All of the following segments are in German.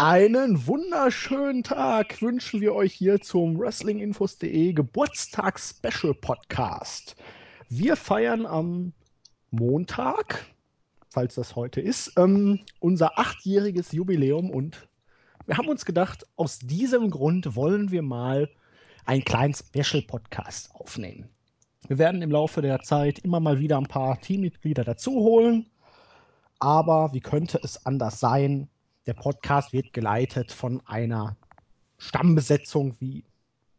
Einen wunderschönen Tag wünschen wir euch hier zum Wrestlinginfos.de Geburtstags-Special-Podcast. Wir feiern am Montag, falls das heute ist, ähm, unser achtjähriges Jubiläum und wir haben uns gedacht, aus diesem Grund wollen wir mal einen kleinen Special-Podcast aufnehmen. Wir werden im Laufe der Zeit immer mal wieder ein paar Teammitglieder dazu holen, aber wie könnte es anders sein? Der Podcast wird geleitet von einer Stammbesetzung, wie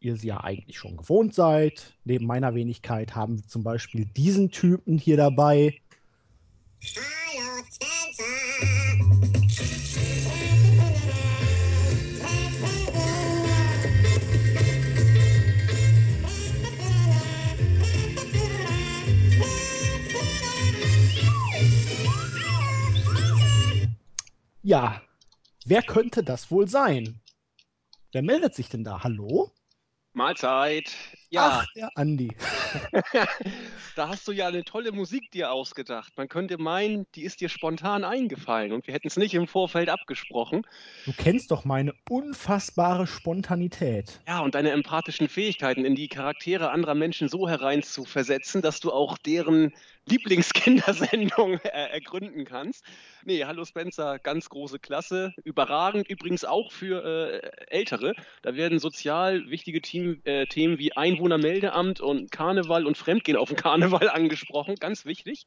ihr sie ja eigentlich schon gewohnt seid. Neben meiner Wenigkeit haben wir zum Beispiel diesen Typen hier dabei. Ja, Wer könnte das wohl sein? Wer meldet sich denn da? Hallo? Mahlzeit. Ja. Ach, der Andi. da hast du ja eine tolle Musik dir ausgedacht. Man könnte meinen, die ist dir spontan eingefallen und wir hätten es nicht im Vorfeld abgesprochen. Du kennst doch meine unfassbare Spontanität. Ja, und deine empathischen Fähigkeiten, in die Charaktere anderer Menschen so hereinzuversetzen, dass du auch deren Lieblingskindersendung äh, ergründen kannst. Nee, hallo Spencer, ganz große Klasse. Überragend übrigens auch für äh, Ältere. Da werden sozial wichtige Team, äh, Themen wie Einwohnermeldeamt und Karneval und Fremdgehen auf dem Karneval angesprochen. Ganz wichtig.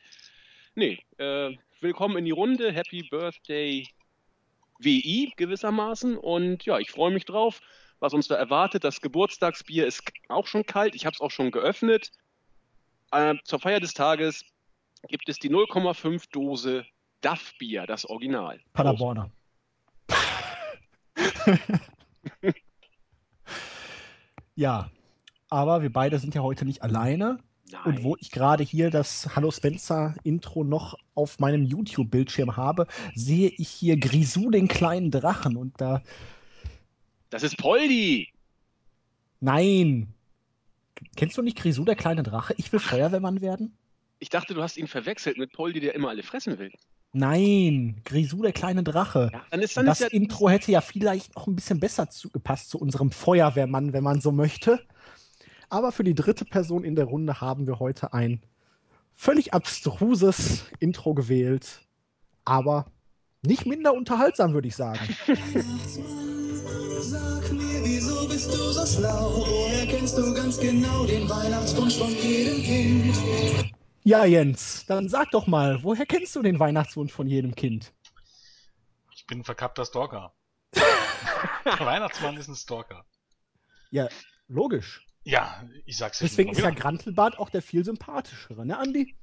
Nee, äh, willkommen in die Runde. Happy Birthday WI gewissermaßen. Und ja, ich freue mich drauf, was uns da erwartet. Das Geburtstagsbier ist auch schon kalt. Ich habe es auch schon geöffnet. Äh, zur Feier des Tages gibt es die 0,5 Dose Duff-Bier, das Original. Paderborner. ja, aber wir beide sind ja heute nicht alleine. Nein. Und wo ich gerade hier das Hallo Spencer Intro noch auf meinem YouTube-Bildschirm habe, sehe ich hier Grisou den kleinen Drachen und da. Das ist Poldi! Nein! Kennst du nicht Grisou der kleine Drache? Ich will Feuerwehrmann werden? Ich dachte, du hast ihn verwechselt mit Poldi, der immer alle fressen will. Nein, Grisou der kleine Drache. Ja, dann ist, dann das ja Intro hätte ja vielleicht auch ein bisschen besser zu, gepasst zu unserem Feuerwehrmann, wenn man so möchte. Aber für die dritte Person in der Runde haben wir heute ein völlig abstruses Intro gewählt. Aber nicht minder unterhaltsam, würde ich sagen. Sag mir, wieso bist du so schlau? Woher kennst du ganz genau den Weihnachtswunsch von jedem Kind? Ja, Jens, dann sag doch mal, woher kennst du den Weihnachtswunsch von jedem Kind? Ich bin ein verkappter Stalker. Der Weihnachtsmann ist ein Stalker. Ja, logisch. Ja, ich sag's dir Deswegen ist ja Grantelbart auch der viel sympathischere, ne, Andi?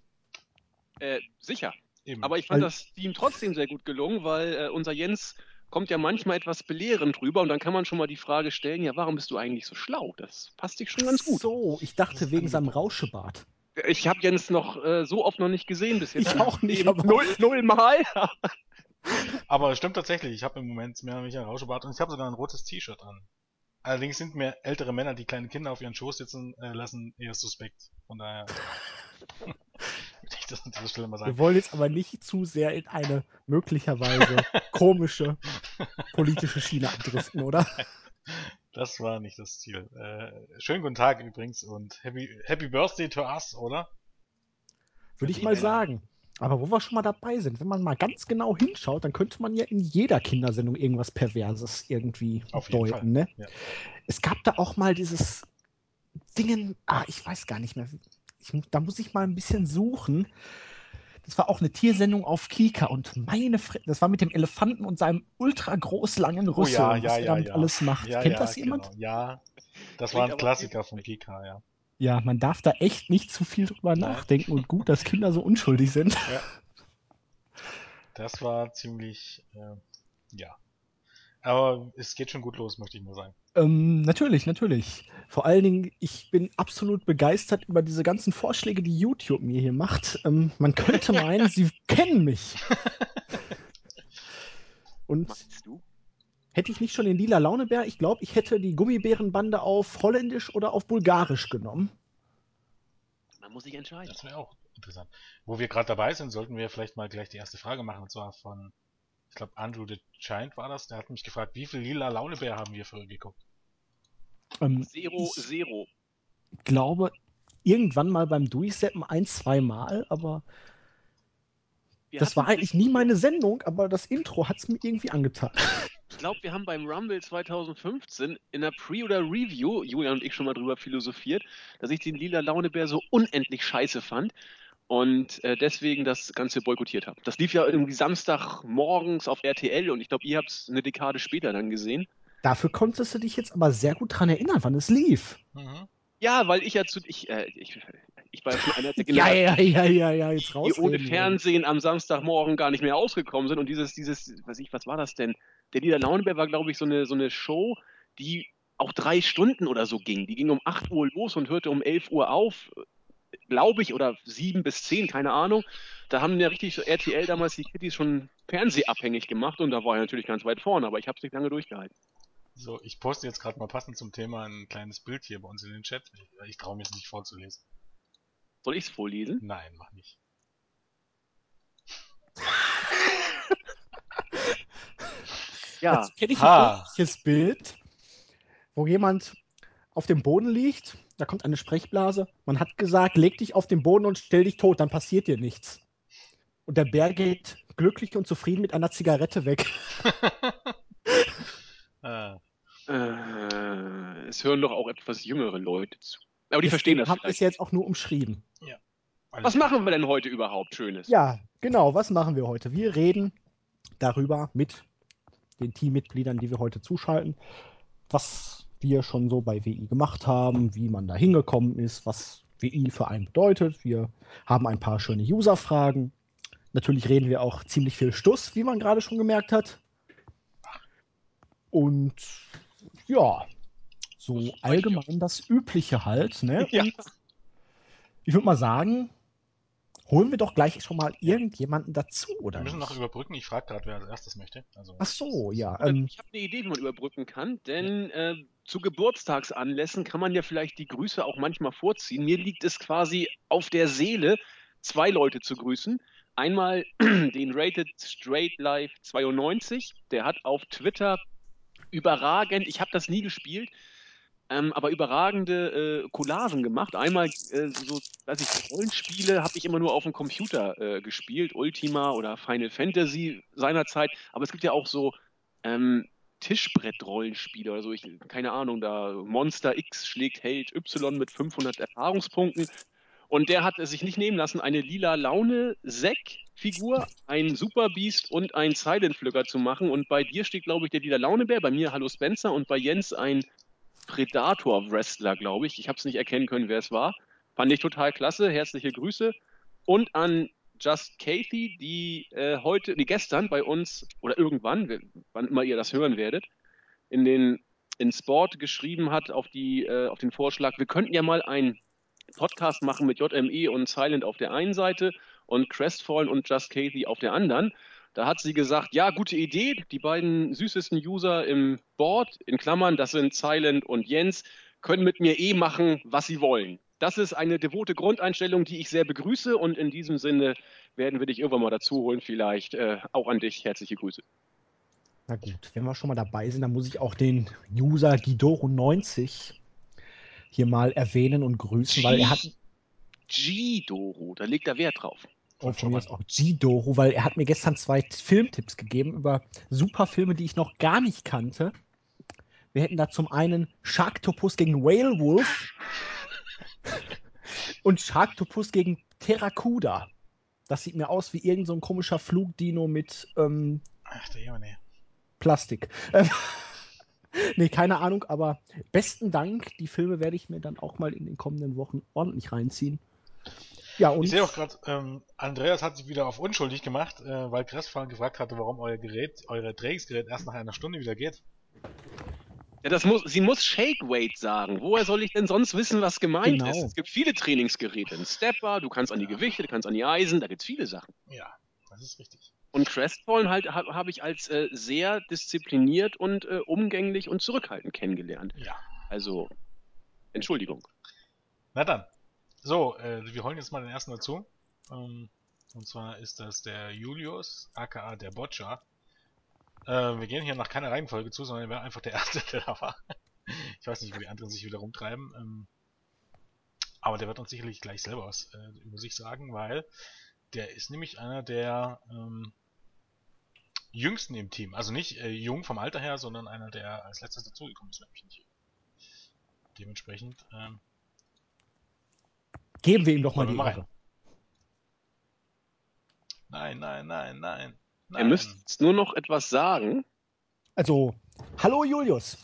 Äh, sicher. Eben. Aber ich fand also, das Team trotzdem sehr gut gelungen, weil äh, unser Jens kommt ja manchmal etwas belehrend rüber und dann kann man schon mal die Frage stellen, ja, warum bist du eigentlich so schlau? Das passt dich schon ganz gut. So, ich dachte wegen seinem Rauschebart. Ich habe Jens noch äh, so oft noch nicht gesehen bis jetzt. Ich auch nicht. Aber null, null Mal. aber es stimmt tatsächlich. Ich habe im Moment mehr oder weniger Rauschebart und ich habe sogar ein rotes T-Shirt an. Allerdings sind mir ältere Männer, die kleine Kinder auf ihren Schoß sitzen äh, lassen, eher suspekt. Von daher. ich das an dieser Stelle mal sagen. Wir wollen jetzt aber nicht zu sehr in eine möglicherweise komische politische Schiene abdriften, oder? Das war nicht das Ziel. Äh, schönen guten Tag übrigens und Happy, Happy Birthday to us, oder? Würde ich mal sagen. Aber wo wir schon mal dabei sind, wenn man mal ganz genau hinschaut, dann könnte man ja in jeder Kindersendung irgendwas Perverses irgendwie Auf deuten. Ne? Ja. Es gab da auch mal dieses Dingen, ah, ich weiß gar nicht mehr. Ich, da muss ich mal ein bisschen suchen. Das war auch eine Tiersendung auf Kika und meine Fre das war mit dem Elefanten und seinem ultra groß langen Rüssel, oh ja, ja, was er damit ja, alles macht. Kennt das jemand? Genau. Ja, das war ein Klassiker von Kika, ja. Ja, man darf da echt nicht zu viel drüber nachdenken und gut, dass Kinder so unschuldig sind. Ja. Das war ziemlich, äh, ja. Aber es geht schon gut los, möchte ich nur sagen. Ähm, natürlich, natürlich. Vor allen Dingen, ich bin absolut begeistert über diese ganzen Vorschläge, die YouTube mir hier macht. Ähm, man könnte meinen, sie kennen mich. Und Meinst du? Hätte ich nicht schon den lila Launebär, ich glaube, ich hätte die Gummibärenbande auf Holländisch oder auf Bulgarisch genommen. Man muss sich entscheiden. Das wäre auch interessant. Wo wir gerade dabei sind, sollten wir vielleicht mal gleich die erste Frage machen. Und zwar von, ich glaube, Andrew the Giant war das. Der hat mich gefragt, wie viel lila Launebär haben wir früher geguckt? Ähm, Zero, ich Zero. glaube, irgendwann mal beim Durchseppen ein, zwei Mal, aber Wir das war eigentlich nie meine Sendung, aber das Intro hat es mir irgendwie angetan. Ich glaube, wir haben beim Rumble 2015 in der Pre- oder Review, Julian und ich schon mal drüber philosophiert, dass ich den lila Launebär so unendlich scheiße fand und äh, deswegen das Ganze boykottiert habe. Das lief ja irgendwie Samstag morgens auf RTL und ich glaube, ihr habt es eine Dekade später dann gesehen. Dafür konntest du dich jetzt aber sehr gut dran erinnern, wann es lief. Mhm. Ja, weil ich ja zu. Ich, äh, ich, ich war ja schon einer der Ja, ja, ja, ja, ja, jetzt die ohne. Fernsehen am Samstagmorgen gar nicht mehr ausgekommen sind. Und dieses, dieses, weiß ich, was war das denn? Der Lila Launebär war, glaube ich, so eine, so eine Show, die auch drei Stunden oder so ging. Die ging um 8 Uhr los und hörte um 11 Uhr auf, glaube ich, oder 7 bis 10, keine Ahnung. Da haben ja richtig so RTL damals die Kitties schon fernsehabhängig gemacht und da war er natürlich ganz weit vorne, aber ich habe es nicht lange durchgehalten. So, ich poste jetzt gerade mal passend zum Thema ein kleines Bild hier bei uns in den Chat. Ich, ich traue mir es nicht vorzulesen. Soll ich es vorlesen? Nein, mach nicht. Ja. Jetzt kenne ich Ha. ein Bild, wo jemand auf dem Boden liegt, da kommt eine Sprechblase. Man hat gesagt, leg dich auf den Boden und stell dich tot, dann passiert dir nichts. Und der Bär geht glücklich und zufrieden mit einer Zigarette weg. äh, Äh, es hören doch auch etwas jüngere Leute zu. Aber die Deswegen verstehen das Hab es vielleicht. jetzt auch nur umschrieben. alles Was machen wir denn heute überhaupt Schönes? Ja, genau. Was machen wir heute? Wir reden darüber mit den Teammitgliedern, die wir heute zuschalten, was wir schon so bei WI gemacht haben, wie man da hingekommen ist, was WI für einen bedeutet. Wir haben ein paar schöne User-Fragen. Natürlich reden wir auch ziemlich viel Stuss, wie man gerade schon gemerkt hat. Und ja, so allgemein das Übliche halt. Ne? Ja. Ich würde mal sagen, holen wir doch gleich schon mal irgendjemanden dazu, Wir oder müssen noch nicht? überbrücken. Ich frage gerade, wer als erstes möchte. Also, Ach so, ja. Ähm, ich habe eine Idee, wie man überbrücken kann, denn äh, zu Geburtstagsanlässen kann man ja vielleicht die Grüße auch manchmal vorziehen. Mir liegt es quasi auf der Seele, zwei Leute zu grüßen. Einmal den Rated Straight Life 92, der hat auf Twitter überragend, ich habe das nie gespielt, ähm, aber überragende äh, Collagen gemacht. Einmal äh, so, weiß ich, Rollenspiele habe ich immer nur auf dem Computer äh, gespielt, Ultima oder Final Fantasy seinerzeit, aber es gibt ja auch so ähm, Tischbrett-Rollenspiele oder so, ich, keine Ahnung, da Monster X schlägt Held Y mit 500 Erfahrungspunkten. Und der hat es sich nicht nehmen lassen, eine lila Laune-Sek-Figur, ein Super Beast und ein Silent Flügger zu machen. Und bei dir steht, glaube ich, der lila Launebär, bei mir Hallo Spencer und bei Jens ein Predator-Wrestler, glaube ich. Ich habe es nicht erkennen können, wer es war. Fand ich total klasse. Herzliche Grüße. Und an Just Kathy, die äh, heute, nee, gestern bei uns oder irgendwann, wann immer ihr das hören werdet, in den in Sport geschrieben hat auf die äh, auf den Vorschlag, wir könnten ja mal einen Podcast machen mit JME und Silent auf der einen Seite und Crestfallen und Just Kathy auf der anderen. Da hat sie gesagt, ja, gute Idee. Die beiden süßesten User im Board, in Klammern, das sind Silent und Jens, können mit mir eh machen, was sie wollen. Das ist eine devote Grundeinstellung, die ich sehr begrüße und in diesem Sinne werden wir dich irgendwann mal dazu holen, vielleicht äh, auch an dich. Herzliche Grüße. na gut, wenn wir schon mal dabei sind, dann muss ich auch den User Gidoro90 hier mal erwähnen und grüßen, weil er hat G-Doro, da legt er Wert drauf. Oh, von mir aus auch Gidoro, weil er hat mir gestern zwei Filmtipps gegeben über super Filme, die ich noch gar nicht kannte. Wir hätten da zum einen Sharktopus gegen Whale Wolf und Sharktopus gegen Terracuda. Das sieht mir aus wie irgend so ein komischer Flugdino mit ähm, Ach, der Junge. Plastik. Ähm, nee, keine Ahnung, aber besten Dank. Die Filme werde ich mir dann auch mal in den kommenden Wochen ordentlich reinziehen. Ja, und Ich sehe auch gerade, ähm, Andreas hat sich wieder auf unschuldig gemacht, äh, weil Crestfallen gefragt hatte, warum euer Gerät, euer Trainingsgerät erst nach einer Stunde wieder geht. Ja, das muss, sie muss Shake Weight sagen. Woher soll ich denn sonst wissen, was gemeint Genau. ist? Es gibt viele Trainingsgeräte. Ein Stepper, du kannst an die Gewichte, du kannst an die Eisen, da gibt es viele Sachen. Ja, das ist richtig. Und Crestfallen halt habe hab ich als äh, sehr diszipliniert und äh, umgänglich und zurückhaltend kennengelernt. Ja. Also, Entschuldigung. Na dann. So, äh, wir holen jetzt mal den ersten dazu. Ähm, und zwar ist das der Julius, aka der Botcher. Äh, wir gehen hier nach keiner Reihenfolge zu, sondern er wäre einfach der Erste, der da war. Ich weiß nicht, wo die anderen sich wieder rumtreiben. Ähm, aber der wird uns sicherlich gleich selber was äh, über sich sagen, weil der ist nämlich einer der ähm, jüngsten im Team. Also nicht äh, jung vom Alter her, sondern einer, der als letztes dazugekommen ist, wenn mich nicht. Dementsprechend, ähm, Geben wir ihm doch mal die Ehre. nein, nein, nein, nein. Er müsste jetzt nur noch etwas sagen. Also, hallo Julius.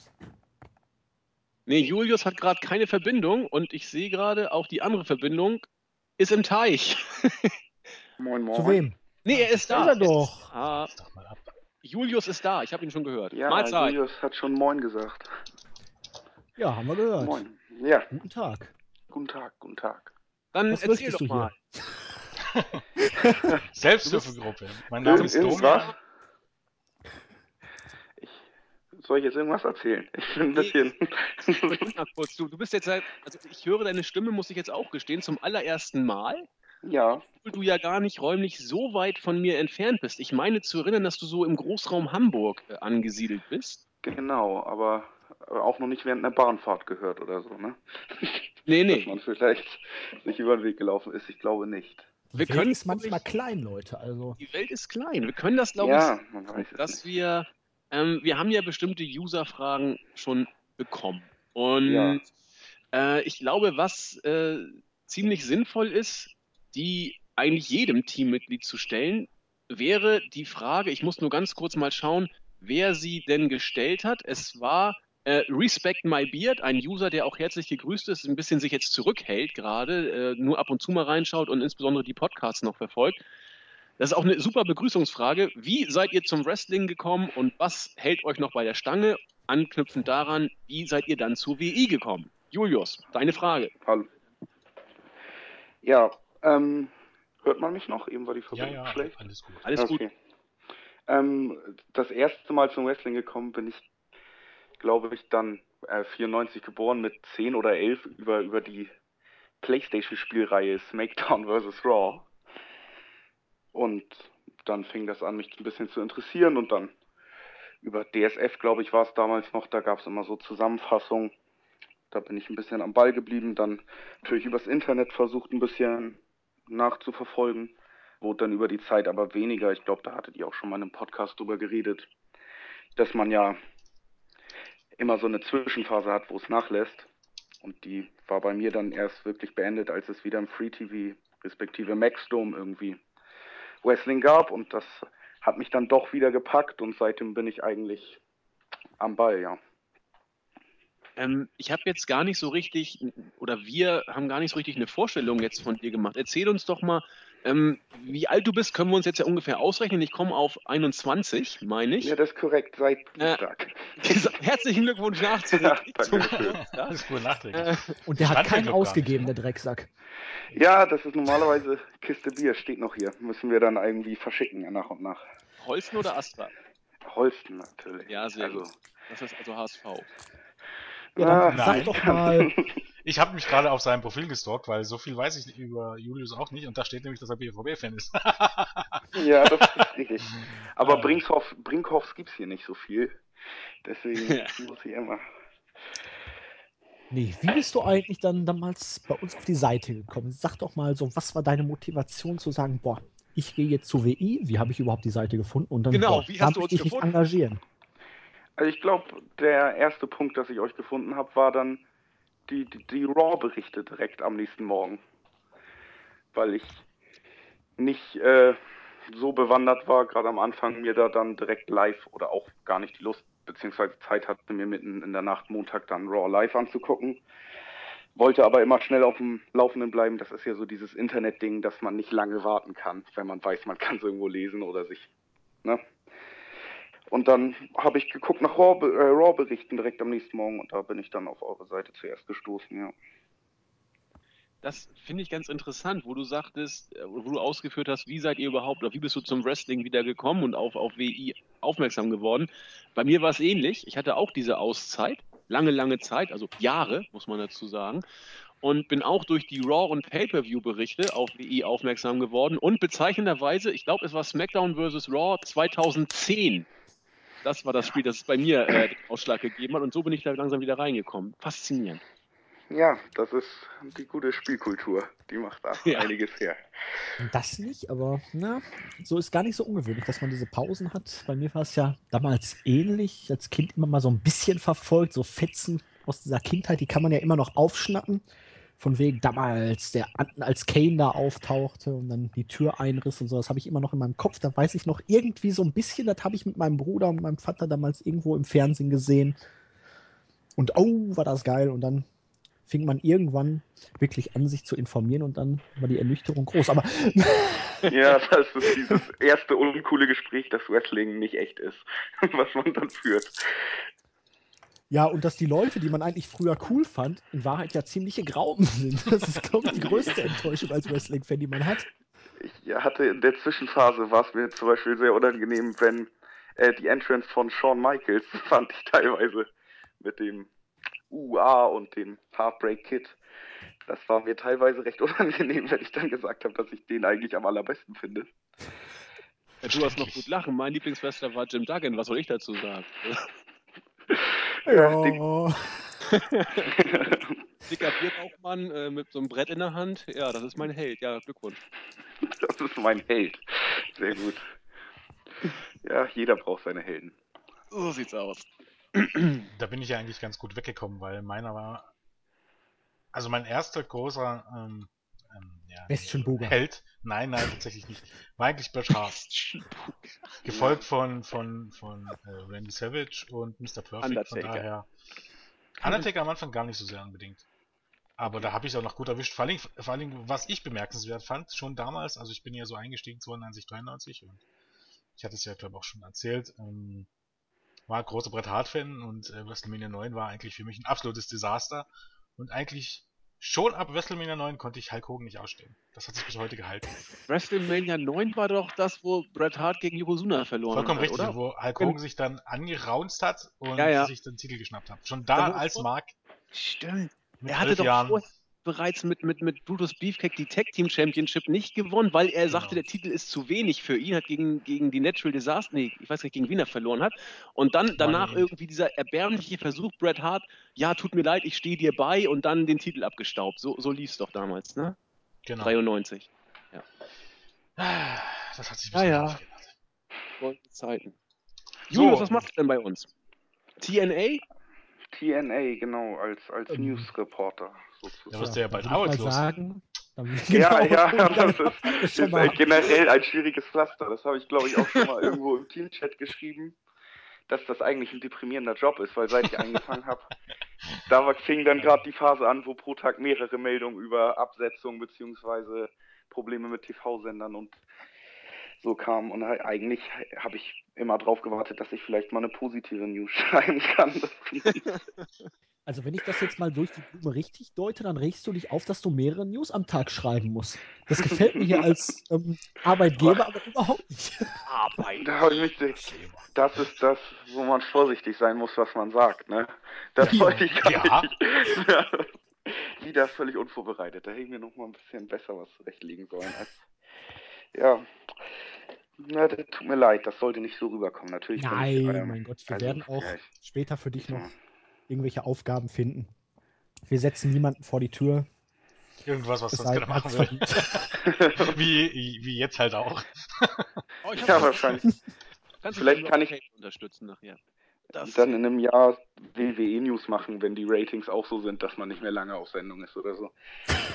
Nee, Julius hat gerade keine Verbindung und ich sehe gerade, auch die andere Verbindung ist im Teich. Moin, moin. Zu wem? nee, er ist Da ist er doch. Ah. Julius ist da, ich habe ihn schon gehört. Ja, Mahlzeit. Julius hat schon Moin gesagt. Ja, haben wir gehört. Moin. Ja, Guten Tag. guten Tag, guten Tag. Dann Was erzähl doch mal. Selbsthilfegruppe. Mein Name ist? Domian. Soll ich jetzt irgendwas erzählen? Ich bin ein Nee. bisschen. Mal kurz, du, du bist jetzt seit, also ich höre deine Stimme, muss ich jetzt auch gestehen, zum allerersten Mal, ja, obwohl du ja gar nicht räumlich so weit von mir entfernt bist. Ich meine zu erinnern, dass du so im Großraum Hamburg äh, angesiedelt bist. genau, aber aber auch noch nicht während einer Bahnfahrt gehört oder so, ne? Nee, Dass nee. man vielleicht sich über den Weg gelaufen ist. Ich glaube nicht. Die Wir Welt können ist manchmal klein, Leute. Also, Die Welt ist klein. Wir können das, glaube Ja, ich, dass nicht. wir, ähm, wir haben ja bestimmte User-Fragen schon bekommen. Und Ja. äh, ich glaube, was äh, ziemlich sinnvoll ist, die eigentlich jedem Teammitglied zu stellen, wäre die Frage, ich muss nur ganz kurz mal schauen, wer sie denn gestellt hat. Es war äh, Respect My Beard, ein User, der auch herzlich gegrüßt ist, ein bisschen sich jetzt zurückhält gerade, äh, nur ab und zu mal reinschaut und insbesondere die Podcasts noch verfolgt. Das ist auch eine super Begrüßungsfrage. Wie seid ihr zum Wrestling gekommen und was hält euch noch bei der Stange? Anknüpfend daran, wie seid ihr dann zur WI gekommen? Julius, deine Frage. Hallo. Ja, ähm, hört man mich noch? Eben war die Ja, Verbindung ja, schlecht. alles gut. Alles gut. okay. Ähm, das erste Mal zum Wrestling gekommen bin ich, glaube ich, dann äh, 94 geboren mit 10 oder 11 über, über die Playstation-Spielreihe SmackDown vs. Raw. Und dann fing das an, mich ein bisschen zu interessieren und dann über DSF, glaube ich, war es damals noch, da gab es immer so Zusammenfassungen. Da bin ich ein bisschen am Ball geblieben, dann natürlich übers Internet versucht, ein bisschen nachzuverfolgen wurde dann über die Zeit aber weniger. Ich glaube, da hattet ihr auch schon mal in einem Podcast drüber geredet, dass man ja immer so eine Zwischenphase hat, wo es nachlässt. Und die war bei mir dann erst wirklich beendet, als es wieder im Free TV respektive Maxdome irgendwie Wrestling gab. Und das hat mich dann doch wieder gepackt und seitdem bin ich eigentlich am Ball, ja. Ähm, ich habe jetzt gar nicht so richtig, oder wir haben gar nicht so richtig eine Vorstellung jetzt von dir gemacht. Erzähl uns doch mal, ähm, wie alt du bist, können wir uns jetzt ja ungefähr ausrechnen. Ich komme auf 21, meine ich. Ja, das ist korrekt, seit Dienstag. Herzlichen Glückwunsch nachträglich Ja, zum danke schön. Geburtstag. Alles gut nachträglich. Äh, und der hat Stand ja, keinen ausgegeben, der Drecksack. Ja, das ist normalerweise Kiste Bier, steht noch hier. Müssen wir dann irgendwie verschicken nach und nach. Holsten oder Astra? Holsten natürlich. Ja, sehr also, gut. Das ist also HSV. Ja, dann Ah, sag nein. doch mal, Ich habe mich gerade auf seinem Profil gestalkt, weil so viel weiß ich über Julius auch nicht und da steht nämlich, dass er BVB-Fan ist. Ja, das ist richtig. Aber. Brinkhoff, Brinkhoffs gibt's hier nicht so viel. Deswegen muss ich immer. nee, wie bist du eigentlich dann damals bei uns auf die Seite gekommen? Sag doch mal so, was war deine Motivation zu sagen, boah, ich gehe jetzt zu WI, wie habe ich überhaupt die Seite gefunden? Und dann, Genau, boah, wie hast du uns ich mich gefunden? engagieren. Also ich glaube, der erste Punkt, dass ich euch gefunden habe, war dann die, die, die Raw-Berichte direkt am nächsten Morgen. Weil ich nicht äh, so bewandert war, gerade am Anfang mir da dann direkt live oder auch gar nicht die Lust beziehungsweise Zeit hatte, mir mitten in der Nacht Montag dann Raw live anzugucken. Wollte aber immer schnell auf dem Laufenden bleiben. Das ist ja so dieses Internet-Ding, dass man nicht lange warten kann, wenn man weiß, man kann es irgendwo lesen oder sich. Ne? Und dann habe ich geguckt nach Raw-Berichten äh, direkt am nächsten Morgen und da bin ich dann auf eure Seite zuerst gestoßen, ja. Das finde ich ganz interessant, wo du sagtest, äh, wo du ausgeführt hast, wie seid ihr überhaupt oder wie bist du zum Wrestling wieder gekommen und auf, auf WI aufmerksam geworden. Bei mir war es ähnlich. Ich hatte auch diese Auszeit, lange, lange Zeit, also Jahre, muss man dazu sagen. Und bin auch durch die Raw- und Pay-Per-View-Berichte auf WI aufmerksam geworden. Und bezeichnenderweise, ich glaube, es war SmackDown vs. Raw 2010. Das war das Spiel, das bei mir äh, den Ausschlag gegeben hat. Und so bin ich da langsam wieder reingekommen. Faszinierend. Ja, das ist die gute Spielkultur. Die macht da ja. einiges her. Das nicht, aber na, so ist gar nicht so ungewöhnlich, dass man diese Pausen hat. Bei mir war es ja damals ähnlich. Als Kind immer mal so ein bisschen verfolgt, so Fetzen aus dieser Kindheit, die kann man ja immer noch aufschnappen. Von wegen damals, der als Kane da auftauchte und dann die Tür einriss und so, das habe ich immer noch in meinem Kopf. Da weiß ich noch irgendwie so ein bisschen, das habe ich mit meinem Bruder und meinem Vater damals irgendwo im Fernsehen gesehen. Und oh, war das geil. Und dann fing man irgendwann wirklich an, sich zu informieren und dann war die Ernüchterung groß. Aber ja, das ist dieses erste uncoole Gespräch, dass Wrestling nicht echt ist, was man dann führt. Ja, und dass die Leute, die man eigentlich früher cool fand, in Wahrheit ja ziemliche Grauben sind. Das ist, glaube ich, die größte Enttäuschung als Wrestling-Fan, die man hat. Ich hatte in der Zwischenphase, war es mir zum Beispiel sehr unangenehm, wenn äh, die Entrance von Shawn Michaels fand ich teilweise mit dem UA und dem Heartbreak Kid. Das war mir teilweise recht unangenehm, wenn ich dann gesagt habe, dass ich den eigentlich am allerbesten finde. Ja, du hast noch gut lachen. Mein Lieblingswrestler war Jim Duggan. Was soll ich dazu sagen? Ja. Dicker Bierbauchmann äh, mit so einem Brett in der Hand. Ja, das ist mein Held. Ja, Glückwunsch. Das ist mein Held. Sehr gut. Ja, jeder braucht seine Helden. So sieht's aus da bin ich ja eigentlich ganz gut weggekommen, weil meiner war. Also mein erster großer ähm, ja, Held, nein, nein, tatsächlich nicht, war eigentlich Bret Hart. Gefolgt von, von, von äh, Randy Savage und Mr. Perfect, Undertaker. von daher. Undertaker am Anfang gar nicht so sehr unbedingt. Aber da habe ich es auch noch gut erwischt. Vor allem, vor allem, was ich bemerkenswert fand, schon damals, also ich bin ja so eingestiegen 92, 93 und ich hatte es ja, glaube ich, auch schon erzählt, ähm, war großer Bret Hart-Fan und äh, WrestleMania 9 war eigentlich für mich ein absolutes Desaster. Und eigentlich schon ab WrestleMania 9 konnte ich Hulk Hogan nicht ausstehen. Das hat sich bis heute gehalten. WrestleMania 9 war doch das, wo Bret Hart gegen Yokozuna verloren Vollkommen hat, richtig, oder? wo Hulk Hogan sich dann angeraunzt hat und ja, ja. sich den Titel geschnappt hat. Schon da, da als Mark. Stimmt. Er hatte doch vorher, bereits mit, mit, mit Brutus Beefcake die Tag Team Championship nicht gewonnen, weil er sagte, genau. der Titel ist zu wenig für ihn, hat gegen, gegen die Natural Disaster, nee, ich weiß nicht, gegen wen er verloren hat. Und dann danach Mann. irgendwie dieser erbärmliche Versuch, Bret Hart, ja, tut mir leid, ich stehe dir bei und dann den Titel abgestaubt. So, so lief es doch damals, ne? Genau. 93. Ja. Das hat sich ein bisschen ja, ja. Goldene Zeiten. So. Julius, was machst du denn bei uns? TNA? TNA, genau, als, als ähm, News-Reporter. Da wirst du ja bald arbeitslos. Sagen, genau, ja, ja, das ist, ist generell ein schwieriges Pflaster. Das habe ich, glaube ich, auch schon mal irgendwo im Teamchat geschrieben, dass das eigentlich ein deprimierender Job ist, weil seit ich angefangen habe, da fing dann gerade die Phase an, wo pro Tag mehrere Meldungen über Absetzung beziehungsweise Probleme mit TV-Sendern und so kam. Und eigentlich habe ich immer drauf gewartet, dass ich vielleicht mal eine positive News schreiben kann. Also wenn ich das jetzt mal durch die Blume richtig deute, dann regst du dich auf, dass du mehrere News am Tag schreiben musst. Das gefällt mir hier als ähm, Arbeitgeber aber überhaupt nicht. Arbeitgeber. Das ist das, wo man vorsichtig sein muss, was man sagt. Ne? Das ja. wollte ich gar ja. nicht. Wieder völlig unvorbereitet. Da hätte ich mir noch mal ein bisschen besser was zurechtlegen sollen. Als, ja, na, das tut mir leid, das sollte nicht so rüberkommen. Natürlich. Nein, ich, ähm, mein Gott, wir also, werden auch ja, später für dich noch irgendwelche Aufgaben finden. Wir setzen niemanden vor die Tür. Irgendwas, was sonst gerne machen will. wie, wie jetzt halt auch. oh, ja, wahrscheinlich. Vielleicht kann ich unterstützen nachher. Das dann in einem Jahr WWE-News machen, wenn die Ratings auch so sind, dass man nicht mehr lange auf Sendung ist oder so.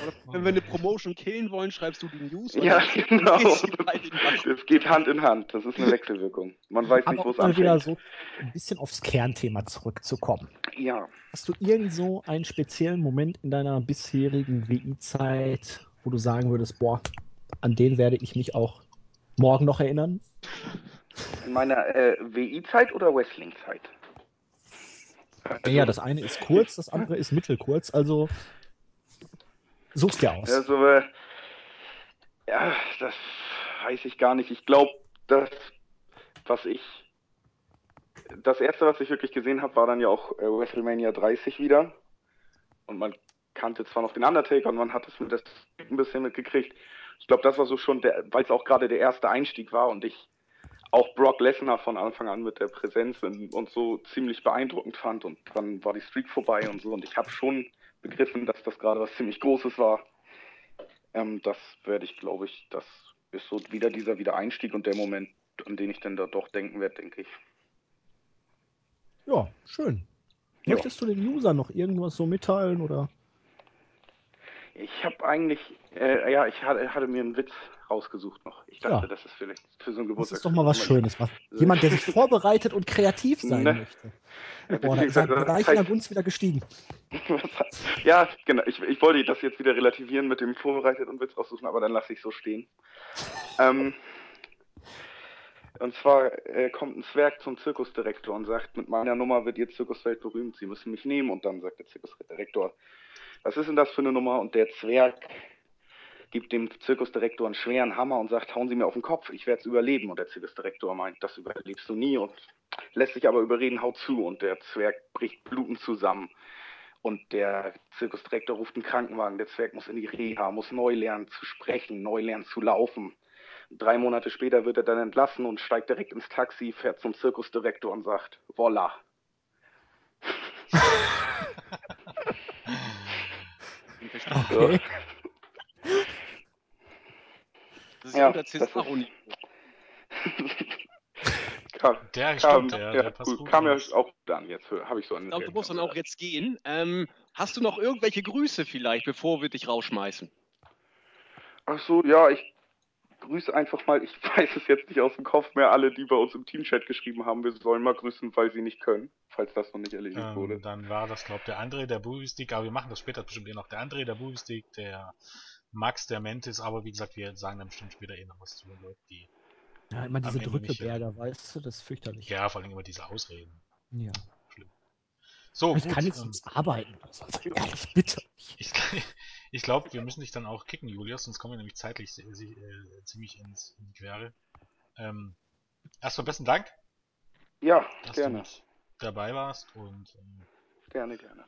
Oder wenn wir eine Promotion killen wollen, schreibst du die News? Ja, genau. Das geht Hand in Hand. Das ist eine Wechselwirkung. Man weiß Aber nicht, wo es anfängt. wieder so ein bisschen aufs Kernthema zurückzukommen. Ja. Hast du irgend so einen speziellen Moment in deiner bisherigen WI-Zeit, wo du sagen würdest, boah, an den werde ich mich auch morgen noch erinnern? In meiner äh, WI-Zeit oder Wrestling-Zeit? Ja, ja, das eine ist kurz, das andere ist mittelkurz, also such's dir aus. Also, äh, ja, das weiß ich gar nicht. Ich glaube, das, was ich, das erste, was ich wirklich gesehen habe, war dann ja auch äh, WrestleMania 30 wieder. Und man kannte zwar noch den Undertaker und man hat es mit das ein bisschen mitgekriegt. Ich glaube, das war so schon, weil es auch gerade der erste Einstieg war und ich auch Brock Lesnar von Anfang an mit der Präsenz und so ziemlich beeindruckend fand und dann war die Streak vorbei und so und ich habe schon begriffen, dass das gerade was ziemlich Großes war. Ähm, das werde ich, glaube ich, das ist so wieder dieser Wiedereinstieg und der Moment, an den ich dann da doch denken werde, denke ich. Ja, schön. Ja. Möchtest du den User noch irgendwas so mitteilen oder? Ich habe eigentlich, äh, ja, ich hatte, hatte, mir einen Witz rausgesucht noch. Ich dachte, Ja. das ist vielleicht für so ein Das Geburtstag. ist doch mal was Schönes. Was, jemand, der sich vorbereitet und kreativ sein Ne. möchte. Boah, da ist das Bereich in der Gunst wieder gestiegen. ja, genau. Ich, ich wollte das jetzt wieder relativieren mit dem vorbereitet und Witz raussuchen, aber dann lasse ich so stehen. Ähm, und zwar äh, kommt ein Zwerg zum Zirkusdirektor und sagt, mit meiner Nummer wird Ihr Zirkuswelt berühmt, Sie müssen mich nehmen. Und dann sagt der Zirkusdirektor, was ist denn das für eine Nummer? Und der Zwerg gibt dem Zirkusdirektor einen schweren Hammer und sagt, hauen Sie mir auf den Kopf, ich werde es überleben. Und der Zirkusdirektor meint, das überlebst du nie und lässt sich aber überreden, haut zu. Und der Zwerg bricht blutend zusammen. Und der Zirkusdirektor ruft einen Krankenwagen. Der Zwerg muss in die Reha, muss neu lernen zu sprechen, neu lernen zu laufen. Drei Monate später wird er dann entlassen und steigt direkt ins Taxi, fährt zum Zirkusdirektor und sagt, Voila. Okay. Das ist Ja, ja unter Cesaro-Niveau. kam, Der kam, stimmt, der, ja, der passt gut, gut. kam ja auch dann jetzt, habe ich so Ich glaube, du musst dann auch jetzt gehen. Ähm, hast du noch irgendwelche Grüße vielleicht, bevor wir dich rausschmeißen? Ach so, ja, ich grüße einfach mal, ich weiß es jetzt nicht aus dem Kopf mehr, alle, die bei uns im Teamchat geschrieben haben, wir sollen mal grüßen, weil sie nicht können, falls das noch nicht erledigt wurde. Ähm, dann war das, glaube der André, der Bubistick, aber wir machen das später bestimmt eh noch. Der André, der Bubistick, der Max, der Mentis, aber wie gesagt, wir sagen dann bestimmt später eh noch was zu den Leuten, die. Ja, immer diese Drückeberger, weißt du, das ist fürchterlich. Ja, vor allem immer diese Ausreden. Ja. So, ich gut. kann jetzt ähm, nicht arbeiten. Also, ehrlich, bitte. ich ich glaube, wir müssen dich dann auch kicken, Julius, sonst kommen wir nämlich zeitlich äh, ziemlich ins, in die Quere. Ähm, erstmal besten Dank, Ja, dass gerne, du dabei warst und ähm, gerne, gerne.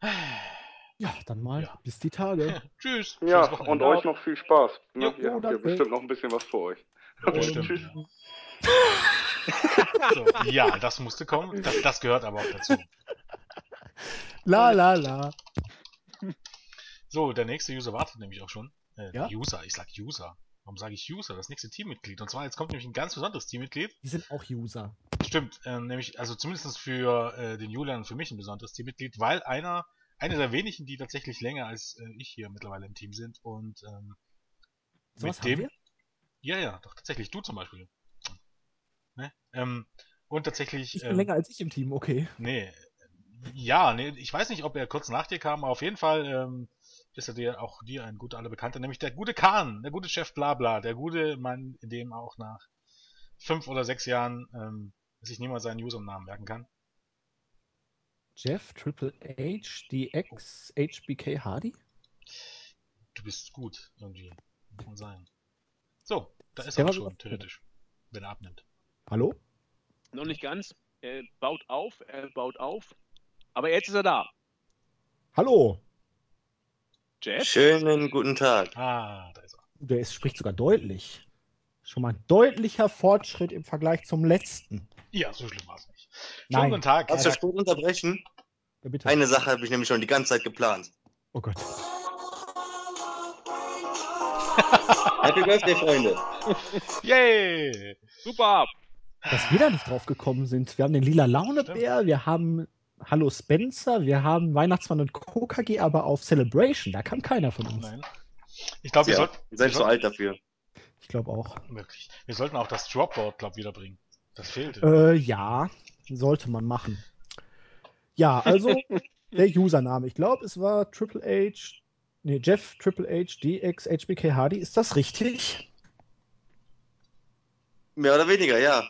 Ja, dann mal Ja. bis die Tage. tschüss. Ja, und euch noch viel Spaß. Ne? Jo, Ihr habt ja bestimmt noch ein bisschen was vor euch. Ja. So, ja, das musste kommen. Das, das gehört aber auch dazu. La la la. So, der nächste User wartet nämlich auch schon. Äh, Ja? User, ich sag User. Warum sage ich User? Das nächste Teammitglied. Und zwar, jetzt kommt nämlich ein ganz besonderes Teammitglied. Die sind auch User. Stimmt, ähm, nämlich, also zumindest für äh, den Julian und für mich ein besonderes Teammitglied, weil einer, einer der wenigen, die tatsächlich länger als äh, ich hier mittlerweile im Team sind und ähm, So mit dem. wir? Ja, ja, doch, tatsächlich, du zum Beispiel. Ne? Ähm, und tatsächlich. Ich bin ähm, länger als ich im Team, okay. Nee. Ja, nee, ich weiß nicht, ob er kurz nach dir kam, aber auf jeden Fall ähm, ist er dir auch dir ein guter aller Bekannter, nämlich der gute Kahn, der gute Chef Blabla, der gute Mann, dem auch nach fünf oder sechs Jahren ähm, sich niemand seinen Usernamen merken kann. Jeff, Triple H, DX, HBK Hardy? Du bist gut, irgendwie. Muss man sein. So, da ist Der er schon, theoretisch. Wenn er abnimmt. Hallo? Noch nicht ganz. Er baut auf, er baut auf. Aber jetzt ist er da. Hallo? Jeff? Schönen guten Tag. Ah, da ist er. Der ist, spricht sogar deutlich. Schon mal ein deutlicher Fortschritt im Vergleich zum letzten. Ja, so schlimm war es nicht. Nein. Schönen guten Tag. Ich das kurz unterbrechen? Ja, bitte. Eine Sache habe ich nämlich schon die ganze Zeit geplant. Oh Gott. Happy Birthday, Freunde. Yay! Super! Dass wir da nicht drauf gekommen sind. Wir haben den lila Launebär, wir haben Hallo Spencer, wir haben Weihnachtsmann und KKG, aber auf Celebration, da kam keiner von uns. Nein. Ich glaube, wir, Ja, sollten, ihr wir seid so alt dafür. Ich glaube auch. Wirklich. Wir sollten auch das Dropboard, glaube wiederbringen. Das fehlte. Äh, ja, sollte man machen. Ja, also der Username. Ich glaube, es war Triple H, nee, Jeff Triple H DX HBK Hardy. Ist das richtig? Mehr oder weniger, ja.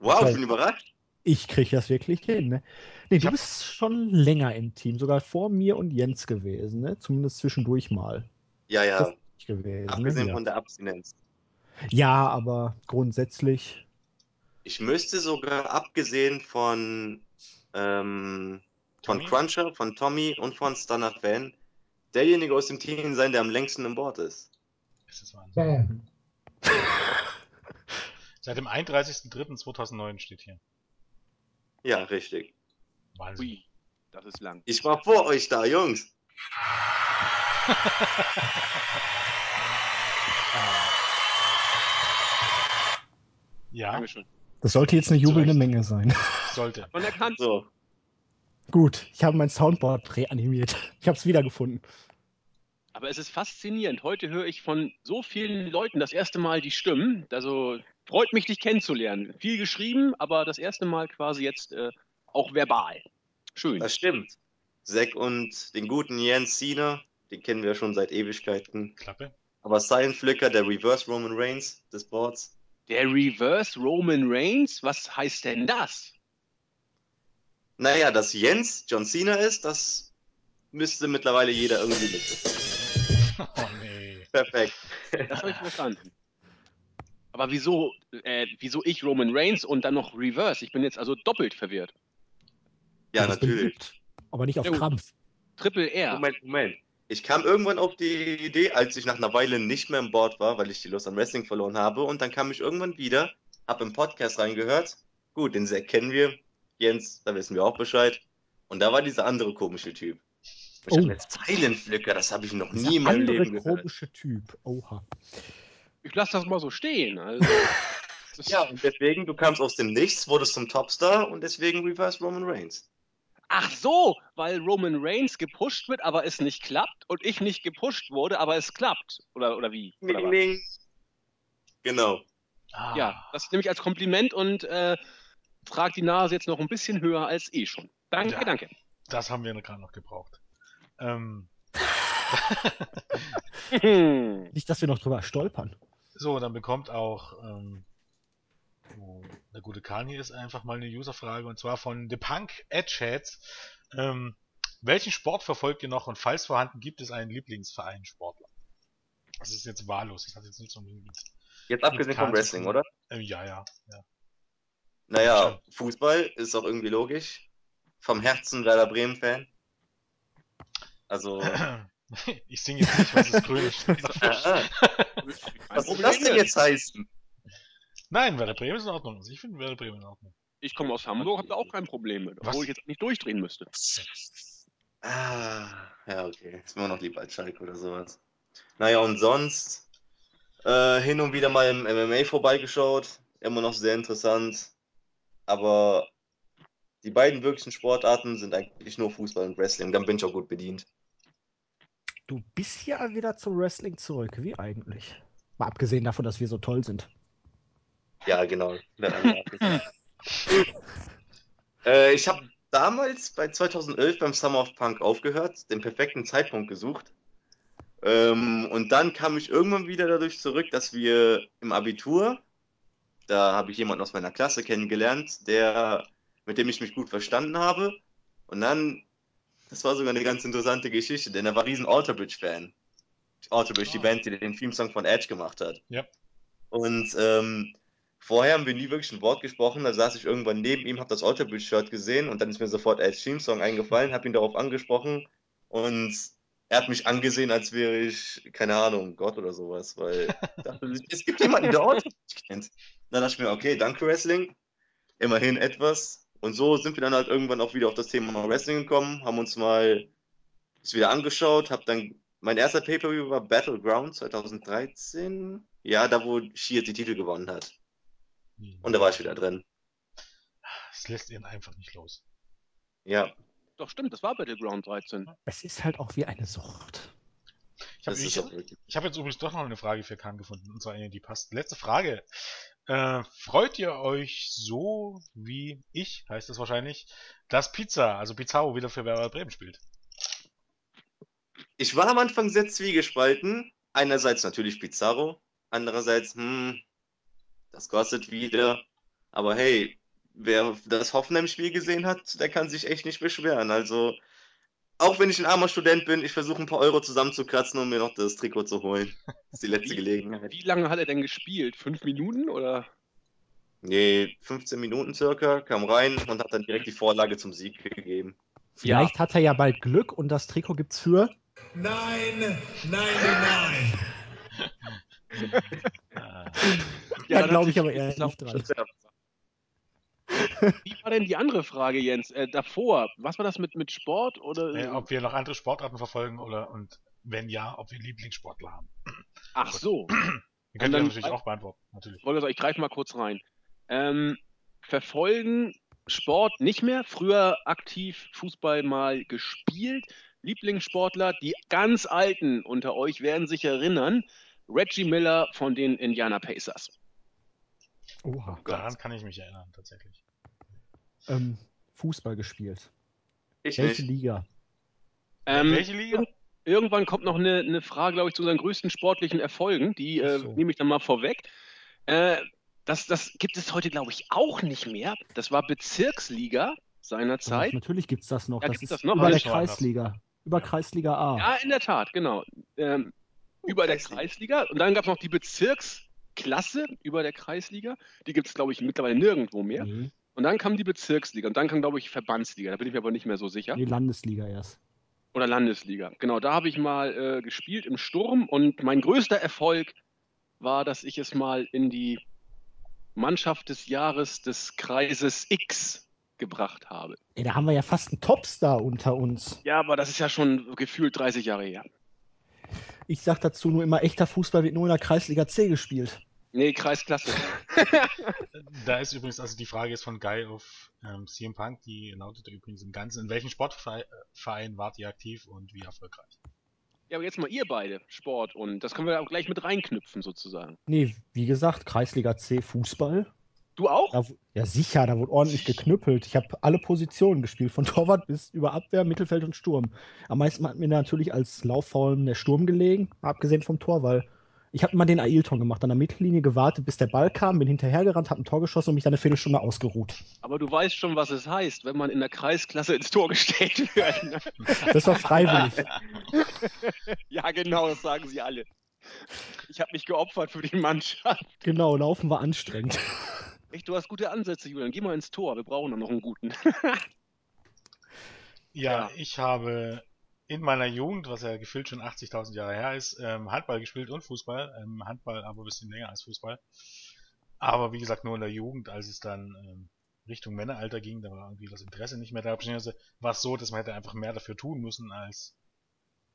Wow, ich bin überrascht. Ich kriege das wirklich hin, ne? Nee, Ich du bist schon länger im Team, sogar vor mir und Jens gewesen, ne? Zumindest zwischendurch mal Ja, ja. gewesen. Abgesehen ne? von der Abstinenz. ja, aber grundsätzlich. Ich müsste sogar, abgesehen von, ähm, von Tommy? Cruncher, von Tommy und von Stunner Fan, derjenige aus dem Team sein, der am längsten im Board ist. Das ist Wahnsinn. Bam. Seit dem 31.03.2009 steht hier. Ja, richtig. Wahnsinn. Ui, das ist lang. Ich war vor euch da, Jungs. Ja, Dankeschön. Das sollte jetzt eine jubelnde. Menge sein. sollte. Man erkannt. So. Gut, ich habe mein Soundboard reanimiert. Ich habe es wiedergefunden. Aber es ist faszinierend. Heute höre ich von so vielen Leuten das erste Mal die Stimmen. Also freut mich, dich kennenzulernen. Viel geschrieben, aber das erste Mal quasi jetzt äh, auch verbal. Schön. Das stimmt. Zack und den guten Jens Cena, den kennen wir schon seit Ewigkeiten. Klappe. Aber Silent Flicker, der Reverse Roman Reigns des Boards. Der Reverse Roman Reigns, was heißt denn das? Naja, dass Jens John Cena ist, das müsste mittlerweile jeder irgendwie wissen. Oh nee. Perfekt. Das habe ich verstanden. Aber wieso, äh, wieso ich Roman Reigns und dann noch Reverse? Ich bin jetzt also doppelt verwirrt. Ja, natürlich. aber nicht auf. Krampf. Triple R. Moment, Moment. Ich kam irgendwann auf die Idee, als ich nach einer Weile nicht mehr im Board war, weil ich die Lust am Wrestling verloren habe. Und dann kam ich irgendwann wieder, hab im Podcast reingehört. Gut, den Zack kennen wir. Jens, da wissen wir auch Bescheid. Und da war dieser andere komische Typ. Ich Oh. jetzt Silent Flicker, das habe ich noch nie in meinem Leben gehört. komische Typ. Oha. Ich lasse das mal so stehen. Also, Ja, und deswegen, du kamst aus dem Nichts, wurdest zum Topstar und deswegen Reverse Roman Reigns. Ach so, weil Roman Reigns gepusht wird, aber es nicht klappt und ich nicht gepusht wurde, aber es klappt. Oder, oder wie? Oder was? Genau. Ah, Ja, das nehme ich als Kompliment und äh, trage die Nase jetzt noch ein bisschen höher als eh schon. Danke, Ja. danke. das haben wir gerade noch gebraucht. Ähm, Nicht, dass wir noch drüber stolpern. so, dann bekommt auch ähm, oh, der gute Kahn hier ist einfach mal eine Userfrage und zwar von The Punk Edgeheads. Ähm, welchen Sport verfolgt ihr noch und falls vorhanden gibt es einen Lieblingsverein Sportler? Das ist jetzt wahllos, das hat jetzt nichts unbedingt mit. Jetzt abgesehen vom Wrestling, oder? Ähm, ja, ja, ja. Naja, Fußball ist auch irgendwie logisch. Vom Herzen Werder Bremen-Fan. Also, Ich singe jetzt nicht, was ah, Kein was soll Problem. das denn jetzt heißen? Nein, Werder Bremen ist in Ordnung. Also ich finde Werder Bremen in Ordnung. Ich komme aus Hamburg, habe da auch kein Problem mit, Was? obwohl ich jetzt nicht durchdrehen müsste. Ah, ja, okay. Ist mir noch lieber als Schalke oder sowas. Naja, und sonst äh, hin und wieder mal im MMA vorbeigeschaut. Immer noch sehr interessant. Aber die beiden wirklichen Sportarten sind eigentlich nur Fußball und Wrestling. Dann bin ich auch gut bedient. Du bist ja wieder zum Wrestling zurück. Wie eigentlich? Mal abgesehen davon, dass wir so toll sind. Ja, genau. Äh, ich habe damals bei 2011 beim Summer of Punk aufgehört, den perfekten Zeitpunkt gesucht. Ähm, und dann kam ich irgendwann wieder dadurch zurück, dass wir im Abitur, da habe ich jemanden aus meiner Klasse kennengelernt, der, mit dem ich mich gut verstanden habe. Und dann, das war sogar eine ganz interessante Geschichte, denn er war riesen Alterbridge-Fan. Alterbridge, die Ah. Band, die den Theme-Song von Edge gemacht hat. Ja. Und ähm, vorher haben wir nie wirklich ein Wort gesprochen. Da saß ich irgendwann neben ihm, habe das Alterbridge-Shirt gesehen und dann ist mir sofort Edge Theme-Song eingefallen, habe ihn darauf angesprochen und er hat mich angesehen, als wäre ich, keine Ahnung, Gott oder sowas, weil ich dachte, es gibt jemanden, der Alterbridge kennt. Dann dachte ich mir, okay, danke Wrestling, immerhin etwas. Und so sind wir dann halt irgendwann auch wieder auf das Thema Wrestling gekommen, haben uns mal das wieder angeschaut, hab dann, mein erster Pay-Per-View war Battleground 2013. Ja, da wo Shield die Titel gewonnen hat. Und da war ich wieder drin. Es lässt ihn einfach nicht los. Ja, Doch stimmt, das war Battleground 13. Es ist halt auch wie eine Sucht. Ich habe das hab jetzt übrigens doch noch eine Frage für Kahn gefunden, und zwar eine, die passt. Letzte Frage. Äh, freut ihr euch so wie ich, heißt es wahrscheinlich, dass Pizza, also Pizarro wieder für Werder Bremen spielt? Ich war am Anfang sehr zwiegespalten. Einerseits natürlich Pizarro, andererseits, hm, Das kostet wieder. Aber hey, wer das Hoffenheim-Spiel gesehen hat, der kann sich echt nicht beschweren. Also, auch wenn ich ein armer Student bin, ich versuche ein paar Euro zusammenzukratzen, um mir noch das Trikot zu holen. Das ist die letzte Wie- Gelegenheit. Wie lange hat er denn gespielt? Fünf Minuten oder? Nee, 15 Minuten circa, kam rein und hat dann direkt die Vorlage zum Sieg gegeben. Vielleicht hat er ja bald Glück und das Trikot gibt's für. Nine ninety nine. Ja, dann glaube ich aber eher nicht dran. Wie war denn die andere Frage, Jens? Äh, davor, was war das mit, mit Sport oder? äh, ob wir noch andere Sportarten verfolgen oder und wenn ja, ob wir Lieblingssportler haben. Ach so. Die könnt ihr natürlich auch beantworten, natürlich. Ich wollte ich greife mal kurz rein. Ähm, verfolgen Sport nicht mehr. Früher aktiv Fußball mal gespielt. Lieblingssportler, die ganz Alten unter euch werden sich erinnern. Reggie Miller von den Indiana Pacers. Oha. Daran kann ich mich erinnern, tatsächlich. Ähm, Fußball gespielt. Ich Welche nicht. Liga? Ähm, Welche Liga? Irgendwann kommt noch eine, eine Frage, glaube ich, zu unseren größten sportlichen Erfolgen. Die äh, so. nehme ich dann mal vorweg. Äh, das, das gibt es heute, glaube ich, auch nicht mehr. Das war Bezirksliga Doch, seinerzeit. natürlich gibt's das noch. Ja, das ist das noch? über der. Kreisliga. Über Ja. Kreisliga A. Ja, in der Tat, genau. Ähm, über der Kreisliga. Und dann gab es noch die Bezirksklasse über der Kreisliga. Die gibt es, glaube ich, mittlerweile nirgendwo mehr. Nee, Und dann kam die Bezirksliga. Und dann kam, glaube ich, Verbandsliga. Da bin ich mir aber nicht mehr so sicher. nee, Landesliga erst. Oder Landesliga. Genau, da habe ich mal äh, gespielt im Sturm. Und mein größter Erfolg war, dass ich es mal in die Mannschaft des Jahres des Kreises X gebracht habe. Ey, da haben wir ja fast einen Topstar unter uns. Ja, aber das ist ja schon gefühlt 30 Jahre her. Ich sag dazu nur immer, echter Fußball wird nur in der Kreisliga C gespielt. Nee, Kreisklasse. Da ist übrigens, also die Frage ist von Guy auf ähm, CM Punk, die lautete übrigens im Ganzen, in welchem Sportverein wart ihr aktiv und wie erfolgreich? Ja, aber jetzt mal ihr beide, Sport. Und das können wir auch gleich mit reinknüpfen, sozusagen. Nee, wie gesagt, Kreisliga C Fußball. Du auch? Da, ja, sicher, da wurde ordentlich geknüppelt. Ich habe alle Positionen gespielt, von Torwart bis über Abwehr, Mittelfeld und Sturm. Am meisten hat mir natürlich als Lauffaul der Sturm gelegen, abgesehen vom Tor, weil ich habe immer den Ailton gemacht, an der Mittellinie gewartet, bis der Ball kam, bin hinterhergerannt, habe ein Tor geschossen und mich dann eine Viertelstunde ausgeruht. Aber du weißt schon, was es heißt, wenn man in der Kreisklasse ins Tor gestellt wird. Ne? Das war freiwillig. ja, genau, das sagen sie alle. Ich habe mich geopfert für die Mannschaft. genau, Laufen war anstrengend. Echt, du hast gute Ansätze, Julian. Geh mal ins Tor. Wir brauchen da noch einen guten. Ja, Ja. ich habe in meiner Jugend, was ja gefühlt schon 80.000 Jahre her ist, ähm, Handball gespielt und Fußball. Ähm, Handball aber ein bisschen länger als Fußball. Aber wie gesagt, nur in der Jugend, als es dann ähm, Richtung Männeralter ging, da war irgendwie das Interesse nicht mehr da. War es so, dass man hätte einfach mehr dafür tun müssen, als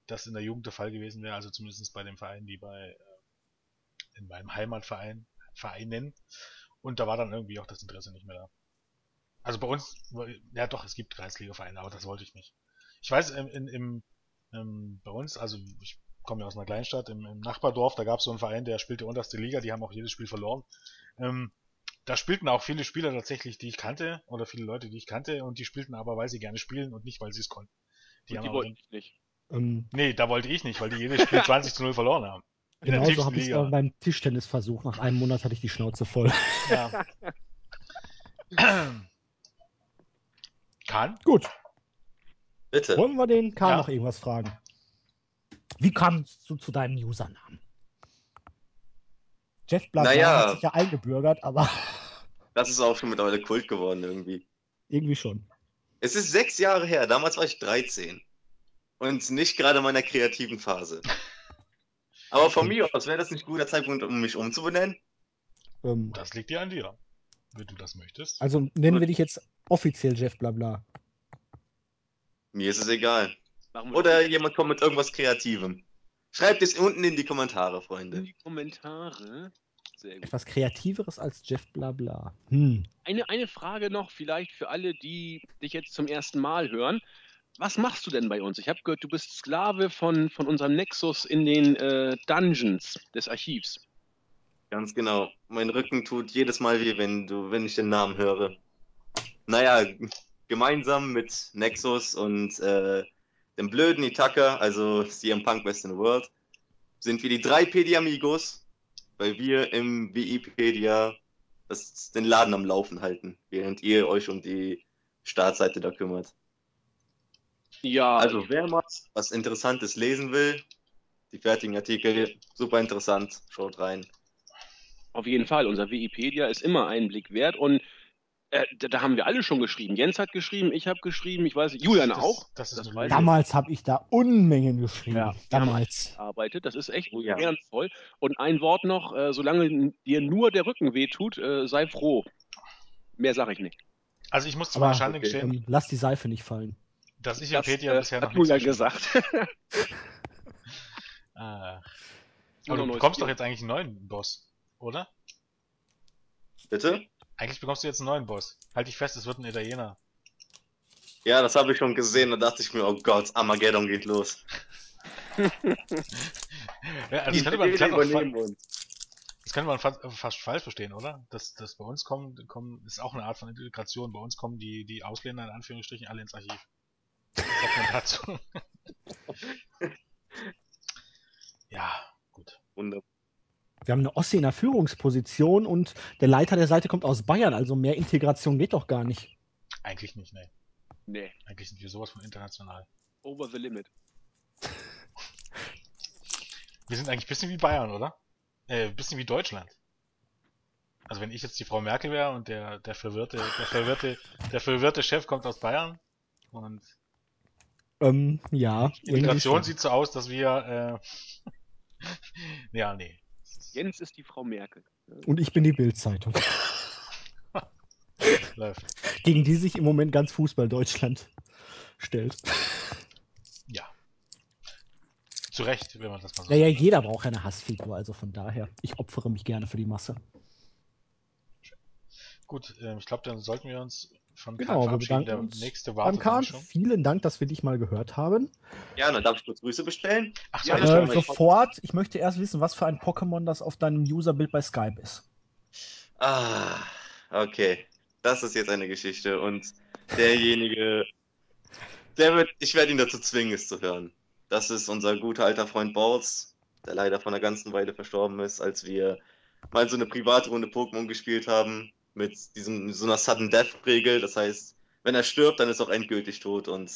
das in der Jugend der Fall gewesen wäre. Also zumindest bei dem Verein, die bei in meinem Heimatverein Vereinen. Und da war dann irgendwie auch das Interesse nicht mehr da. Also bei uns, ja doch, es gibt Kreisliga-Vereine, aber das wollte ich nicht. Ich weiß, im, in, im, ähm, bei uns, also ich komme ja aus einer Kleinstadt, im, im Nachbardorf, da gab es so einen Verein, der spielte unterste Liga, die haben auch jedes Spiel verloren. Ähm, da spielten auch viele Spieler tatsächlich, die ich kannte, oder viele Leute, die ich kannte, und die spielten aber, weil sie gerne spielen und nicht, weil sie es konnten. Die Die, haben die aber wollte dann, ich nicht. ähm, nee, da wollte ich nicht, weil die jedes Spiel 20 zu 0 verloren haben. Genauso habe ich es beim Tischtennisversuch. Nach einem Monat hatte ich die Schnauze voll. Ja. Kann? Gut, Bitte. wollen wir den Karl Ja. noch irgendwas fragen? Wie kamst du zu deinem Usernamen? Jeff Blabla Naja. hat sich ja eingebürgert, aber Das ist auch schon mittlerweile Kult geworden irgendwie. irgendwie schon. Es ist sechs Jahre her, damals war ich 13. Und nicht gerade in meiner kreativen Phase. Aber von mir aus wäre das nicht ein guter Zeitpunkt, um mich umzubenennen. Ähm, Das liegt dir an dir. Wenn du das möchtest. also nennen wir dich jetzt offiziell Jeff Blabla. Mir ist es egal. Machen wir Oder jemand kommt mit irgendwas Kreativem. Schreibt es unten in die Kommentare, in Freunde. die Kommentare. Sehr gut. Etwas Kreativeres als Jeff Blabla. Hm. Eine, eine Frage noch vielleicht für alle, die dich jetzt zum ersten Mal hören. Was machst du denn bei uns? Ich habe gehört, du bist Sklave von, von unserem Nexus in den äh, Dungeons des Archivs. Ganz genau. Mein Rücken tut jedes Mal weh, wenn du, wenn ich den Namen höre. Naja, gemeinsam mit Nexus und äh, dem blöden Itaka, also CM Punk the World, sind wir die drei Pedi Amigos, weil wir im Wikipedia den Laden am Laufen halten, während ihr euch um die Startseite da kümmert. Ja, Also wer mal was Interessantes lesen will, die fertigen Artikel, super interessant, schaut rein. auf jeden Fall. Unser Wikipedia ist immer einen Blick wert und äh, da, da haben wir alle schon geschrieben. Jens hat geschrieben, ich habe geschrieben, ich weiß nicht, Julian Das- auch. das ist weiß ich. Damals habe ich da Unmengen geschrieben. Ja, Damals. arbeitet. Das ist echt Oh ja. ehrenvoll. Und ein Wort noch, äh, solange dir nur der Rücken wehtut, äh, sei froh. Mehr sage ich nicht. Also ich muss zu meiner Schande okay, gestehen, Ähm, lass die Seife nicht fallen. Dass ich Das Wikipedia äh, bisher hat noch nichts Julian verstanden gesagt. Ah. Aber du bekommst Bier. doch jetzt eigentlich einen neuen Boss, oder? Bitte? Eigentlich bekommst du jetzt einen neuen Boss. Halt dich fest, es wird ein Italiener. Ja, das habe ich schon gesehen, da dachte ich mir, oh Gott, Armageddon geht los. Ja, also das könnte man, kann das könnte man fast, fast falsch verstehen, oder? Dass, dass bei uns kommen, kommen, ist auch eine Art von Integration. Bei uns kommen die, die Ausländer in Anführungsstrichen alle ins Archiv. Sagt man dazu? ja, gut. Wunderbar. Wir haben eine Ossi in der Führungsposition und der Leiter der Seite kommt aus Bayern, also mehr Integration geht doch gar nicht. Eigentlich nicht, ne. nee, Eigentlich sind wir sowas von international. over the limit. Wir sind eigentlich ein bisschen wie Bayern, oder? Äh, ein bisschen wie Deutschland. Also wenn ich jetzt die Frau Merkel wäre und der, der verwirrte, der verwirrte, der verwirrte Chef kommt aus Bayern und Ähm, ja. Integration sieht so aus, dass wir, äh, ja, nee. Jens ist die Frau Merkel. Und ich bin die Bildzeitung, Läuft. gegen die sich im Moment ganz Fußball Deutschland stellt. Ja. Zu Recht, wenn man das mal so Ja, ja, sagt. jeder braucht eine Hassfigur, also von daher. Ich opfere mich gerne für die Masse. Gut, ähm, ich glaube, dann sollten wir uns von Genau, wir bedanken Der uns nächste Beim wartet Kahn, schon. vielen Dank, dass wir dich mal gehört haben. Ja, dann darf ich kurz Grüße bestellen. Ach Ja, Äh, sofort, ich möchte erst wissen, was für ein Pokémon das auf deinem Userbild bei Skype ist. Ah, okay. Das ist jetzt eine Geschichte und derjenige, der wird, ich werde ihn dazu zwingen, es zu hören. Das ist unser guter alter Freund Bautz, der leider vor einer ganzen Weile verstorben ist, als wir mal so eine Privatrunde Pokémon gespielt haben mit diesem so einer Sudden Death Regel. Das heißt, wenn er stirbt, dann ist er auch endgültig tot und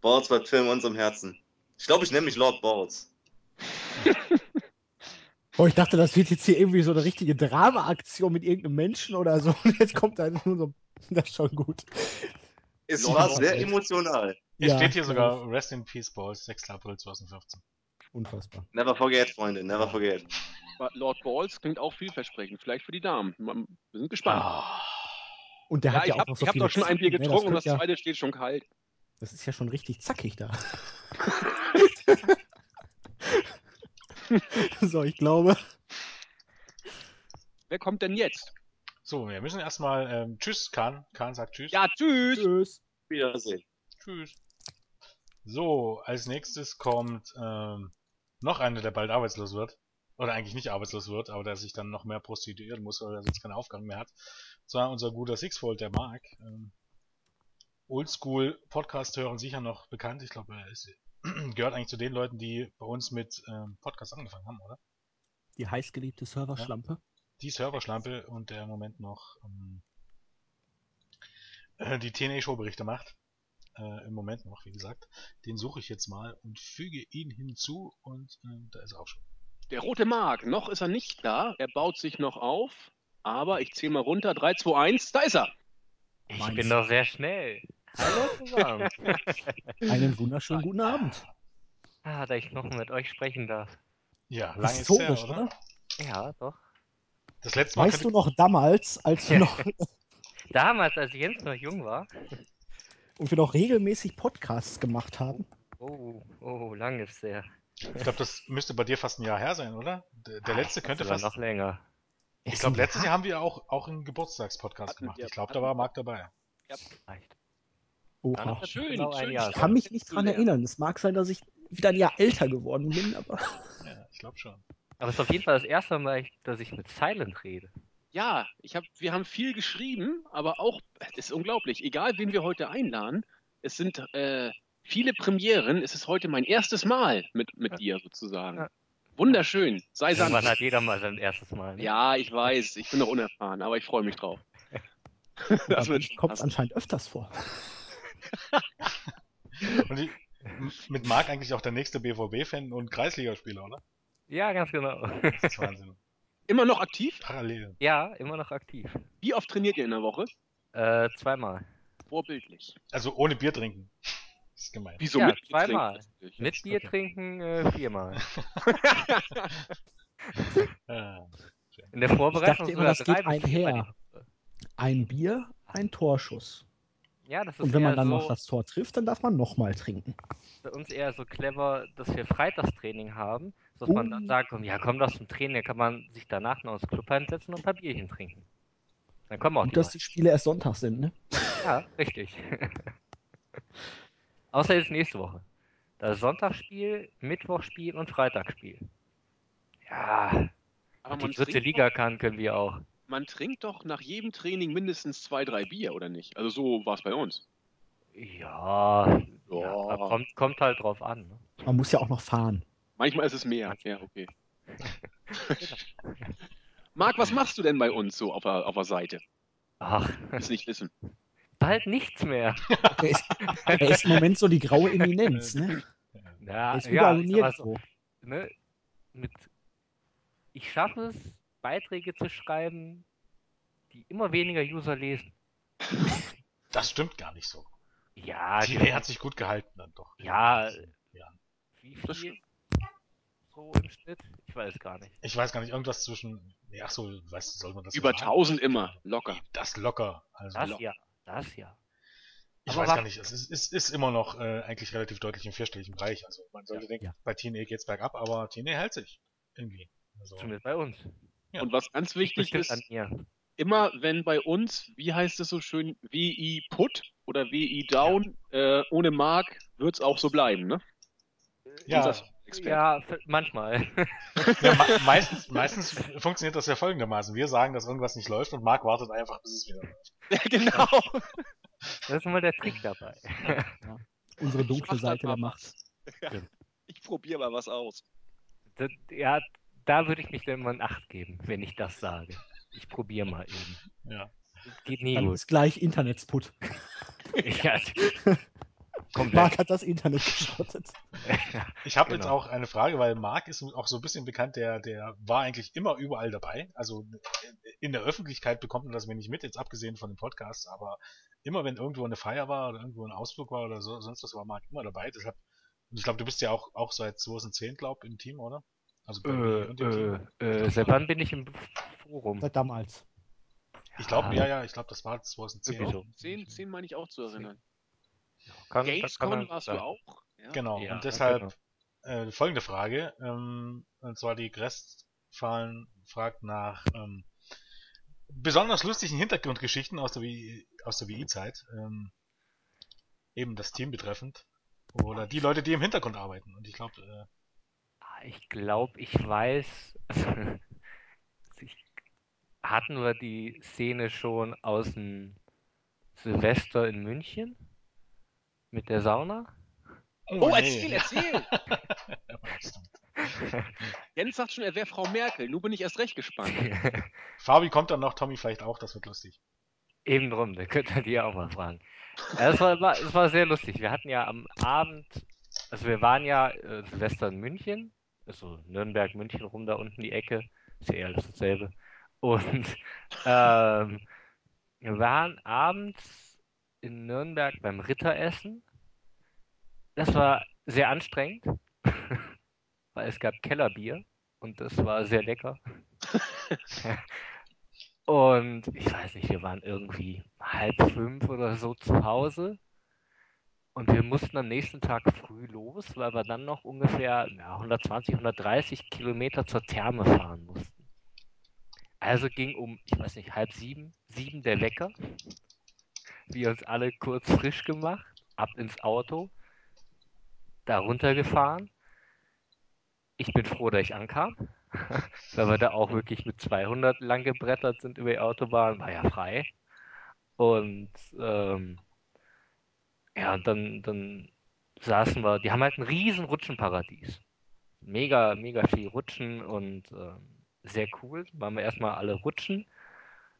Bautz bleibt für in unserem Herzen. Ich glaube, ich nenne mich Lord Bautz. Oh, ich dachte, das wird jetzt hier irgendwie so eine richtige Drama-Aktion mit irgendeinem Menschen oder so. Und jetzt kommt da nur so. Das ist schon gut. Es Lord war sehr emotional. Es Ja, steht hier sogar Rest in Peace Balls, 6. April 2015. ich. Unfassbar. Never forget, Freunde, never forget. Lord Balls klingt auch vielversprechend. Vielleicht für die Damen. Wir sind gespannt. Ah, Und der ja, hat ich ja auch habe noch so hab viele doch schon ein Bier ne? getrunken und das ja, zweite steht schon kalt. Das ist ja schon richtig zackig da. so, ich glaube. Wer kommt denn jetzt? So, wir müssen erstmal, ähm, tschüss, Kahn. Kahn sagt tschüss. Ja, tschüss. Tschüss. Wiedersehen. Tschüss. So, als nächstes kommt ähm, noch einer, der bald arbeitslos wird. Oder eigentlich nicht arbeitslos wird, aber der sich dann noch mehr prostituieren muss, weil er sonst keine Aufgaben mehr hat. Zwar unser guter Sixfold, der Mark. Ähm, Oldschool Podcast hören sicher noch bekannt. Ich glaube, er ist, gehört eigentlich zu den Leuten, die bei uns mit ähm, Podcast angefangen haben, oder? Die heißgeliebte Serverschlampe. Die Serverschlampe und der im Moment noch ähm, äh, die TNA-Show-Berichte macht. Äh, Im Moment noch, wie gesagt. Den suche ich jetzt mal und füge ihn hinzu und äh, da ist er auch schon. Der rote Mark. Noch ist er nicht da. Er baut sich noch auf. Aber ich zähle mal runter. 3, 2, 1. Da ist er. Ich Meins. bin doch sehr schnell. Hallo zusammen. Einen wunderschönen guten Abend. ah, da ich noch mit euch sprechen darf. Ja, lange ist her, oder? oder? Ja, doch. Das letzte Mal Weißt du noch damals, als wir noch Damals, als Jens noch jung war. und wir noch regelmäßig Podcasts gemacht haben? Oh, oh, lang ist der. Ich glaube, das müsste bei dir fast ein Jahr her sein, oder? Der, der Ah, letzte das könnte fast. noch länger. Ich glaube, letztes Jahr haben wir auch, auch einen Geburtstagspodcast Hatten gemacht. wir- Ich glaube, da war Marc dabei. Reicht. Oha. Dann ist Schön, genau schön. Ich kann mich Ja, nicht dran erinnern. Es mag sein, dass ich wieder ein Jahr älter geworden bin, aber Ja, ich glaube schon. Aber es ist auf jeden Fall das erste Mal, dass ich mit Silent rede. Ja, ich hab, wir haben viel geschrieben, aber auch, es ist unglaublich, egal wen wir heute einladen, es sind äh, viele Premieren. Es ist heute mein erstes Mal mit, mit Ja. dir sozusagen. Ja. Wunderschön. Sei sanft. Irgendwann hat jeder mal sein erstes Mal. Ne? Ja, ich weiß. Ich bin noch unerfahren, aber ich freue mich drauf. Das kommt anscheinend öfters vor. Und m- mit Marc eigentlich auch der nächste BVB-Fan und Kreisligaspieler, oder? Ja, ganz genau. Das ist Wahnsinn. Immer noch aktiv? Parallel. ja, immer noch aktiv. Wie oft trainiert ihr in der Woche? Äh, zweimal. Vorbildlich. Also ohne Bier trinken. Ist gemein. Wieso Ja, mit Bier zweimal. Mit Bier Okay. trinken äh, viermal. Ja. In der Vorbereitung dachte immer, das drei geht einher. Ein Bier, ein Torschuss. Ja, das ist Und wenn man dann so, noch das Tor trifft, dann darf man nochmal trinken. bei uns eher so clever, dass wir Freitagstraining haben, dass man dann Oh. sagt, komm, ja komm, das zum Training, dann kann man sich danach noch ins Club einsetzen und ein paar Bierchen trinken. Dann kommen auch Gut, die dass die Spiele erst Sonntag sind, ne? Ja, richtig. Außer jetzt nächste Woche. Da ist Sonntagsspiel, Mittwochspiel und Freitagsspiel. Ja, Aber die dritte Liga kann, können wir auch. man trinkt doch nach jedem Training mindestens zwei, drei Bier, oder nicht? Also so war es bei uns. Ja, ja Ja. kommt, kommt halt drauf an. Ne? Man muss ja auch noch fahren. Manchmal ist es mehr. Ja, okay. Marc, was machst du denn bei uns so auf der, auf der Seite? Ach, Willst nicht wissen. Bald nichts mehr. Er ist, er ist im Moment so die graue Eminenz, ne? Ja, ist ja, überall ich so, ne, mit, ich schaffe es, Beiträge zu schreiben, die immer weniger User lesen. Das stimmt gar nicht so. Ja, Die genau. hat sich gut gehalten dann doch. Ja, Ja. Wie viel? So im Schnitt? Ich weiß gar nicht. Ich weiß gar nicht, irgendwas zwischen. Nee, ach so, weißt du, soll man das so Über sagen? 1000 immer. Locker. Das locker. Also, Das ja, das ja. ich aber weiß gar nicht, es ist, ist, ist immer noch äh, eigentlich relativ deutlich im vierstelligen Bereich. Also man sollte Ja, denken, ja. bei TNE geht's bergab, aber TNE hält sich. Irgendwie. Also, Zumindest bei uns. Ja. Und was ganz wichtig ist, an mir. immer wenn bei uns, wie heißt es so schön, WI Put oder WI Down, äh, ohne Mark wird es auch so bleiben, ne? ja, Unser Experte. Ja, manchmal. ja me meistens, meistens funktioniert das ja folgendermaßen. Wir sagen, dass irgendwas nicht läuft und Marc wartet einfach, bis es wieder läuft. genau. Das ist mal der Trick dabei. Unsere Ich dunkle Seite der mal Macht. was. Ich probiere mal was aus. Das, ja, da würde ich mich dann mal in Acht geben, wenn ich das sage. Ich probiere mal eben. Ja. Das geht nie Dann gut. ist gleich Internetsput. Ja, komplett. Marc hat das Internet geschrottet. Ich habe jetzt Genau. auch eine Frage, weil Marc ist auch so ein bisschen bekannt, der, der war eigentlich immer überall dabei. Also in der Öffentlichkeit bekommt man das mir nicht mit, jetzt abgesehen von den Podcasts, aber immer wenn irgendwo eine Feier war oder irgendwo ein Ausflug war oder so, sonst was war Marc immer dabei. Deshalb, und ich glaube, du bist ja auch, auch seit 2010, glaub im Team, oder? Also bei und dem Team. äh, äh, seit wann bin ich im Forum? Seit damals. Ich glaube, ja, ja, ich glaube, das war 2010. Irgendwie so. 10, 10 meine ich auch zu erinnern. Kann, Gamescom warst du auch? Ja. Genau, Ja, und deshalb genau. äh, folgende Frage, ähm, und zwar die Grestfallen fragt nach ähm, besonders lustigen Hintergrundgeschichten aus der WI aus der WI-Zeit, ähm, eben das Team betreffend, oder die Leute, die im Hintergrund arbeiten. Und ich glaube, äh, Ah, Ich glaube, ich weiß. hatten wir die Szene schon aus dem Silvester in München? Mit der Sauna? Oh, nee. erzähl, erzähl! Ja, stimmt. Jens sagt schon, er wäre Frau Merkel. Nun bin ich erst recht gespannt. Fabi kommt dann noch, Tommy vielleicht auch, das wird lustig. Eben drum, da könnt ihr die auch mal fragen. Ja, es, war, war sehr lustig. Wir hatten ja am Abend, also wir waren ja äh, Silvester in München, also Nürnberg, München rum da unten die Ecke, ist ja eher alles dasselbe. Und ähm, wir waren abends in Nürnberg beim Ritteressen. Das war sehr anstrengend, weil es gab Kellerbier und das war sehr lecker. Und ich weiß nicht, wir waren irgendwie halb fünf oder so zu Hause. Und wir mussten am nächsten Tag früh los, weil wir dann noch ungefähr ja, 120, 130 Kilometer zur Therme fahren mussten. Also ging um, ich weiß nicht, halb sieben, sieben der Wecker. Wir uns alle kurz frisch gemacht, ab ins Auto, da runtergefahren. Ich bin froh, dass ich ankam, weil wir da auch wirklich mit 200 lang gebrettert sind über die Autobahn, war ja frei. Und ähm, ja, und dann, dann saßen wir, die haben halt ein riesen Rutschenparadies. mega, mega viel rutschen und ähm, sehr cool. Waren wir erstmal alle rutschen.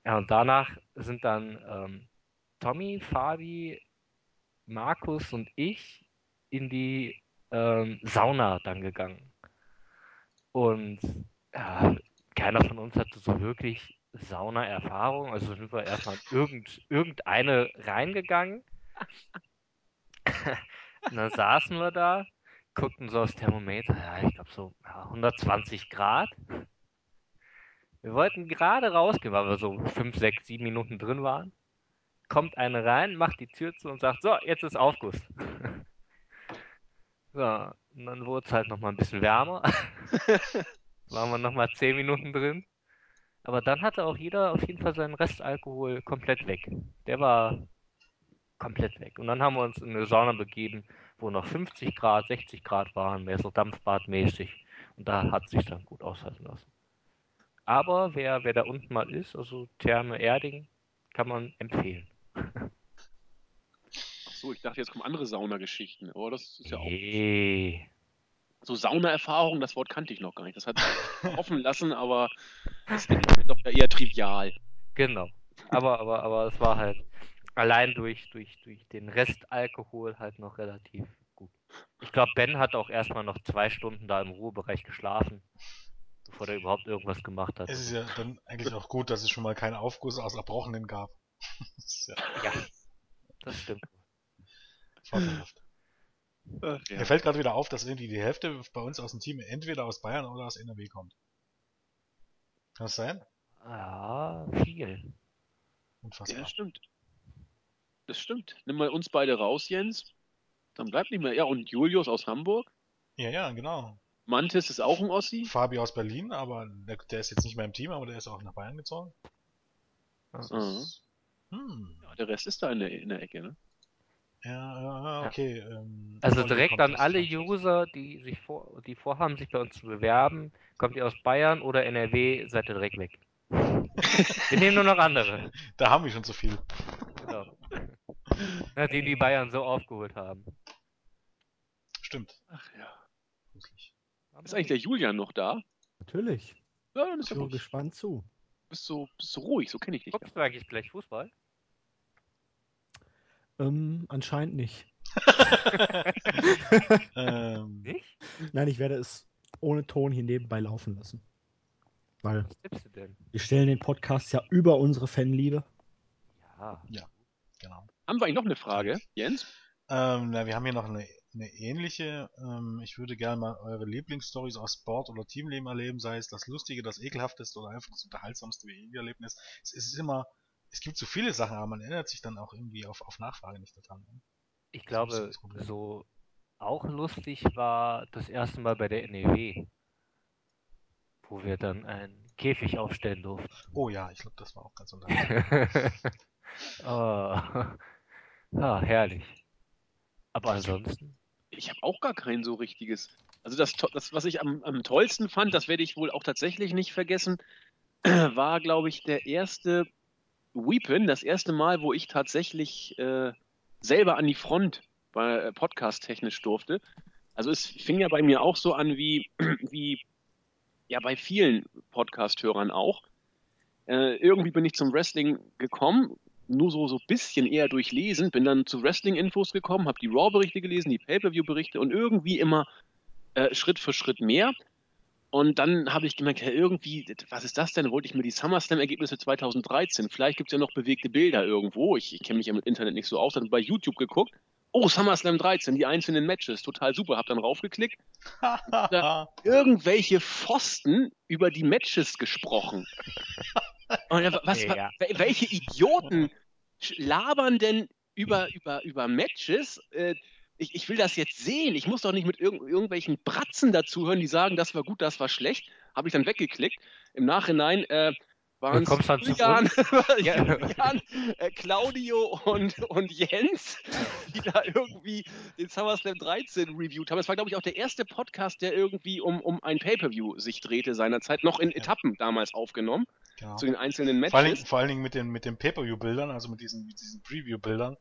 Ja, und danach sind dann ähm, Tommy, Fabi, Markus und ich in die ähm, Sauna dann gegangen. Und ja, keiner von uns hatte so wirklich Sauna-Erfahrung. Also sind wir erstmal irgend, irgendeine reingegangen. und dann saßen wir da, guckten so aufs Thermometer, ja, ich glaube so ja, 120 Grad. Wir wollten gerade rausgehen, weil wir so 5, 6, 7 Minuten drin waren. Kommt eine rein, macht die Tür zu und sagt, so, jetzt ist Aufguss. So, und dann wurde es halt nochmal ein bisschen wärmer. waren wir nochmal 10 Minuten drin. Aber dann hatte auch jeder auf jeden Fall seinen Restalkohol komplett weg. Der war komplett weg. Und dann haben wir uns in eine Sauna begeben, wo noch 50 Grad, 60 Grad waren, mehr so Dampfbadmäßig. Und da hat sich dann gut aushalten lassen. Aber wer, wer da unten mal ist, also Therme Erding, kann man empfehlen. So, ich dachte, jetzt kommen andere Saunageschichten. Aber das ist ja auch. Nee. So Saunaerfahrung, das Wort kannte ich noch gar nicht. Das hat offen lassen, aber das ist doch eher trivial. Genau. Aber, aber, aber es war halt allein durch, durch, durch den Restalkohol halt noch relativ gut. Ich glaube, Ben hat auch erstmal noch zwei Stunden da im Ruhebereich geschlafen, bevor der überhaupt irgendwas gemacht hat. Es ist ja dann eigentlich auch gut, dass es schon mal keinen Aufguss aus Erbrochenen gab. Ja Ja, das stimmt. Vorteilhaft. Ach, ja. Mir fällt gerade wieder auf, dass irgendwie die Hälfte bei uns aus dem Team entweder aus Bayern oder aus NRW kommt. Kann das sein? Ja, viel. Unfassbar. Ja, stimmt. Das stimmt. Nimm mal uns beide raus, Jens. Dann bleibt nicht mehr. Ja, und Julius aus Hamburg. Ja, ja, genau. Mantis ist auch ein Ossi. Fabi aus Berlin, aber der, der ist jetzt nicht mehr im Team, aber der ist auch nach Bayern gezogen. Das Mhm. ist, hm. Ja, der Rest ist da in der, in der Ecke, ne? Ja, ja, ja, okay. Ähm, Also direkt an alle. User, die sich vor, die vorhaben, sich bei uns zu bewerben, kommt ihr aus Bayern oder NRW, seid ihr direkt weg. Wir nehmen nur noch andere. Da haben wir schon zu viel. Genau. Nachdem die Bayern so aufgeholt haben. Stimmt. Ach ja. Gruselig. Ist eigentlich der Julian noch da? Natürlich. Ja, dann ist Ich gut. gespannt zu. Bist so, bist so ruhig, so kenne ich dich. Guckst du eigentlich gleich Fußball? Ähm, anscheinend nicht. ähm, Nicht? Nein, ich werde es ohne Ton hier nebenbei laufen lassen. Weil Was tippst du denn? wir stellen den Podcast ja über unsere Fanliebe. Ja. genau. Haben wir eigentlich noch eine Frage, Jens? Ähm, na, wir haben hier noch eine, eine ähnliche. Ähm, ich würde gerne mal eure Lieblingsstories aus Sport oder Teamleben erleben, sei es das Lustige, das Ekelhafteste oder einfach das Unterhaltsamste, wie ihr Erlebnis. Es ist immer, es gibt so viele Sachen, aber man erinnert sich dann auch irgendwie auf, auf Nachfrage nicht daran. Ne? Ich Das glaube, so auch lustig war das erste Mal bei der NEW, wo wir dann einen Käfig aufstellen durften. Oh ja, ich glaube, das war auch ganz unterhaltsam. oh. Ah, herrlich. Aber ansonsten, Ich habe auch gar kein so richtiges. Also das, das was ich am, am tollsten fand, das werde ich wohl auch tatsächlich nicht vergessen, war, glaube ich, der erste Weepin, das erste Mal, wo ich tatsächlich äh, selber an die Front bei äh, Podcast technisch durfte. Also es fing ja bei mir auch so an wie, wie ja bei vielen Podcast-Hörern auch. Äh, irgendwie bin ich zum Wrestling gekommen, nur so so bisschen eher durchlesen, bin dann zu Wrestling-Infos gekommen, habe die Raw-Berichte gelesen, die Pay-per-View-Berichte und irgendwie immer äh, Schritt für Schritt mehr. Und dann habe ich gemerkt, ja, irgendwie, was ist das denn? Wollte ich mir die SummerSlam-Ergebnisse 2013, vielleicht gibt es ja noch bewegte Bilder irgendwo. Ich, ich kenne mich ja mit Internet nicht so aus, dann bei YouTube geguckt. Oh, SummerSlam 13, die einzelnen Matches, total super, hab dann raufgeklickt. Irgendwelche Pfosten über die Matches gesprochen. Und was, Ja. wel- welche Idioten labern denn über, über, über Matches? Äh, ich, ich will das jetzt sehen. Ich muss doch nicht mit irg irgendwelchen Bratzen dazuhören, die sagen, das war gut, das war schlecht. Habe ich dann weggeklickt. Im Nachhinein äh, waren Julian, Ja. Julian äh, Claudio und, und Jens, die da irgendwie den SummerSlam 13 reviewt haben. Es war, glaube ich, auch der erste Podcast, der irgendwie um, um ein Pay-Per-View sich drehte seinerzeit, noch in Etappen damals aufgenommen, Genau. zu den einzelnen Vor allen, Matches. Dingen, vor allen Dingen mit den, mit den Pay-Per-View-Bildern, also mit diesen, mit diesen Preview-Bildern.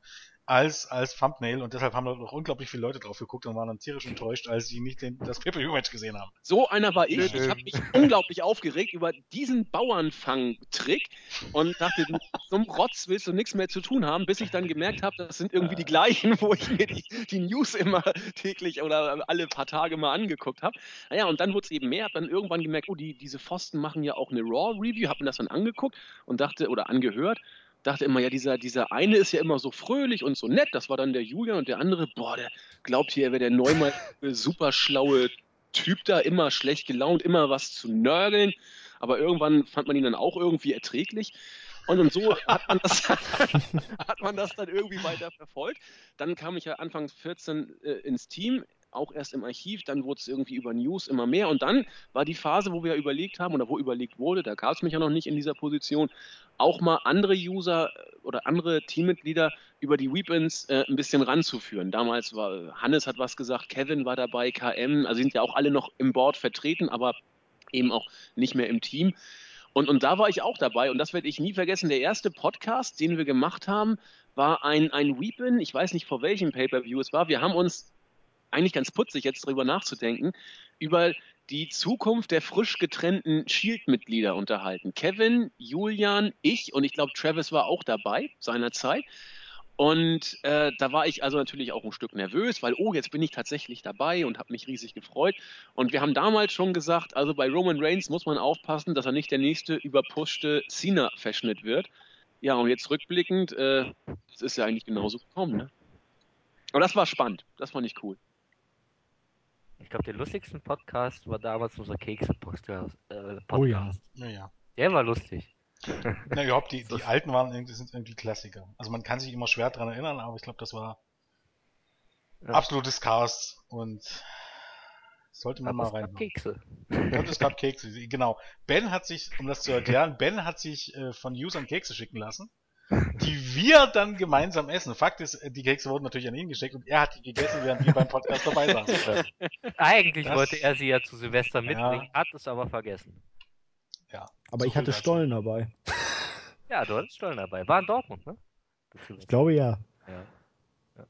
Als, als Thumbnail und deshalb haben da noch unglaublich viele Leute drauf geguckt und waren dann tierisch enttäuscht, als sie nicht den, das Pay-Per-View-Match gesehen haben. So einer war ich. Ich habe mich unglaublich aufgeregt über diesen Bauernfang-Trick und dachte, mit so einem Rotz willst du nichts mehr zu tun haben, bis ich dann gemerkt habe, das sind irgendwie die gleichen, wo ich mir die, die News immer täglich oder alle paar Tage mal angeguckt habe. Naja, und dann wurde es eben mehr, habe dann irgendwann gemerkt, oh, die, diese Pfosten machen ja auch eine Raw-Review, habe mir das dann angeguckt und dachte, oder angehört, dachte immer, ja, dieser, dieser eine ist ja immer so fröhlich und so nett, das war dann der Julian und der andere, boah, der glaubt hier, er wäre der Neumann, super schlaue Typ da, immer schlecht gelaunt, immer was zu nörgeln, aber irgendwann fand man ihn dann auch irgendwie erträglich. Und, und so hat man, das, hat man das dann irgendwie weiter verfolgt. Dann kam ich ja Anfang 14 äh, ins Team, auch erst im Archiv, dann wurde es irgendwie über News immer mehr. Und dann war die Phase, wo wir überlegt haben, oder wo überlegt wurde, da gab es mich ja noch nicht in dieser Position, auch mal andere User äh, oder andere Teammitglieder über die Weapons äh, ein bisschen ranzuführen. Damals war Hannes hat was gesagt, Kevin war dabei, KM, also sind ja auch alle noch im Board vertreten, aber eben auch nicht mehr im Team. Und, und da war ich auch dabei und das werde ich nie vergessen. Der erste Podcast, den wir gemacht haben, war ein, ein Weepin, ich weiß nicht vor welchem Pay-Per-View es war. Wir haben uns eigentlich ganz putzig jetzt darüber nachzudenken, über die Zukunft der frisch getrennten Shield-Mitglieder unterhalten. Kevin, Julian, ich und ich glaube, Travis war auch dabei seinerzeit. Und äh, da war ich also natürlich auch ein Stück nervös, weil, oh, jetzt bin ich tatsächlich dabei und habe mich riesig gefreut. Und wir haben damals schon gesagt, also bei Roman Reigns muss man aufpassen, dass er nicht der nächste überpushte Cena-Verschnitt wird. Ja, und jetzt rückblickend, äh, das ist ja eigentlich genauso gekommen, ne? Aber das war spannend, das fand ich cool. Ich glaube, der lustigste Podcast war damals unser Kekse-Podcast. Äh, Podcast. Oh ja. Naja. Der war lustig. Na, überhaupt, die, die alten waren irgendwie, sind irgendwie Klassiker. Also man kann sich immer schwer dran erinnern, aber ich glaube, das war Ja. absolutes Chaos und sollte man Aber mal es gab rein. Kekse. Und es gab Kekse, genau. Ben hat sich, um das zu erklären, Ben hat sich äh, von Usern Kekse schicken lassen, die wir dann gemeinsam essen. Fakt ist, äh, die Kekse wurden natürlich an ihn geschickt und er hat die gegessen, während wir beim Podcast dabei saßen. Eigentlich Das- wollte er sie ja zu Silvester Ja. mitbringen, hat es aber vergessen. Ja. Aber So ich hatte. Stollen dabei. Ja, du hattest Stollen dabei. War in Dortmund, ne? Ich glaube ja. Ja. ja.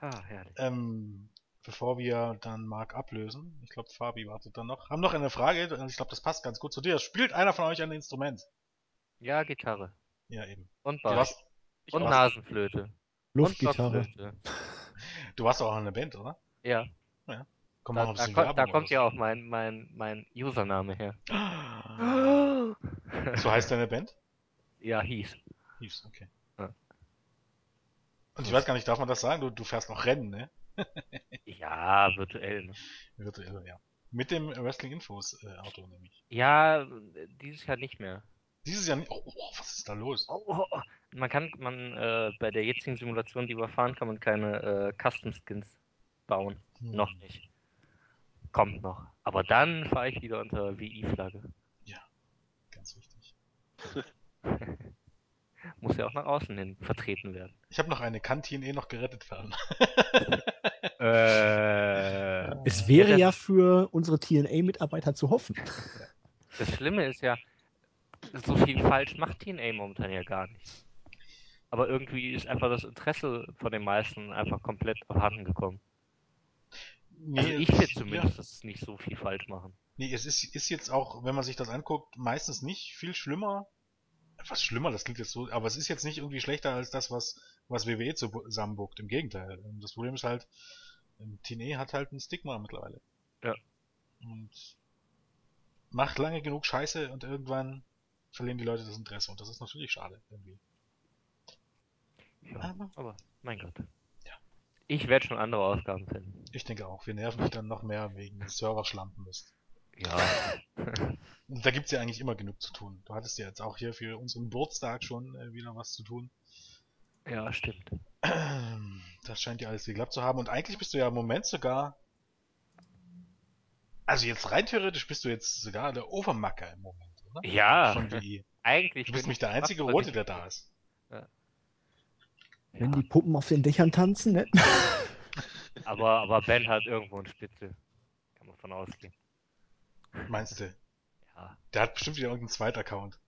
Ah, herrlich. Ähm, bevor wir dann Marc ablösen, ich glaube, Fabi wartet dann noch, haben noch eine Frage, und ich glaube, das passt ganz gut zu dir. Spielt einer von euch ein Instrument? Ja, Gitarre. Ja, eben. Und Bass. Ich Und auch. Nasenflöte. Luftgitarre. Und Blockflöte. du warst auch in einer Band, oder? Ja, Komm da, da, da kommt ja auch mein, mein, mein Username her. So heißt deine Band? Ja, hieß. Hieß, okay. Ja. Und ich weiß gar nicht, darf man das sagen? Du, du fährst noch Rennen, ne? Ja, virtuell. Ne? Virtuell, ja. Mit dem Wrestling Infos äh, Auto nämlich. Ja, dieses Jahr nicht mehr. Dieses Jahr nicht. Oh, oh, was ist da los? Oh, oh, oh. Man kann, man, äh, bei der jetzigen Simulation, die wir fahren, kann man keine äh, Custom Skins bauen. Hm. Noch nicht. Kommt noch. Aber dann fahre ich wieder unter WI-Flagge. Ganz wichtig. Muss ja auch nach außen hin vertreten werden. Ich habe noch eine. Kann TNE noch gerettet werden? Äh, Es wäre ja für unsere TNA-Mitarbeiter zu hoffen. Das Schlimme ist ja, so viel falsch macht TNA momentan ja gar nicht. Aber irgendwie ist einfach das Interesse von den meisten einfach komplett abhanden gekommen. Nee, Also ich finde ja. zumindest, dass es nicht so viel falsch machen. Nee, es ist, ist jetzt auch, wenn man sich das anguckt, meistens nicht viel schlimmer. Was schlimmer, das klingt jetzt so, aber es ist jetzt nicht irgendwie schlechter als das, was, was WWE zusammenbuckt. Im Gegenteil. Das Problem ist halt, ähm, TNE hat halt ein Stigma mittlerweile. Ja. Und macht lange genug Scheiße und irgendwann verlieren die Leute das Interesse. Und das ist natürlich schade, irgendwie. Ja, Aber aber mein Gott. Ja. Ich werde schon andere Ausgaben finden. ich denke auch, wir nerven dich dann noch mehr wegen Serverschlampenmist. Ja. Und da gibt's ja eigentlich immer genug zu tun. Du hattest ja jetzt auch hier für unseren Geburtstag schon äh, wieder was zu tun. ja, stimmt. Das scheint ja alles geklappt zu haben. Und eigentlich bist du ja im Moment sogar. Also jetzt rein theoretisch bist du jetzt sogar der Overmacker im Moment, oder? Ja, Von WI. eigentlich. Du bist nämlich der ich einzige Rote, ich- der da ist. Wenn die Puppen auf den Dächern tanzen, ne? Aber, aber Ben hat irgendwo eine Spitze. Kann man von ausgehen. Meinst du? Ja. Der hat bestimmt wieder irgendeinen zweiten Account.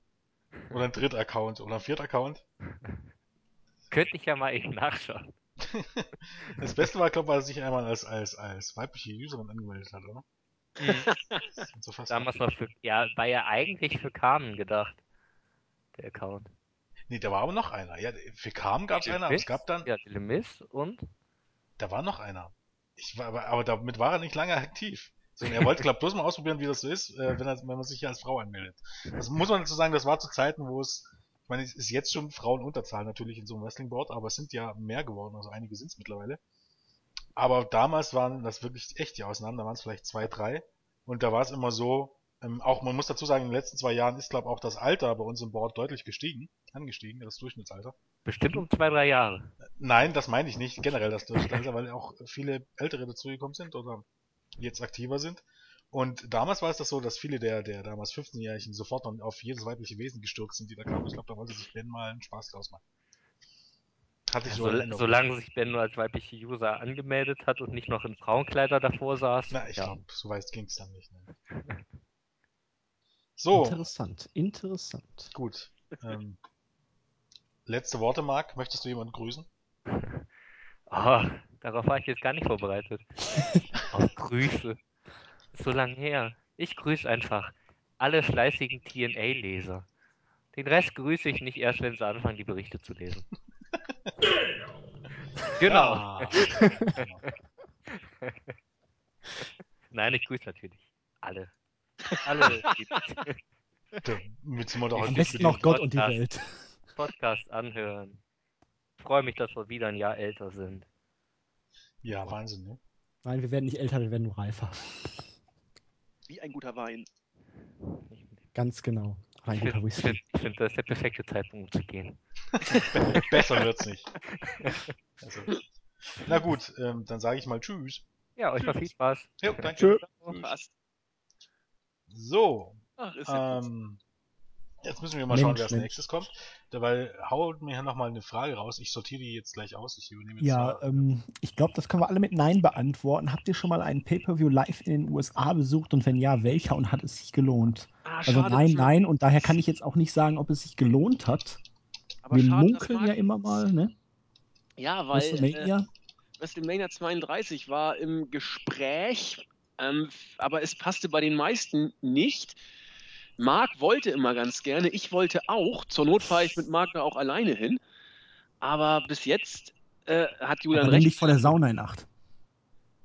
Oder einen dritten Account oder einen vierten Account. könnte ich ja mal eben nachschauen. Das Beste war, glaube ich, als er sich einmal als, als, als weibliche Userin angemeldet hat, oder? Ist so fast Damals noch für, ja, war ja eigentlich für Carmen gedacht. Der Account. Nee, da war aber noch einer. Ja, für Carmen gab es einer, aber es gab dann, Ja, Lemis und? da war noch einer. Ich war, aber, aber damit war er nicht lange aktiv. Sondern er wollte, glaube ich, bloß mal ausprobieren, wie das so ist, äh, wenn, er, wenn man sich hier als Frau anmeldet. Das muss man dazu sagen, das war zu Zeiten, wo es, ich meine, es ist jetzt schon Frauenunterzahl natürlich in so einem Wrestling-Board, aber es sind ja mehr geworden, also einige sind es mittlerweile. Aber damals waren das wirklich echt die Ausnahmen, da waren es vielleicht zwei, drei. Und da war es immer so, ähm, auch man muss dazu sagen, in den letzten zwei Jahren ist, glaube ich, auch das Alter bei uns im Board deutlich gestiegen, angestiegen, das Durchschnittsalter. Bestimmt um zwei, drei Jahre. Nein, das meine ich nicht, generell das Durchschnittsalter, weil auch viele Ältere dazugekommen sind oder jetzt aktiver sind. Und damals war es das so, dass viele der, der damals 15-Jährigen sofort dann auf jedes weibliche Wesen gestürzt sind, die da kamen. Ich glaube, da wollte sich Ben mal einen Spaß draus machen. Hatte ich so Erinnerung. solange sich Ben nur als weibliche User angemeldet hat und nicht noch in Frauenkleider davor saß. Na, ich ja. glaube, so weit ging es dann nicht. Ne? So, Interessant, interessant. gut. Ähm, letzte Worte, Marc. Möchtest du jemanden grüßen? Oh, darauf war ich jetzt gar nicht vorbereitet. Oh, Grüße. So lang her. Ich grüße einfach alle fleißigen TNA-Leser. Den Rest grüße ich nicht erst, wenn sie anfangen, die Berichte zu lesen. genau. Ah, genau. Nein, ich grüße natürlich alle. Alle, die Da müssen wir doch Am besten noch Gott und die Podcast. Welt. Podcast anhören. Freue mich, dass wir wieder ein Jahr älter sind. Ja, Wahnsinn, ne? Nein, wir werden nicht älter, wir werden nur reifer. Wie ein guter Wein. Ganz genau. Ein Ich guter finde, Whisky. find, find, das ist der perfekte Zeitpunkt, um zu gehen. Besser wird's nicht. Also, na gut, ähm, dann sage ich mal Tschüss. Ja, euch noch viel Spaß. Jo, danke. Tschö. Passt. So, Ach, ist ja ähm, jetzt müssen wir mal schauen, Mensch, wer als nächstes kommt. Dabei haut mir hier nochmal eine Frage raus. Ich sortiere die jetzt gleich aus. Ich übernehme jetzt Ja, zwar- ähm, ich glaube, das können wir alle mit Nein beantworten. Habt ihr schon mal einen Pay-Per-View live in den USA besucht und wenn ja, welcher und hat es sich gelohnt? Ah, Also schade, nein, nein und daher kann ich jetzt auch nicht sagen, ob es sich gelohnt hat. Aber Wir schade, munkeln ja immer mal, ne? Ja, weil äh, WrestleMania. WrestleMania 32 war im Gespräch, ähm, aber es passte bei den meisten nicht. Marc wollte immer ganz gerne, ich wollte auch. Zur Not fahre ich mit Marc da auch alleine hin. Aber bis jetzt äh, hat Julian Aber recht. dich vor der Sauna in Acht.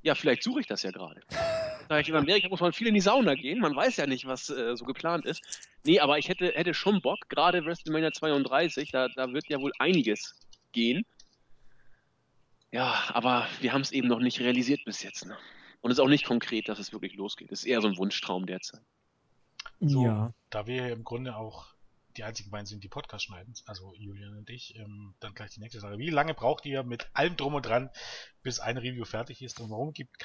Ja, vielleicht suche ich das ja gerade. Da ich in Amerika muss man viel in die Sauna gehen. Man weiß ja nicht, was äh, so geplant ist. Nee, aber ich hätte, hätte schon Bock, gerade WrestleMania 32, da, da wird ja wohl einiges gehen. Ja, aber wir haben es eben noch nicht realisiert bis jetzt. Ne? Und es ist auch nicht konkret, dass es wirklich losgeht. Es ist eher so ein Wunschtraum derzeit. So, Ja. da wir im Grunde auch die einzigen beiden sind, die Podcast schneiden, also Julian und ich, ähm, dann gleich die nächste Sache. Wie lange braucht ihr mit allem drum und dran, bis ein Review fertig ist? Und warum gibt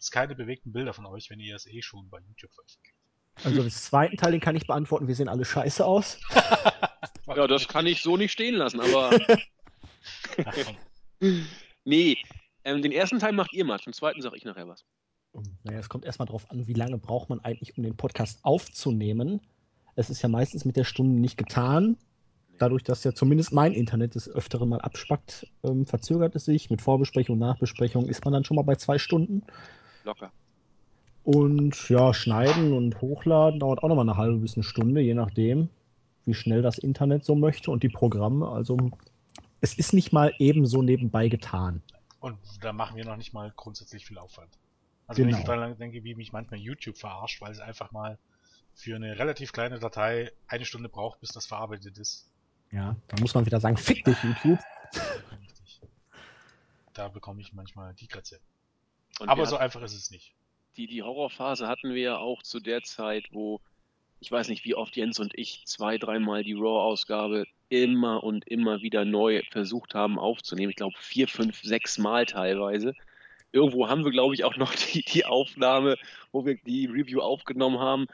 es keine bewegten Bilder von euch, wenn ihr es eh schon bei YouTube veröffentlicht? Also den zweiten Teil, den kann ich beantworten. Wir sehen alle scheiße aus. Ja, das kann ich so nicht stehen lassen, aber nee. Ähm, den ersten Teil macht ihr mal, zum zweiten sage ich nachher was. Naja, es kommt erstmal drauf an, wie lange braucht man eigentlich, um den Podcast aufzunehmen. Es ist ja meistens mit der Stunde nicht getan. Dadurch, dass ja zumindest mein Internet des Öfteren mal abspackt, ähm, verzögert es sich. Mit Vorbesprechung, Nachbesprechung ist man dann schon mal bei zwei Stunden. Locker. Und ja, schneiden und hochladen dauert auch nochmal eine halbe bis eine Stunde, je nachdem, wie schnell das Internet so möchte und die Programme. Also es ist nicht mal eben so nebenbei getan. Und da machen wir noch nicht mal grundsätzlich viel Aufwand. Also wenn ich Genau. daran denke, wie mich manchmal YouTube verarscht, weil es einfach mal für eine relativ kleine Datei eine Stunde braucht, bis das verarbeitet ist. Ja, da muss man wieder sagen, fick dich, YouTube. Richtig. Da bekomme ich manchmal die Kratze. Und Aber so einfach ist es nicht. die, die Horrorphase hatten wir ja auch zu der Zeit, wo ich weiß nicht, wie oft Jens und ich zwei, dreimal die Raw-Ausgabe immer und immer wieder neu versucht haben aufzunehmen. Ich glaube vier, fünf, sechs Mal teilweise. Irgendwo haben wir, glaube ich, auch noch die, die Aufnahme, wo wir die Review aufgenommen haben.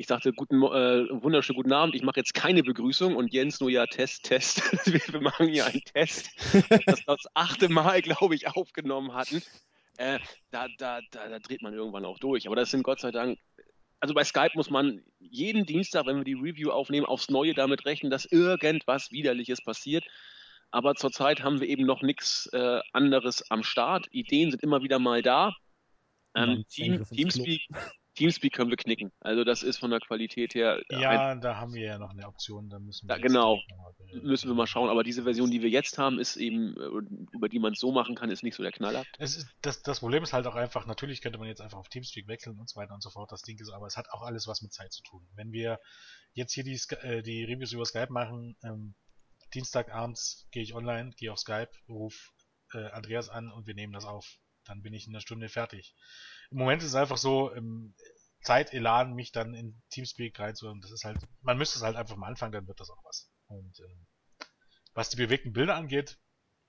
Ich sagte, guten, äh, wunderschönen guten Abend, ich mache jetzt keine Begrüßung und Jens nur, ja, Test, Test. wir, wir machen hier einen Test. Das das achte Mal, glaube ich, aufgenommen hatten. Äh, da, da, da, da dreht man irgendwann auch durch. Aber das sind Gott sei Dank, also bei Skype muss man jeden Dienstag, wenn wir die Review aufnehmen, aufs Neue damit rechnen, dass irgendwas Widerliches passiert. aber zurzeit haben wir eben noch nichts äh, anderes am Start. Ideen sind immer wieder mal da. Ähm, Team. Teamspeak, Teamspeak können wir knicken. Also das ist von der Qualität her Ja, da haben wir ja noch eine Option, da müssen wir Ja, genau. mal müssen wir mal schauen. Aber diese Version, die wir jetzt haben, ist eben, äh, über die man es so machen kann, ist nicht so der Knaller. Ist, das, das Problem ist halt auch einfach, natürlich könnte man jetzt einfach auf Teamspeak wechseln und so weiter und so fort, das Ding ist, aber es hat auch alles was mit Zeit zu tun. Wenn wir jetzt hier die, äh, die Reviews über Skype machen, ähm, Dienstagabends gehe ich online, gehe auf Skype, ruf äh, Andreas an und wir nehmen das auf. Dann bin ich in einer Stunde fertig. Im Moment ist es einfach so, ähm, Zeit, Elan, mich dann in Teamspeak reinzuhören, das ist halt, man müsste es halt einfach mal anfangen, dann wird das auch was. Und ähm, was die bewegten Bilder angeht,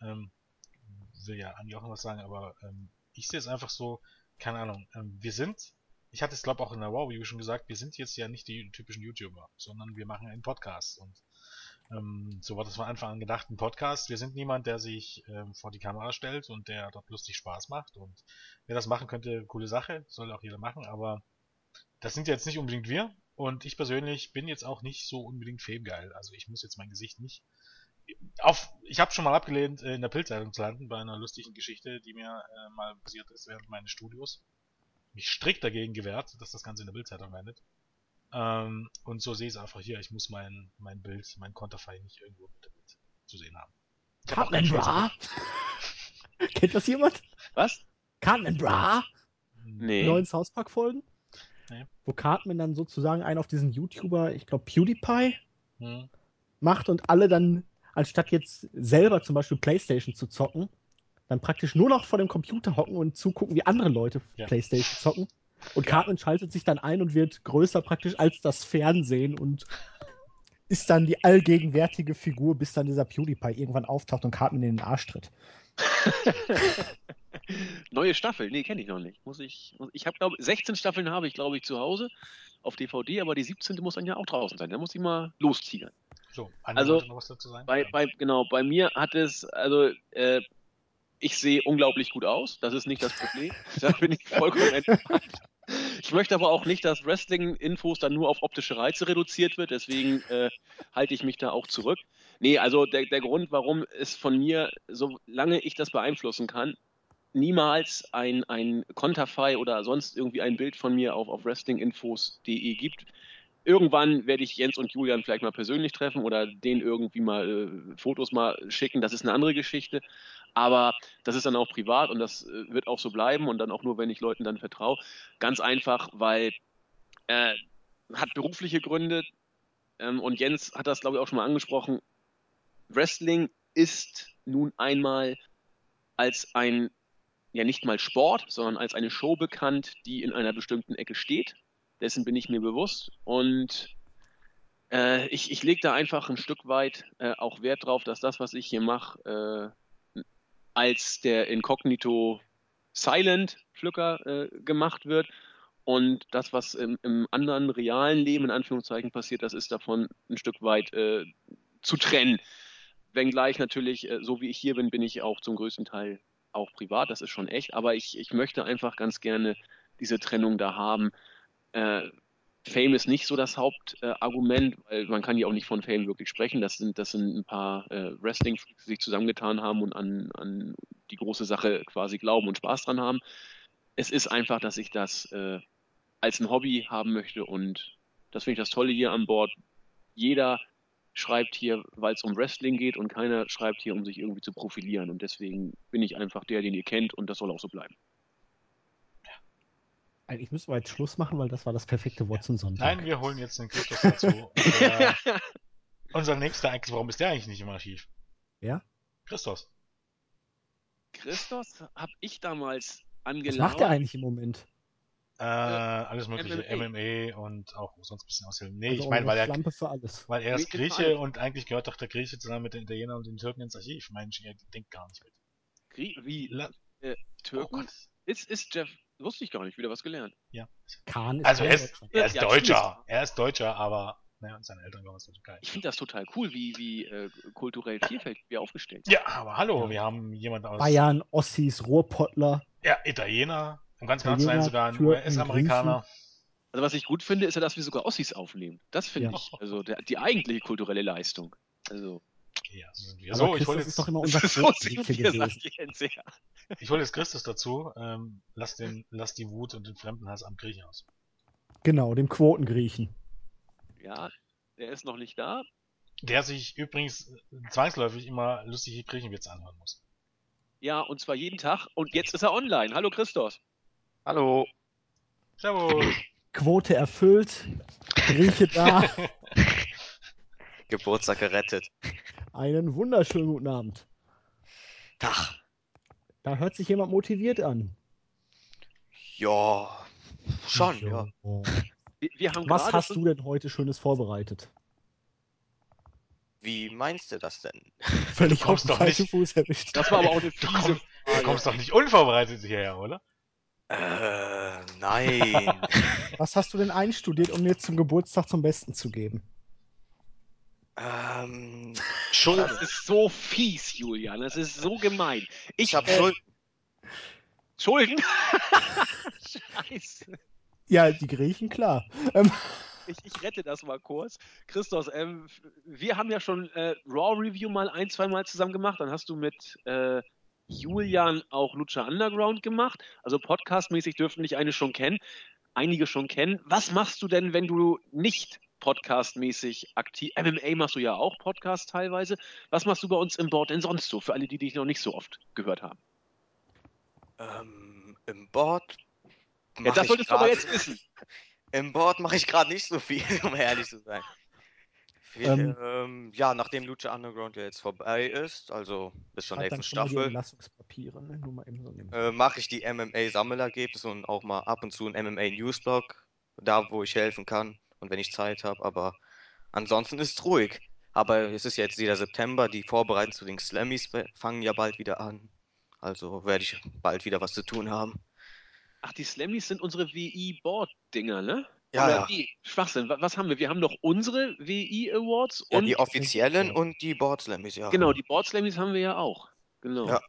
ähm, will ja Andi auch noch was sagen, aber ähm, ich sehe es einfach so, keine Ahnung, ähm, wir sind, ich hatte es glaube auch in der Wow-Review schon gesagt, wir sind jetzt ja nicht die typischen YouTuber, sondern wir machen einen Podcast und ähm, so war das von Anfang an gedacht, ein Podcast. Wir sind niemand, der sich ähm, vor die Kamera stellt und der dort lustig Spaß macht und wer das machen könnte, coole Sache, soll auch jeder machen, aber das sind jetzt nicht unbedingt wir und ich persönlich bin jetzt auch nicht so unbedingt famegeil, also ich muss jetzt mein Gesicht nicht auf, ich habe schon mal abgelehnt, äh, in der Bildzeitung zu landen bei einer lustigen Geschichte, die mir äh, mal passiert ist während meines Studios. Mich strikt dagegen gewehrt, dass das Ganze in der Bildzeitung landet. Ähm, und so sehe ich es einfach hier. Ich muss mein, mein Bild, mein Konterfei nicht irgendwo mit Bild zu sehen haben. Cartman Bra? Kennt das jemand? Was? Cartman Bra? Nee. Neuen South Park Folgen? Nee. Wo Cartman dann sozusagen einen auf diesen YouTuber, ich glaube PewDiePie, Hm. macht und alle dann, anstatt jetzt selber zum Beispiel Playstation zu zocken, dann praktisch nur noch vor dem Computer hocken und zugucken, wie andere Leute Ja. Playstation zocken. Und. Cartman schaltet sich dann ein und wird größer praktisch als das Fernsehen und ist dann die allgegenwärtige Figur, bis dann dieser PewDiePie irgendwann auftaucht und Cartman in den Arsch tritt. Neue Staffel, nee, kenne ich noch nicht. Muss ich, ich habe glaube 16 Staffeln habe ich glaube ich zu Hause auf DVD, aber die 17. muss dann ja auch draußen sein. Da muss ich mal lostigern. So, Also, wollte noch was dazu sagen? Bei, bei, genau, bei mir hat es, also äh, ich sehe unglaublich gut aus. Das ist nicht das Problem. Da bin ich vollkommen entspannt. Ich möchte aber auch nicht, dass Wrestling-Infos dann nur auf optische Reize reduziert wird. Deswegen äh, halte ich mich da auch zurück. Nee, also der, der Grund, warum es von mir, solange ich das beeinflussen kann, niemals ein, ein Konterfei oder sonst irgendwie ein Bild von mir auf, auf wrestlinginfos.de gibt. Irgendwann werde ich Jens und Julian vielleicht mal persönlich treffen oder denen irgendwie mal äh, Fotos mal schicken. Das ist eine andere Geschichte. Aber das ist dann auch privat und das äh, wird auch so bleiben und dann auch nur, wenn ich Leuten dann vertraue. Ganz einfach, weil äh, hat berufliche Gründe ähm, und Jens hat das, glaube ich, auch schon mal angesprochen. Wrestling ist nun einmal als ein, ja nicht mal Sport, sondern als eine Show bekannt, die in einer bestimmten Ecke steht. Dessen bin ich mir bewusst und äh, ich, ich lege da einfach ein Stück weit äh, auch Wert drauf, dass das, was ich hier mache, äh, als der Incognito Silent Pflücker äh, gemacht wird. Und das, was im, im anderen realen Leben in Anführungszeichen passiert, das ist davon ein Stück weit äh, zu trennen. Wenngleich natürlich, äh, so wie ich hier bin, bin ich auch zum größten Teil auch privat, das ist schon echt. Aber ich, ich möchte einfach ganz gerne diese Trennung da haben. Äh, Fame ist nicht so das Hauptargument, weil man kann ja auch nicht von Fame wirklich sprechen. Das sind, das sind ein paar äh, Wrestling-Freaks, die sich zusammengetan haben und an, an die große Sache quasi glauben und Spaß dran haben. Es ist einfach, dass ich das äh, als ein Hobby haben möchte und das finde ich das Tolle hier an Bord. Jeder schreibt hier, weil es um Wrestling geht und keiner schreibt hier, um sich irgendwie zu profilieren. Und deswegen bin ich einfach der, den ihr kennt und das soll auch so bleiben. Eigentlich müssen wir jetzt Schluss machen, weil das war das perfekte Wort zum Sonntag. Nein, wir holen jetzt den Christoph dazu. Unser, unser nächster eigentlich, warum ist der eigentlich nicht immer schief? Ja? Christos. Christos habe ich damals Was angelaufen. macht er eigentlich im Moment? Äh, alles mögliche, MMA. MMA und auch sonst ein bisschen aushilfen. Nee, Also ich meine, weil er, Schlampe für alles. weil er ist Grieche und eigentlich gehört doch der Grieche zusammen mit den Italienern und den Türken ins Archiv. Mensch, er denkt gar nicht mit. Grie- Wie? La Äh, oh Türken? Gott. ist, ist Jeff, wusste ich gar nicht, wieder was gelernt. Kahn ist Also er ist, Deutscher. er ist Ja, Deutscher. Er ist Deutscher, aber naja, und seine Eltern kommen aus der Türkei. Ich finde das total cool, wie, wie äh, kulturell vielfältig wir aufgestellt sind. Ja, aber hallo, wir haben jemanden aus Bayern, Ossis, Ruhrpottler. Ja, Italiener, um ganz genau zu sein, sogar ein US-Amerikaner. Also was ich gut finde, ist ja, dass wir sogar Ossis aufnehmen. Das finde Ja. ich, also der, die eigentliche kulturelle Leistung. Also Okay, ja, so sind wir. Aber So, ich Christoph hole ist jetzt, doch immer unser so sind wir, gewesen. sagt Jens, ja. ich hole jetzt Christus dazu. Ähm, lass, den, lass die Wut und den Fremdenhass am Griechen aus. Genau, dem Quotengriechen. Ja, der ist noch nicht da. Der sich übrigens zwangsläufig immer lustige Griechenwitze anhören muss. Ja, und zwar jeden Tag. Und jetzt ist er online. Hallo Christos. Hallo. Servus! Quote erfüllt, Grieche da. Geburtstag gerettet. Einen wunderschönen guten Abend. Tag. Da hört sich jemand motiviert an. Ja. Schon, ja. Wir, wir haben Was hast du denn heute Schönes vorbereitet? Wie meinst du das denn? Völlig Du kommst auf den doch nicht- Fuß erwischt. Das war aber auch eine Du fiese kommst, du kommst doch nicht unvorbereitet hierher, oder? Äh, nein. Was hast du denn einstudiert, um mir zum Geburtstag zum Besten zu geben? ähm, Das Schuld. ist so fies, Julian. Das ist so gemein. Ich habe äh, Schuld. Schulden? Scheiße. Ja, die Griechen, klar. Ähm, Ich, ich rette das mal kurz. Christos, ähm, wir haben ja schon äh, Raw Review mal ein, zwei Mal zusammen gemacht. Dann hast du mit äh, Julian auch Lucha Underground gemacht. Also podcastmäßig dürften dich eine schon kennen, einige schon kennen. Was machst du denn, wenn du nicht podcastmäßig aktiv, MMA machst du ja auch Podcast teilweise. Was machst du bei uns im Board denn sonst so, für alle, die dich noch nicht so oft gehört haben? Ähm, Im Board. Ja, das ich solltest du aber jetzt wissen. Im Board mache ich gerade nicht so viel, um ehrlich zu sein. Viel, Ähm. ähm, ja, nachdem Lucha Underground ja jetzt vorbei ist, also bis zur halt nächsten Staffel, Entlassungspapiere, ne? Nur mal eben so äh, mache ich die MMA-Sammelergebnisse und auch mal ab und zu ein MMA-Newsblog, da wo ich helfen kann und wenn ich Zeit habe, aber ansonsten ist es ruhig. Aber es ist jetzt wieder September, die Vorbereitungen zu den Slammies fangen ja bald wieder an. Also werde ich bald wieder was zu tun haben. Ach, die Slammies sind unsere WI-Board-Dinger, ne? Ja, Oder ja. nee, Schwachsinn. Wa- Was haben wir? Wir haben doch unsere WI-Awards Ja, und die offiziellen und die Board Slammies, ja. genau, die Board Slammies haben wir ja auch. Genau. Ja.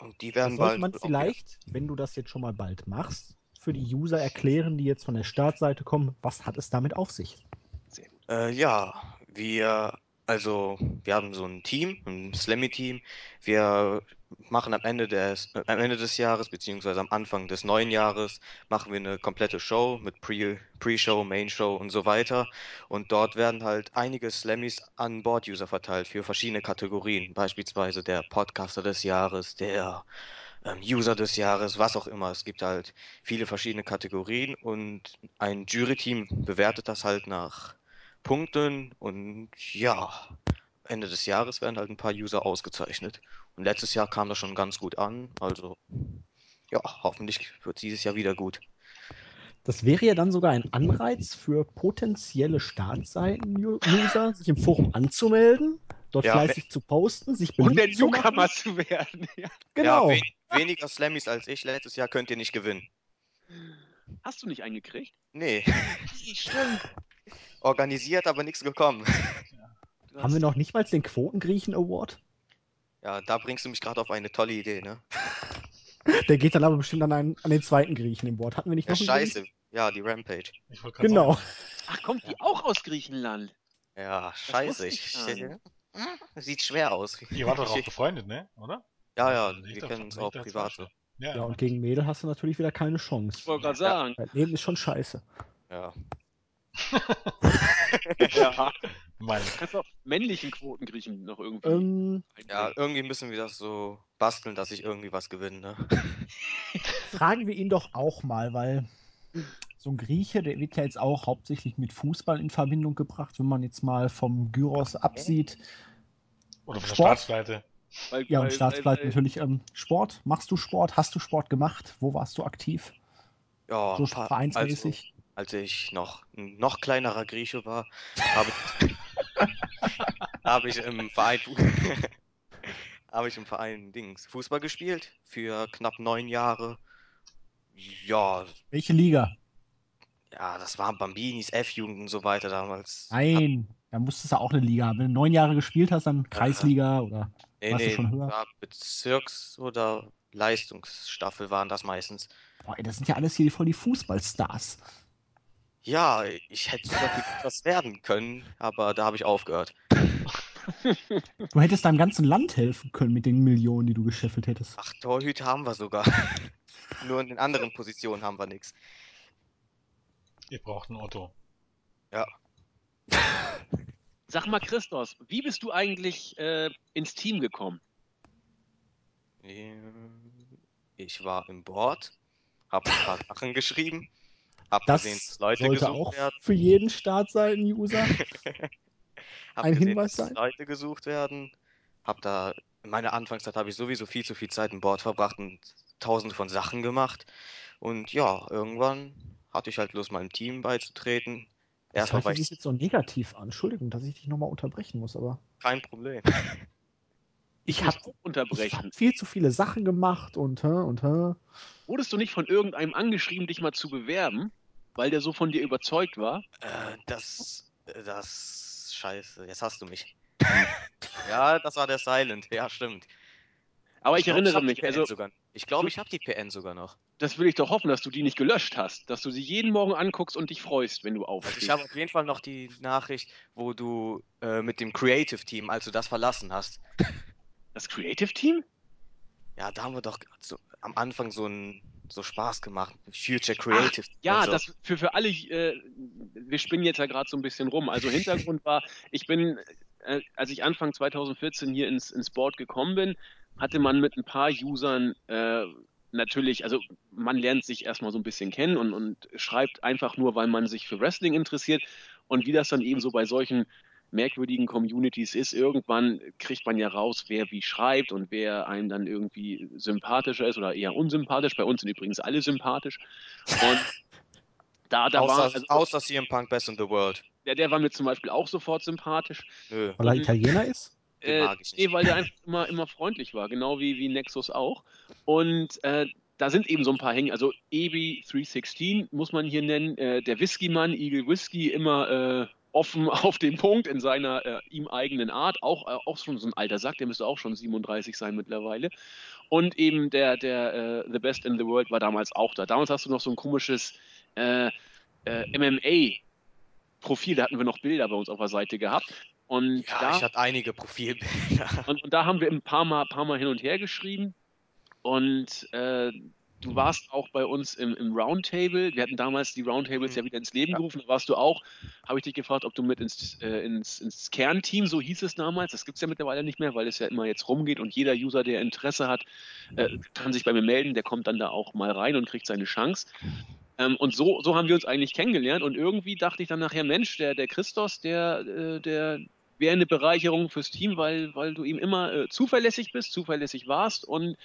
Und die Das werden sollte bald man auch wieder- vielleicht, wenn du das jetzt schon mal bald machst, für die User erklären, die jetzt von der Startseite kommen, was hat es damit auf sich? Äh, ja, wir, also, wir haben so ein Team, ein Slammy-Team. Wir machen am Ende des, am Ende des Jahres, beziehungsweise am Anfang des neuen Jahres, machen wir eine komplette Show mit Pre- Pre-Show, Main-Show und so weiter. Und dort werden halt einige Slammies an Board-User verteilt für verschiedene Kategorien. Beispielsweise der Podcaster des Jahres, der User des Jahres, was auch immer. Es gibt halt viele verschiedene Kategorien und ein Jury-Team bewertet das halt nach Punkten und ja, Ende des Jahres werden halt ein paar User ausgezeichnet. Und letztes Jahr kam das schon ganz gut an, also ja, hoffentlich wird dieses Jahr wieder gut. Das wäre ja dann sogar ein Anreiz für potenzielle Startseiten-User, sich im Forum anzumelden, dort Ja, fleißig zu posten, sich Und der beliebt zu machen. Newcomer zu werden. Ja. Genau. Ja, wen weniger Slammies als ich letztes Jahr könnt ihr nicht gewinnen. Hast du nicht eingekriegt? Nee, Stimmt. organisiert, aber nichts gekommen. Du Haben wir noch nicht mal den Quotengriechen Award? Ja, da bringst du mich gerade auf eine tolle Idee, ne? Der geht dann aber bestimmt an, einen, an den zweiten Griechen im Board. Hatten wir nicht Ja, noch einen scheiße. Ja, die Rampage. Ich wollte gerade Genau. sagen, Ach, kommt die auch aus Griechenland? Ja, scheiße. ich Ich, gar nicht. sieht schwer aus. ihr wart doch auch befreundet, ne? Oder? Ja, ja, Nicht wir kennen uns nicht auch doch privat. Ja, Ja, und gegen Mädel hast du natürlich wieder keine Chance. Ich wollte gerade Ja. sagen. Dein Leben ist schon scheiße. Ja. Ja. Meine, Kannst auch männlichen Quotengriechen noch irgendwie. Ähm, Ja, einbringen. irgendwie müssen wir das so basteln, dass ich irgendwie was gewinne. Ne? fragen wir ihn doch auch mal, weil so ein Grieche, der wird ja jetzt auch hauptsächlich mit Fußball in Verbindung gebracht, wenn man jetzt mal vom Gyros absieht. oder von der Sport. Staatsseite. Weil- Ja, und Staatsflight weil- natürlich ähm, Sport. Machst du Sport? Hast du Sport gemacht? Wo warst du aktiv? Ja, So vereinsmäßig? Also, als ich noch ein noch kleinerer Grieche war, habe ich, habe ich im Verein habe ich im Verein Dings Fußball gespielt für knapp neun Jahre. Ja, Welche Liga? ja, das waren Bambinis, F-Jugend und so weiter damals. Nein, da musstest du auch eine Liga haben. Wenn du neun Jahre gespielt hast, dann Kreisliga oder. Nee, warst du nee, schon höher? war Bezirks- oder Leistungsstaffel waren das meistens. Boah, ey, das sind ja alles hier voll die Fußballstars. Ja, ich hätte sogar gut was werden können, aber da habe ich aufgehört. Du hättest deinem ganzen Land helfen können mit den Millionen, die du gescheffelt hättest. Ach, Torhüter haben wir sogar. Nur in den anderen Positionen haben wir nichts. Ihr braucht einen Otto. Sag mal, Christos, wie bist du eigentlich äh, ins Team gekommen? Ähm, Ich war im Board, hab ein paar Sachen geschrieben, hab Das gesehen, dass Leute sollte gesucht auch werden. für jeden Startseiten-User Hab ein gesehen, Hinweis sein? Leute gesucht werden. Hab da, in meiner Anfangszeit habe ich sowieso viel zu viel Zeit im Board verbracht und tausende von Sachen gemacht. Und ja, irgendwann hatte ich halt Lust, meinem Team beizutreten. Hört ich sich jetzt so negativ an. Entschuldigung, dass ich dich nochmal unterbrechen muss, aber kein Problem. ich habe auch unterbrechen. viel zu viele Sachen gemacht und und. Wurdest du nicht von irgendeinem angeschrieben, dich mal zu bewerben, weil der so von dir überzeugt war? Äh, das, äh, das, scheiße, jetzt hast du mich. Ja, das war der Silent, ja, stimmt. Aber ich, glaub, erinnere die mich, also. Ich glaube, ich habe die PN sogar noch. das will ich doch hoffen, dass du die nicht gelöscht hast, dass du sie jeden Morgen anguckst und dich freust, wenn du Also aufstehst. ich habe auf jeden Fall noch die Nachricht, wo du äh, mit dem Creative Team, als du das verlassen hast. das Creative Team? Ja, da haben wir doch so, am Anfang so ein so Spaß gemacht. Future Creative. Ja, und so. das für, für alle, äh, wir spinnen jetzt ja gerade so ein bisschen rum. Also Hintergrund war, ich bin, äh, als ich Anfang 2014 hier ins, ins Board gekommen bin, hatte man mit ein paar Usern äh, natürlich, also man lernt sich erstmal so ein bisschen kennen und, und schreibt einfach nur, weil man sich für Wrestling interessiert. Und wie das dann eben so bei solchen merkwürdigen Communities ist, irgendwann kriegt man ja raus, wer wie schreibt und wer einem dann irgendwie sympathischer ist oder eher unsympathisch. Bei uns sind übrigens alle sympathisch. Und da, da außer, war, also, außer CM Punk Best in the World. der, der war mir zum Beispiel auch sofort sympathisch. Nö. Weil er Italiener ist? Den Äh, mag ich nee, weil der einfach immer, immer freundlich war, genau wie, wie Nexus auch. Und äh, da sind eben so ein paar Hängen. Also EB316 muss man hier nennen. Äh, der Whisky-Mann, Eagle Whisky, immer äh, offen auf den Punkt in seiner äh, ihm eigenen Art. Auch, äh, auch schon so ein alter Sack, der müsste auch schon 37 sein mittlerweile. Und eben der, der äh, The Best in the World war damals auch da. Damals hast du noch so ein komisches äh, äh, MMA-Profil, da hatten wir noch Bilder bei uns auf der Seite gehabt. Und Ja, da, ich hatte einige Profilbilder. und, und da haben wir ein paar Mal, paar Mal hin und her geschrieben. Und äh, du warst auch bei uns im, im Roundtable. Wir hatten damals die Roundtables Mhm. ja wieder ins Leben Ja. gerufen. Da warst du auch. Habe ich dich gefragt, ob du mit ins, äh, ins, ins Kernteam, so hieß es damals. Das gibt es ja mittlerweile nicht mehr, weil es ja immer jetzt rumgeht und jeder User, der Interesse hat, äh, kann sich bei mir melden. Der kommt dann da auch mal rein und kriegt seine Chance. Ähm, und so, so haben wir uns eigentlich kennengelernt. Und irgendwie dachte ich dann nachher, Mensch, der, der Christos, der, äh, der wäre eine Bereicherung fürs Team, weil, weil du ihm immer äh, zuverlässig bist, zuverlässig warst und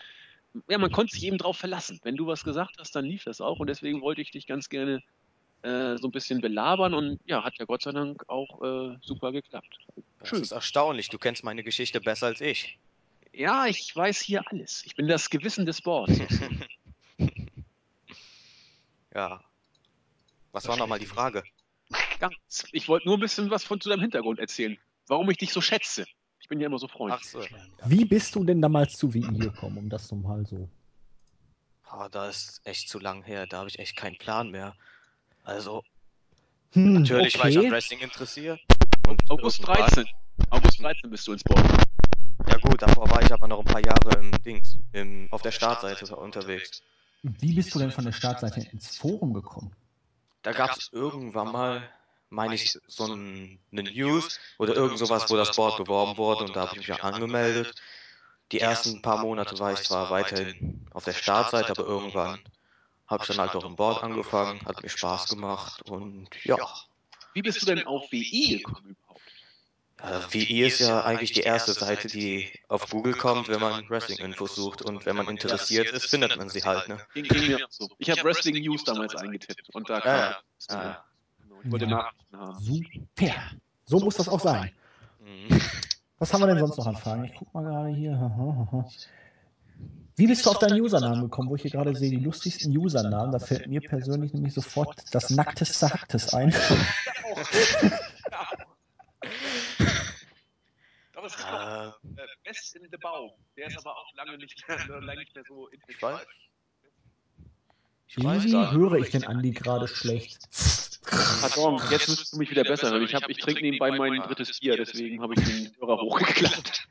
ja, man konnte sich eben drauf verlassen. Wenn du was gesagt hast, dann lief das auch und deswegen wollte ich dich ganz gerne äh, so ein bisschen belabern und ja, hat ja Gott sei Dank auch äh, super geklappt. Das Schön. ist erstaunlich. Du kennst meine Geschichte besser als ich. Ja, ich weiß hier alles. Ich bin das Gewissen des Boards. ja. Was war nochmal die Frage? Ganz. Ich wollte nur ein bisschen was von zu deinem Hintergrund erzählen. Warum ich dich so schätze. Ich bin ja immer so freundlich. Ach so. Wie bist du denn damals zu WI gekommen, um das nochmal so? Ah, da ist echt zu lang her. Da habe ich echt keinen Plan mehr. Also, Hm, natürlich war ich an okay. Wrestling interessiert. Und August irgendwann- 13. August 13 bist du ins Board. Ja gut, davor war ich aber noch ein paar Jahre im Dings, im, auf der Startseite unterwegs. Wie bist du denn von der Startseite ins Forum gekommen? Da gab es irgendwann mal, meine ich, so ein, eine News oder irgend sowas, wo das Board beworben wurde und da habe ich mich auch angemeldet. Die ersten paar Monate war ich zwar weiterhin auf der Startseite, aber irgendwann habe ich dann halt auch im Board angefangen, hat mir Spaß gemacht und ja. Wie bist du denn auf WI gekommen überhaupt? Äh, WI ist ja eigentlich die erste Seite, die auf Google kommt, wenn man Wrestling-Infos sucht und wenn man interessiert ist, findet man sie halt, ne? Ich habe Wrestling News damals eingetippt und da kam Ja, das. ja. Wollte Ja. Nachrichten haben. Super. So muss das auch sein. Mhm. Was haben wir denn sonst noch an Fragen? Ich guck mal gerade hier. Wie bist du auf deinen Usernamen gekommen, wo ich hier gerade sehe, die lustigsten Usernamen? Da fällt mir persönlich nämlich sofort das Nackteste Hacktes ein. Aber es gibt Äh, noch äh, Best in the Baum. Der ist aber auch lange nicht mehr, lange nicht mehr so intensiv. weiß Wie höre ich den Andi gerade schlecht? Pardon, jetzt müsstest du mich wieder besser hören. Ich, hab, ich trinke nebenbei mein drittes Bier, deswegen habe ich den Hörer hochgeklappt.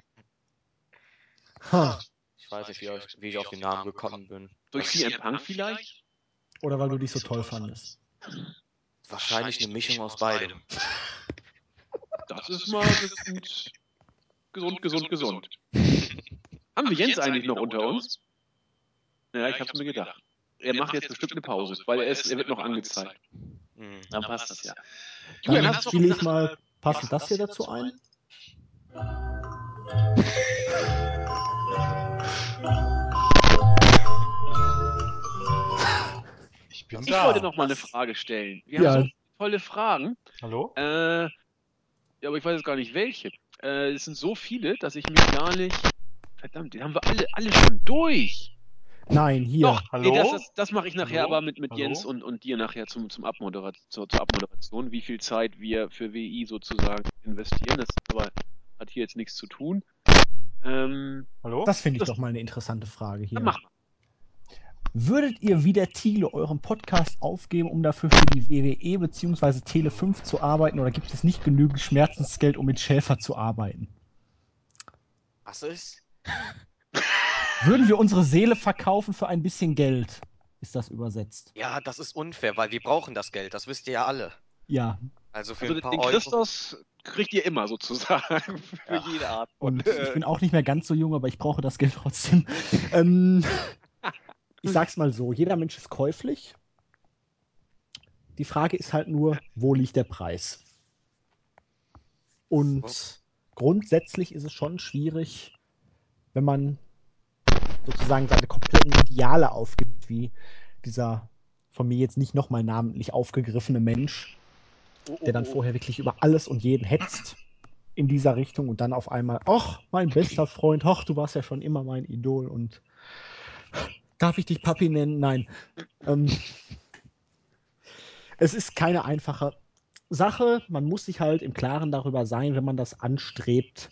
Ha. Ich weiß nicht, wie, euch, wie ich auf den Namen gekommen bin. Durch CM Punk vielleicht? Oder weil du dich so toll fandest. Wahrscheinlich eine Mischung aus beidem. Das ist mal gesund, gesund, gesund, gesund. Haben wir Jens eigentlich noch unter uns? Ja, ich hab's mir gedacht. Er macht jetzt bestimmt eine Pause, weil er, ist, er wird noch angezeigt. Hm. Dann passt das ja. Julian, Dann hast du spiele ich mal passend das hier dazu ein. Ich bin Ich da. wollte noch mal eine Frage stellen. Wir Ja. haben so viele tolle Fragen. Hallo? Äh, ja, aber ich weiß jetzt gar nicht welche. Äh, es sind so viele, dass ich mich gar nicht. Verdammt, die haben wir alle, alle schon durch. Nein, hier. Doch, Hallo? Nee, das, das, das mache ich nachher Hallo? aber mit, mit Hallo? Jens und, und dir nachher zum, zum Abmoderat zur, zur Abmoderation, wie viel Zeit wir für WI sozusagen investieren. Das aber hat hier jetzt nichts zu tun. Ähm, Hallo? Das finde ich Das- doch mal eine interessante Frage hier. dann mach mal. Würdet ihr wie der Thiele euren Podcast aufgeben, um dafür für die WWE bzw. Tele 5 zu arbeiten oder gibt es nicht genügend Schmerzensgeld, um mit Schäfer zu arbeiten? Was ist? Würden wir unsere Seele verkaufen für ein bisschen Geld? Ist das übersetzt? Ja, das ist unfair, weil wir brauchen das Geld. Das wisst ihr ja alle. Ja. Also für Also ein paar den Euro. Christos kriegt ihr immer sozusagen für Ja. jede Art. Und ich bin auch nicht mehr ganz so jung, aber ich brauche das Geld trotzdem. ähm, ich sag's mal so, jeder Mensch ist käuflich. Die Frage ist halt nur, wo liegt der Preis? Und grundsätzlich ist es schon schwierig, wenn man sozusagen seine kompletten Ideale aufgibt, wie dieser von mir jetzt nicht nochmal namentlich aufgegriffene Mensch, oh, oh, der dann oh. vorher wirklich über alles und jeden hetzt in dieser Richtung und dann auf einmal, ach, mein bester Freund, ach, du warst ja schon immer mein Idol und darf ich dich Papi nennen? Nein. Ähm, es ist keine einfache Sache. Man muss sich halt im Klaren darüber sein, wenn man das anstrebt,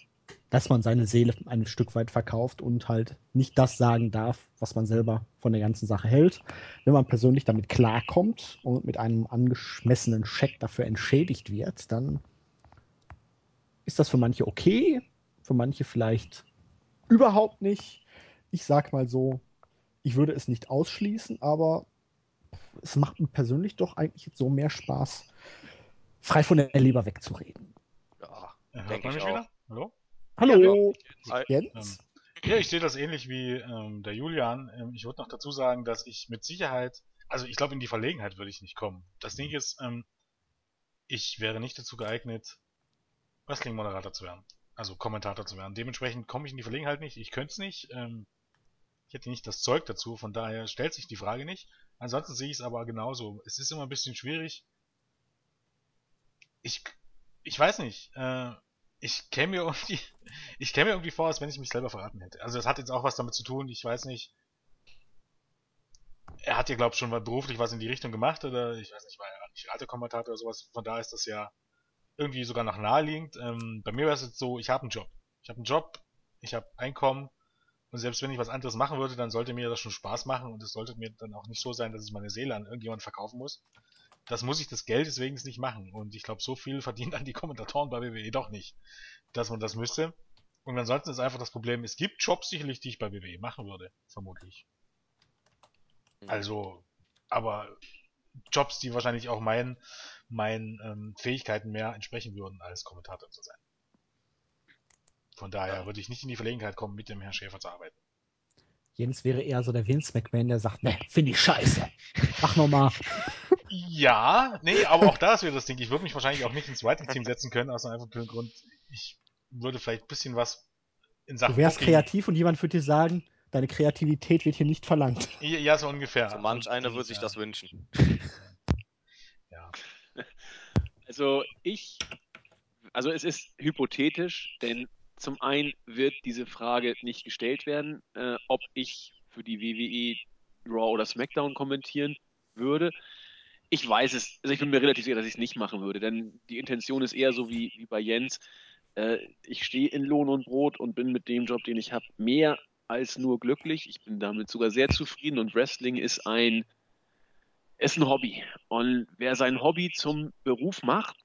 dass man seine Seele ein Stück weit verkauft und halt nicht das sagen darf, was man selber von der ganzen Sache hält. Wenn man persönlich damit klarkommt und mit einem angemessenen Scheck dafür entschädigt wird, dann ist das für manche okay, für manche vielleicht überhaupt nicht. Ich sag mal so, ich würde es nicht ausschließen, aber es macht mir persönlich doch eigentlich jetzt so mehr Spaß, frei von der Leber wegzureden. Ja, denke ich auch. wieder? Hallo? Hallo, Hi. Jens? Ja, ich sehe das ähnlich wie ähm, der Julian. Ähm, ich würde noch dazu sagen, dass ich mit Sicherheit, also ich glaube, in die Verlegenheit würde ich nicht kommen. Das Ding ist, ähm, ich wäre nicht dazu geeignet, Wrestling-Moderator zu werden. Also Kommentator zu werden. Dementsprechend komme ich in die Verlegenheit nicht. Ich könnte es nicht. Ähm, ich hätte nicht das Zeug dazu, von daher stellt sich die Frage nicht. Ansonsten sehe ich es aber genauso. Es ist immer ein bisschen schwierig. Ich, ich weiß nicht. Äh, ich käme mir irgendwie, ich käme mir irgendwie vor, als wenn ich mich selber verraten hätte. Also das hat jetzt auch was damit zu tun. Ich weiß nicht. Er hat ja, glaube ich, schon beruflich was in die Richtung gemacht oder ich weiß nicht, war er nicht Radiokommentator oder sowas. Von daher ist das ja irgendwie sogar noch naheliegend. Ähm, bei mir wäre es jetzt so, ich habe einen Job. Ich habe einen Job, ich habe Einkommen und selbst wenn ich was anderes machen würde, dann sollte mir das schon Spaß machen und es sollte mir dann auch nicht so sein, dass ich meine Seele an irgendjemand verkaufen muss. Das muss ich das Geld deswegen nicht machen und ich glaube, so viel verdienen dann die Kommentatoren bei WWE doch nicht, dass man das müsste. Und ansonsten ist einfach das Problem, es gibt Jobs sicherlich, die ich bei WWE machen würde, vermutlich. Also, aber Jobs, die wahrscheinlich auch meinen meinen ähm, Fähigkeiten mehr entsprechen würden, als Kommentator zu sein. Von daher würde ich nicht in die Verlegenheit kommen, mit dem Herrn Schäfer zu arbeiten. Jens wäre eher so der Vince McMahon, der sagt, ne, finde ich scheiße. Mach nochmal. Ja, nee, aber auch da ist wieder das Ding. Ich würde mich wahrscheinlich auch nicht ins Writing-Team setzen können, aus einem einfachen Grund. Ich würde vielleicht ein bisschen was in Sachen Du wärst Booking- kreativ und jemand würde dir sagen, deine Kreativität wird hier nicht verlangt. Ja, so ungefähr. So manch einer ist sich ja- das wünschen. Ja. Also ich, also es ist hypothetisch, denn zum einen wird diese Frage nicht gestellt werden, äh, ob ich für die WWE Raw oder SmackDown kommentieren würde. Ich weiß es, also ich bin mir relativ sicher, dass ich es nicht machen würde, denn die Intention ist eher so wie, wie bei Jens. Äh, ich stehe in Lohn und Brot und bin mit dem Job, den ich habe, mehr als nur glücklich. Ich bin damit sogar sehr zufrieden und Wrestling ist ein ist ein Hobby. Und wer sein Hobby zum Beruf macht,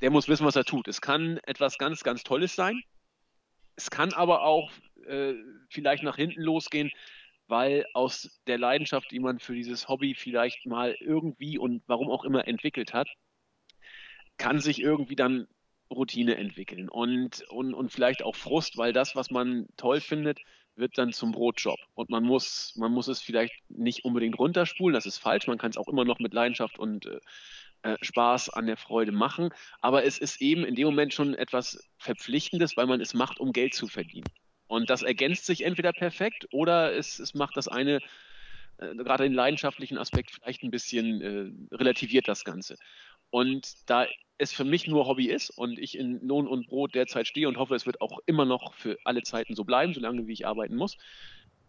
der muss wissen, was er tut. Es kann etwas ganz, ganz Tolles sein. Es kann aber auch äh, vielleicht nach hinten losgehen, weil aus der Leidenschaft, die man für dieses Hobby vielleicht mal irgendwie und warum auch immer entwickelt hat, kann sich irgendwie dann Routine entwickeln und, und, und vielleicht auch Frust, weil das, was man toll findet, wird dann zum Brotjob. Und man muss, man muss es vielleicht nicht unbedingt runterspulen, das ist falsch. Man kann es auch immer noch mit Leidenschaft und äh, äh, Spaß an der Freude machen. Aber es ist eben in dem Moment schon etwas Verpflichtendes, weil man es macht, um Geld zu verdienen. Und das ergänzt sich entweder perfekt oder es, es macht das eine, äh, gerade den leidenschaftlichen Aspekt, vielleicht ein bisschen äh, relativiert das Ganze. Und da es für mich nur Hobby ist und ich in Lohn und Brot derzeit stehe und hoffe, es wird auch immer noch für alle Zeiten so bleiben, solange wie ich arbeiten muss,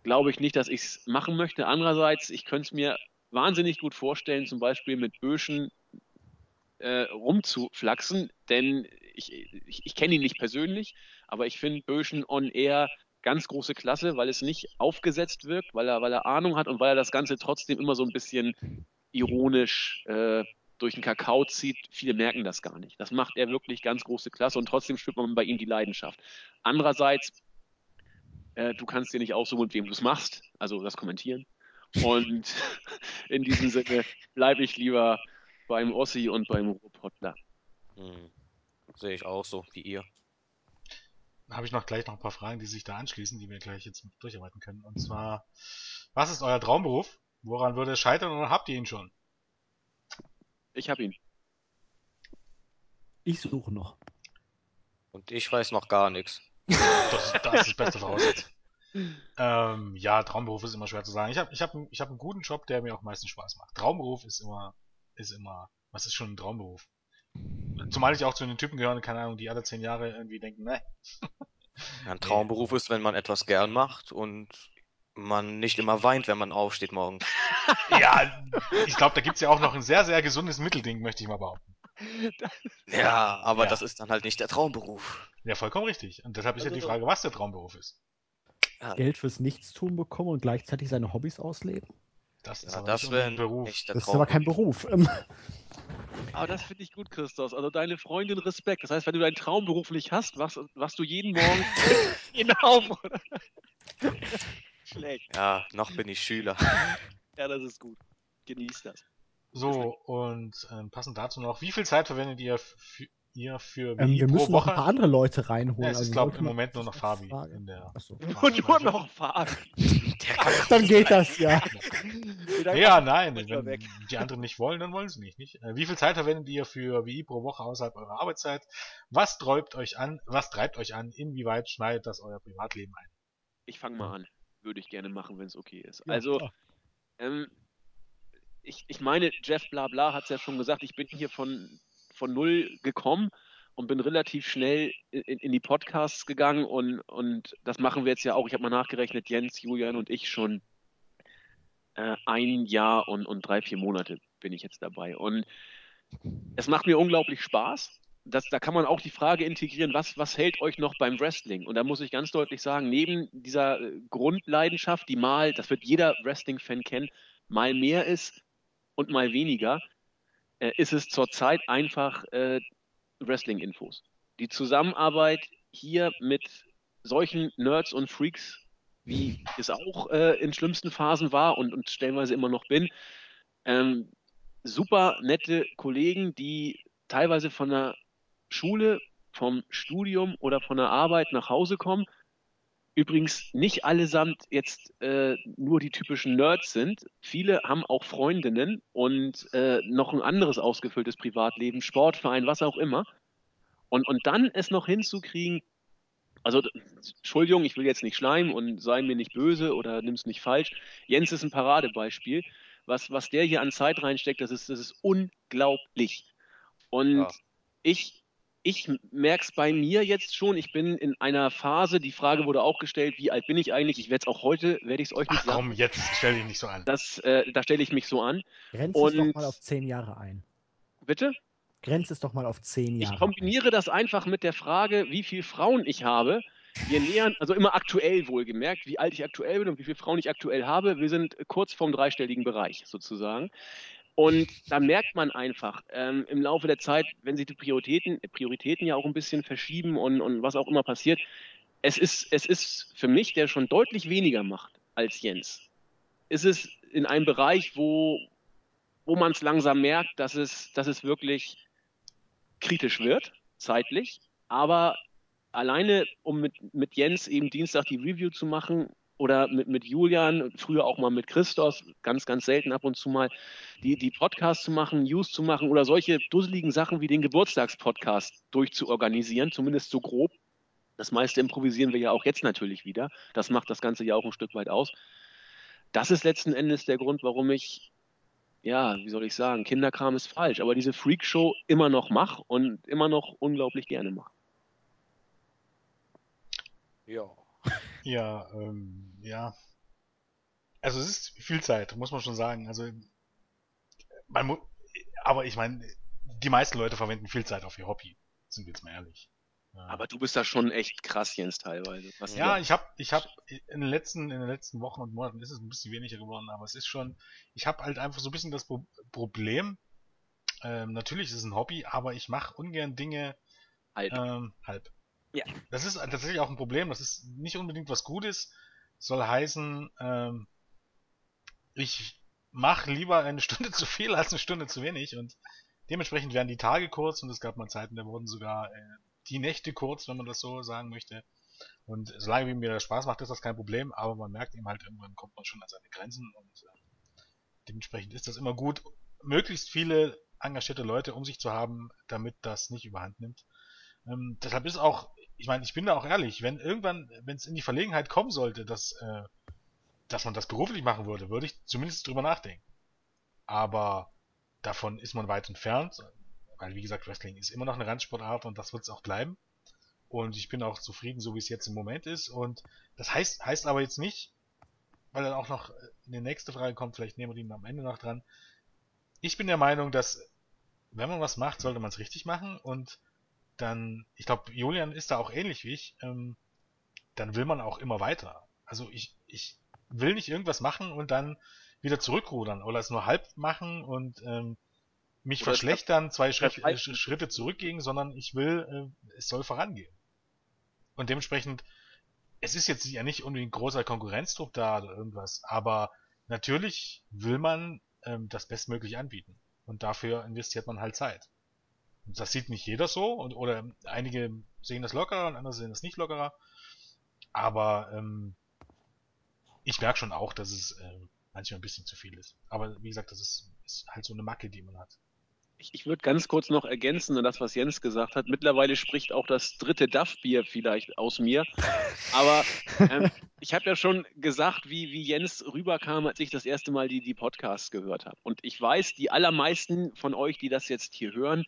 glaube ich nicht, dass ich es machen möchte. Andererseits, ich könnte es mir wahnsinnig gut vorstellen, zum Beispiel mit Böschen äh, rumzuflaxen, denn ich, ich, ich kenne ihn nicht persönlich, aber ich finde Böschen on Air ganz große Klasse, weil es nicht aufgesetzt wirkt, weil er, weil er Ahnung hat und weil er das Ganze trotzdem immer so ein bisschen ironisch äh, durch den Kakao zieht. Viele merken das gar nicht. Das macht er wirklich ganz große Klasse und trotzdem spürt man bei ihm die Leidenschaft. Andererseits, äh, du kannst dir nicht aussuchen, mit wem du es machst, also das Kommentieren. Und in diesem Sinne bleibe ich lieber beim Ossi und beim Robotler. Hm. Sehe ich auch so, wie ihr. Dann habe ich noch gleich noch ein paar Fragen, die sich da anschließen, die wir gleich jetzt durcharbeiten können. Und zwar, was ist euer Traumberuf? Woran würde es scheitern oder habt ihr ihn schon? Ich habe ihn. Ich suche noch. Und ich weiß noch gar nichts. Das, das ist das beste Voraussetzung. ähm, ja, Traumberuf ist immer schwer zu sagen. Ich habe ich hab, ich hab einen guten Job, der mir auch meistens Spaß macht. Traumberuf ist immer, ist immer, was ist schon ein Traumberuf? Zumal ich auch zu den Typen gehöre, keine Ahnung, die alle zehn Jahre irgendwie denken, ne. Ja, ein Traumberuf ist, wenn man etwas gern macht und man nicht immer weint, wenn man aufsteht morgens. Ja, ich glaube, da gibt's ja auch noch ein sehr, sehr gesundes Mittelding, möchte ich mal behaupten. Ja, aber Ja. das ist dann halt nicht der Traumberuf. Ja, vollkommen richtig. Und deshalb ist ja Also die Frage, was der Traumberuf ist. Ja, Geld fürs Nichtstun bekommen und gleichzeitig seine Hobbys ausleben. Das ist ja aber das ein Beruf. echter Das ist aber kein. Beruf. Aber das finde ich gut, Christos. Also deine Freundin Respekt. Das heißt, wenn du deinen Traum beruflich hast, wachst, wachst du jeden Morgen hinauf? Schlecht. Ja, noch bin ich Schüler. Ja, das ist gut. Genieß das. So, und ähm, passend dazu noch, wie viel Zeit verwendet ihr für, ihr für ähm, WI wir pro müssen noch Woche? ein paar andere Leute reinholen. Ja, es ist, also glaube sollte im Moment nur noch Fabi Frage. in der Achso. Nur, nur noch fahren. Dann geht das, ja. Ja, nein, wenn weg. die anderen nicht wollen, dann wollen sie nicht. nicht? Äh, Wie viel Zeit verwendet ihr für WI pro Woche außerhalb eurer Arbeitszeit? Was treibt euch an? Was treibt euch an? Inwieweit schneidet das euer Privatleben ein? Ich fange mal an. Würde ich gerne machen, wenn es okay ist. Ja, also, ähm, ich, ich meine, Jeff Blabla hat es ja schon gesagt, ich bin hier von, von null gekommen und bin relativ schnell in, in die Podcasts gegangen und, und das machen wir jetzt ja auch. Ich habe mal nachgerechnet, Jens, Julian und ich schon äh, ein Jahr und, und drei, vier Monate bin ich jetzt dabei. Und es macht mir unglaublich Spaß. Das, da kann man auch die Frage integrieren, was, was hält euch noch beim Wrestling? Und da muss ich ganz deutlich sagen, neben dieser äh, Grundleidenschaft, die mal, das wird jeder Wrestling-Fan kennen, mal mehr ist und mal weniger, äh, ist es zurzeit einfach äh, Wrestling-Infos. Die Zusammenarbeit hier mit solchen Nerds und Freaks, wie es auch äh, in schlimmsten Phasen war und, und stellenweise immer noch bin, ähm, super nette Kollegen, die teilweise von der Schule, vom Studium oder von der Arbeit nach Hause kommen. Übrigens nicht allesamt jetzt äh, nur die typischen Nerds sind. Viele haben auch Freundinnen und äh, noch ein anderes ausgefülltes Privatleben, Sportverein, was auch immer. Und, und dann es noch hinzukriegen, also Entschuldigung, ich will jetzt nicht schleimen und sei mir nicht böse oder nimm's nicht falsch. Jens ist ein Paradebeispiel. Was, was der hier an Zeit reinsteckt, das ist, das ist unglaublich. Und Ja. ich, ich merke es bei mir jetzt schon. Ich bin in einer Phase, die Frage wurde auch gestellt, wie alt bin ich eigentlich? Ich werde es auch heute, werde ich es euch nicht Ach sagen. komm, jetzt stell dich nicht so an. Das, äh, da stelle ich mich so an. Grenze es doch mal auf zehn Jahre ein. Bitte? Grenze es doch mal auf zehn Jahre. Ich kombiniere das einfach mit der Frage, wie viele Frauen ich habe. Wir nähern, also immer aktuell wohlgemerkt, wie alt ich aktuell bin und wie viele Frauen ich aktuell habe. Wir sind kurz vorm dreistelligen Bereich sozusagen. Und da merkt man einfach ähm, im Laufe der Zeit, wenn sich die Prioritäten, Prioritäten ja auch ein bisschen verschieben und, und was auch immer passiert, es ist, es ist für mich, der schon deutlich weniger macht als Jens, ist es in einem Bereich, wo, wo man es langsam merkt, dass es, dass es wirklich kritisch wird, zeitlich. Aber alleine, um mit, mit Jens eben Dienstag die Review zu machen, oder mit, mit Julian, früher auch mal mit Christos, ganz, ganz selten ab und zu mal, die, die Podcasts zu machen, News zu machen oder solche dusseligen Sachen wie den Geburtstagspodcast durchzuorganisieren, zumindest so grob. Das meiste improvisieren wir ja auch jetzt natürlich wieder. Das macht das Ganze ja auch ein Stück weit aus. Das ist letzten Endes der Grund, warum ich, ja, wie soll ich sagen, Kinderkram ist falsch, aber diese Freakshow immer noch mache und immer noch unglaublich gerne mache. Ja. Ja, ähm, ja. Also es ist viel Zeit, muss man schon sagen. Also man mu aber ich meine, die meisten Leute verwenden viel Zeit auf ihr Hobby, sind wir jetzt mal ehrlich. Aber du bist da schon echt krass, Jens, teilweise. Was ja, ich habe ich hab in den letzten in den letzten Wochen und Monaten ist es ein bisschen weniger geworden, aber es ist schon ich habe halt einfach so ein bisschen das Pro Problem ähm, natürlich ist es ein Hobby, aber ich mache ungern Dinge Halb. ähm, halb. Ja. Das ist tatsächlich auch ein Problem. Das ist nicht unbedingt was Gutes. Soll heißen, ähm, ich mache lieber eine Stunde zu viel als eine Stunde zu wenig und dementsprechend werden die Tage kurz und es gab mal Zeiten, da wurden sogar äh, die Nächte kurz, wenn man das so sagen möchte. Und solange wie mir das Spaß macht, ist das kein Problem, aber man merkt eben halt, irgendwann kommt man schon an seine Grenzen und äh, dementsprechend ist das immer gut, möglichst viele engagierte Leute um sich zu haben, damit das nicht überhand nimmt. Ähm, deshalb ist auch, ich meine, ich bin da auch ehrlich, wenn irgendwann, wenn es in die Verlegenheit kommen sollte, dass, äh, dass man das beruflich machen würde, würde ich zumindest drüber nachdenken. Aber davon ist man weit entfernt, weil wie gesagt, Wrestling ist immer noch eine Randsportart und das wird es auch bleiben. Und ich bin auch zufrieden, so wie es jetzt im Moment ist. Und das heißt, heißt aber jetzt nicht, weil dann auch noch eine nächste Frage kommt, vielleicht nehmen wir die am Ende noch dran. Ich bin der Meinung, dass wenn man was macht, sollte man es richtig machen und dann, ich glaube, Julian ist da auch ähnlich wie ich, ähm, dann will man auch immer weiter. Also ich, ich will nicht irgendwas machen und dann wieder zurückrudern oder es nur halb machen und ähm, mich Oder verschlechtern, zwei Schritt, äh. Schritte zurückgehen, sondern ich will, äh, es soll vorangehen. Und dementsprechend, es ist jetzt ja nicht unbedingt großer Konkurrenzdruck da oder irgendwas, aber natürlich will man ähm, das bestmöglich anbieten. Und dafür investiert man halt Zeit. Das sieht nicht jeder so, und, oder einige sehen das lockerer und andere sehen das nicht lockerer. Aber ähm, ich merke schon auch, dass es äh, manchmal ein bisschen zu viel ist. Aber wie gesagt, das ist, ist halt so eine Macke, die man hat. Ich, ich würde ganz kurz noch ergänzen an das, was Jens gesagt hat. Mittlerweile spricht auch das dritte Duff-Bier vielleicht aus mir. Aber ähm, ich habe ja schon gesagt, wie, wie Jens rüberkam, als ich das erste Mal die, die Podcasts gehört habe. Und ich weiß, die allermeisten von euch, die das jetzt hier hören,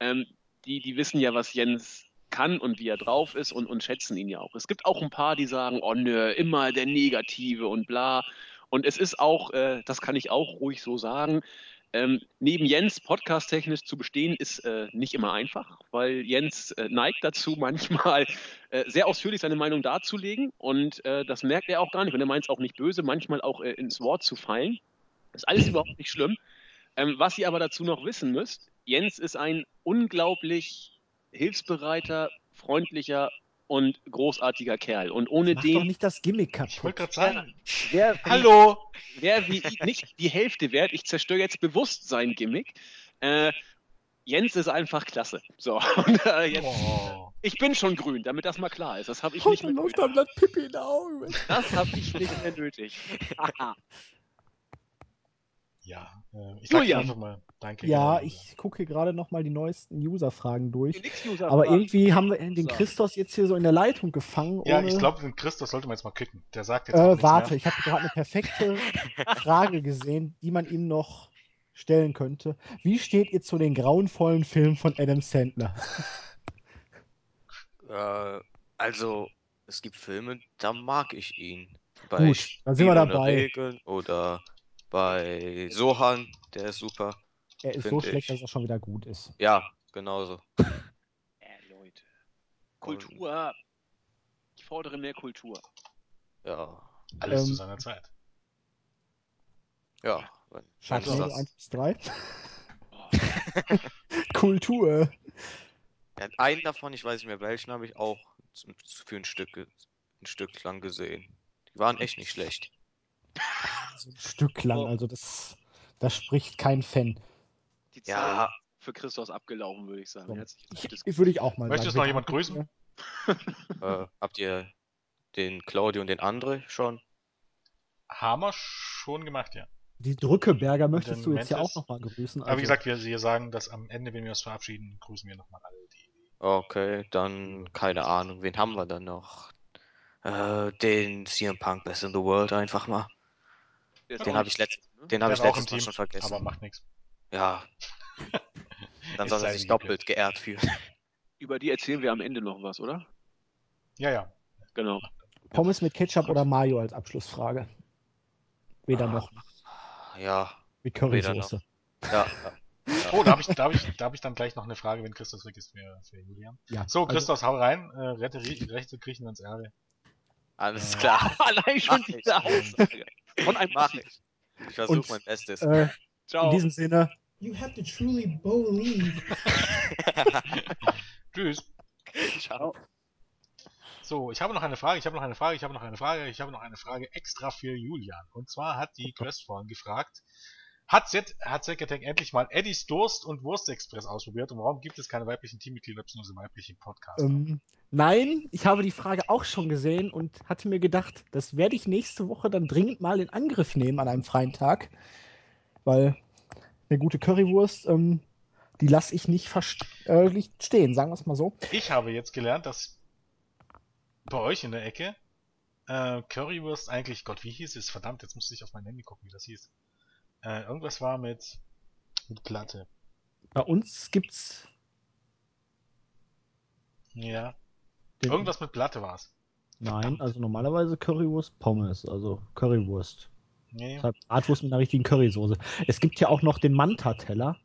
ähm, die, die wissen ja, was Jens kann und wie er drauf ist und, und schätzen ihn ja auch. Es gibt auch ein paar, die sagen, oh nö, immer der Negative und bla. Und es ist auch, äh, das kann ich auch ruhig so sagen, ähm, neben Jens podcast-technisch zu bestehen, ist äh, nicht immer einfach, weil Jens äh, neigt dazu, manchmal äh, sehr ausführlich seine Meinung darzulegen und äh, das merkt er auch gar nicht und er meint es auch nicht böse, manchmal auch äh, ins Wort zu fallen. Das ist alles überhaupt nicht schlimm. Ähm, was ihr aber dazu noch wissen müsst, Jens ist ein unglaublich hilfsbereiter, freundlicher und großartiger Kerl und ohne Mach doch den nicht das Gimmick Ich kaputt. wollte gerade sagen, wäre hallo! wer wie nicht die Hälfte wert. Ich zerstöre jetzt bewusst sein Gimmick. Äh, Jens ist einfach klasse. So, und, äh, jetzt, Oh. ich bin schon grün, damit das mal klar ist. Das habe ich Und nicht mehr dann läuft nötig. Das habe ich nicht mehr nötig. Ja, äh, ich sag Julian. einfach mal danke. Ja, genau. ich gucke hier gerade nochmal die neuesten User-Fragen durch. User Aber irgendwie haben wir den So. Christos jetzt hier so in der Leitung gefangen. Ja, ohne, ich glaube, den Christus sollte man jetzt mal kicken. Der sagt jetzt Äh, warte, mehr. ich habe gerade eine perfekte Frage gesehen, die man ihm noch stellen könnte. Wie steht ihr zu den grauenvollen Filmen von Adam Sandler? Äh, also, es gibt Filme, da mag ich ihn. Bei Gut, dann sind wir dabei. Regeln oder bei Sohan, der ist super. Er ist so schlecht, ich. dass er schon wieder gut ist. Ja, genauso. Äh, Leute. Kultur. Ich fordere mehr Kultur. Ja. Alles zu Ähm, seiner Zeit. Ja. Das, 1 bis 3. Oh, Kultur. ja, einen davon, ich weiß nicht mehr welchen, habe ich auch für ein Stück, ge- ein Stück lang gesehen. Die waren echt nicht schlecht. So ein Stück lang, also das, das spricht kein Fan. die Zeit Ja, für Christos abgelaufen, würde ich sagen. So. Ich, würde ich auch mal Möchtest sagen. noch jemand grüßen? äh, habt ihr den Claudio und den André schon? Haben wir schon gemacht, ja. Die Drückeberger den möchtest du jetzt ja auch nochmal grüßen. Aber wie also- gesagt, wir, wir sagen, dass am Ende, wenn wir uns verabschieden, grüßen wir nochmal alle, die. Okay, dann keine Ahnung. Wen haben wir dann noch? Äh, den CM Punk Best in the World einfach mal. Den habe ich letzt, schlecht, ne? den habe Der ich Mal Team, schon vergessen. Aber macht nichts. Ja. Dann Ist soll er sich doppelt geehrt fühlen. Über die erzählen wir am Ende noch was, oder? Ja, ja. Genau. Pommes mit Ketchup oder Mayo als Abschlussfrage. Weder Ah. noch. Ja, Mit. Currysoße. ja. ja. Oh, da habe ich, da hab ich, da hab ich dann gleich noch eine Frage, wenn Christoph weg ist für, für Julian. Ja, So, also- Christoph, hau rein. Äh, rette rechte Griechenlands Erde. Alles Ja. klar. Allein schon diese Aussage. Von einem Mach ich. Ich versuche mein Bestes. Äh, in Ciao. diesem Sinne, You have to truly believe. Tschüss. Ciao. So, ich habe noch eine Frage, ich habe noch eine Frage, ich habe noch eine Frage, ich habe noch eine Frage extra für Julian. Und zwar hat die Quest vorhin gefragt, hat Z, hat Zekatec endlich mal Eddies Durst und Wurstexpress ausprobiert und warum gibt es keine weiblichen Teammitglieder bzw. weiblichen Podcaster? ähm, nein, ich habe die Frage auch schon gesehen und hatte mir gedacht, das werde ich nächste Woche dann dringend mal in Angriff nehmen an einem freien Tag. Weil eine gute Currywurst, ähm, die lasse ich nicht, äh, stehen, sagen wir es mal so. Ich habe jetzt gelernt, dass bei euch in der Ecke äh, Currywurst eigentlich, Gott, wie hieß es? Verdammt, jetzt musste ich auf mein Handy gucken, wie das hieß. Äh, irgendwas war mit, mit Platte. Bei uns gibt's Ja. den, Irgendwas mit Platte war es. Nein, also normalerweise Currywurst, Pommes, also Currywurst. Nee. Deshalb Bratwurst mit einer richtigen Currysoße. Es gibt ja auch noch den Manta-Teller.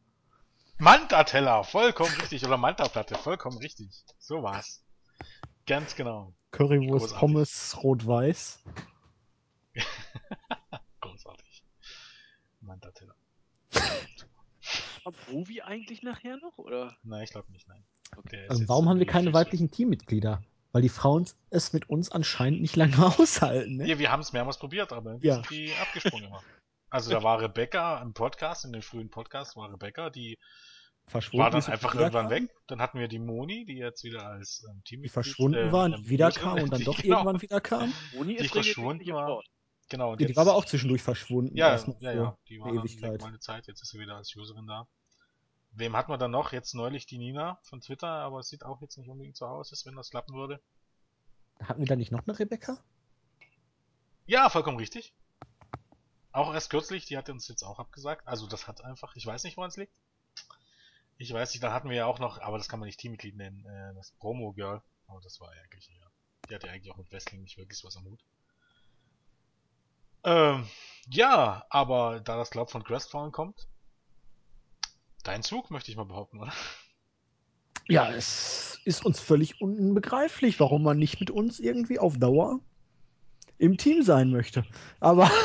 Manta-Teller, vollkommen richtig. Oder Manta-Platte, vollkommen richtig. So war's. Ganz genau. Currywurst, Großartig. Pommes, Rot-Weiß. Großartig. Manta-Teller. Kommt Ruvi eigentlich nachher noch? Oder? Nein, ich glaube nicht, nein. Ist Also warum haben wir keine weiblichen Teammitglieder? Weil die Frauen es mit uns anscheinend nicht lange aushalten. Ne? Ja, wir haben es mehrmals probiert, aber Ja. sind die abgesprungen immer. Also da war Rebecca im Podcast, in den frühen Podcasts war Rebecca, die Verschwunden war dann ist und einfach irgendwann weg. Dann hatten wir die Moni, die jetzt wieder als ähm, Team Die verschwunden war, die wiederkam und dann doch irgendwann wiederkam. Moni Die ist regelmäßig verschwunden war. Genau. Und Ja, die jetzt, war aber auch zwischendurch verschwunden. Ja, ja, ja. Die war Ewigkeit. mal eine Zeit. Jetzt ist sie wieder als Userin da. Wem hatten wir dann noch? Jetzt neulich die Nina von Twitter, aber es sieht auch jetzt nicht unbedingt so aus, als wenn das klappen würde. Hatten wir da nicht noch eine Rebecca? Ja, vollkommen richtig. Auch erst kürzlich, die hat uns jetzt auch abgesagt. Also das hat einfach, ich weiß nicht, woran es liegt. Ich weiß nicht, dann hatten wir ja auch noch, aber das kann man nicht Teammitglied nennen, äh, das Promo Girl. Aber das war eigentlich, ja. Die hat ja eigentlich auch mit Wrestling nicht wirklich was am Hut. Ähm, ja, aber da das Glaub von Crestfallen kommt, dein Zug, möchte ich mal behaupten, oder? Ja, es ist uns völlig unbegreiflich, warum man nicht mit uns irgendwie auf Dauer im Team sein möchte. Aber.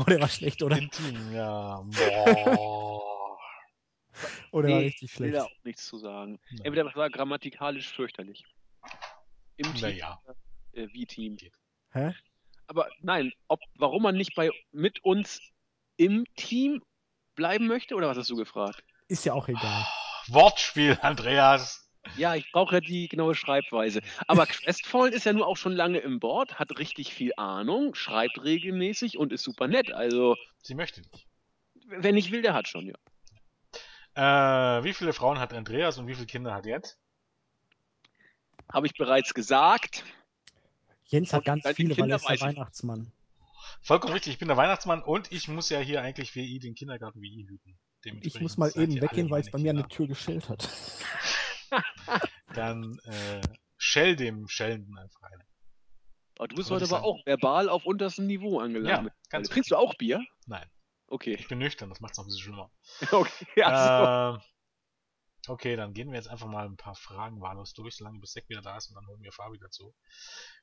Oh, der war schlecht, oder? Intim, ja. Boah. Oder war Nee, richtig Ich will schlecht? da auch nichts zu sagen. Nein. Entweder das war grammatikalisch fürchterlich. Im Team, Naja. äh, wie Team. Hä? Aber nein, ob, warum man nicht bei mit uns im Team bleiben möchte, oder was hast du gefragt? Ist ja auch egal. Wortspiel, Andreas. Ja, ich brauche ja die genaue Schreibweise. Aber Crestfallen ist ja nur auch schon lange im Board, hat richtig viel Ahnung, schreibt regelmäßig und ist super nett. Also, Sie möchte nicht. wer nicht will, der hat schon, ja. Äh, wie viele Frauen hat Andreas und wie viele Kinder hat Jens? Habe ich bereits gesagt. Jens hat ganz viele, weil er ist der Weihnachtsmann. Vollkommen richtig, ich bin der Weihnachtsmann und ich muss ja hier eigentlich wie I den Kindergarten wie I hüten. Ich muss mal eben weggehen, weil es bei mir an der Kinder. Tür geschellt hat. Dann äh, Shell dem Schellenden einfach eine. Oh, du bist heute aber sagen. auch verbal auf unterstem Niveau angelangt. Ja, ganz Trinkst du auch Bier? Nein, Okay. ich bin nüchtern, das macht's noch ein bisschen schlimmer. okay. Ja, Äh, Okay, dann gehen wir jetzt einfach mal ein paar Fragen wahllos durch, solange bis Zack wieder da ist und dann holen wir Fabi dazu.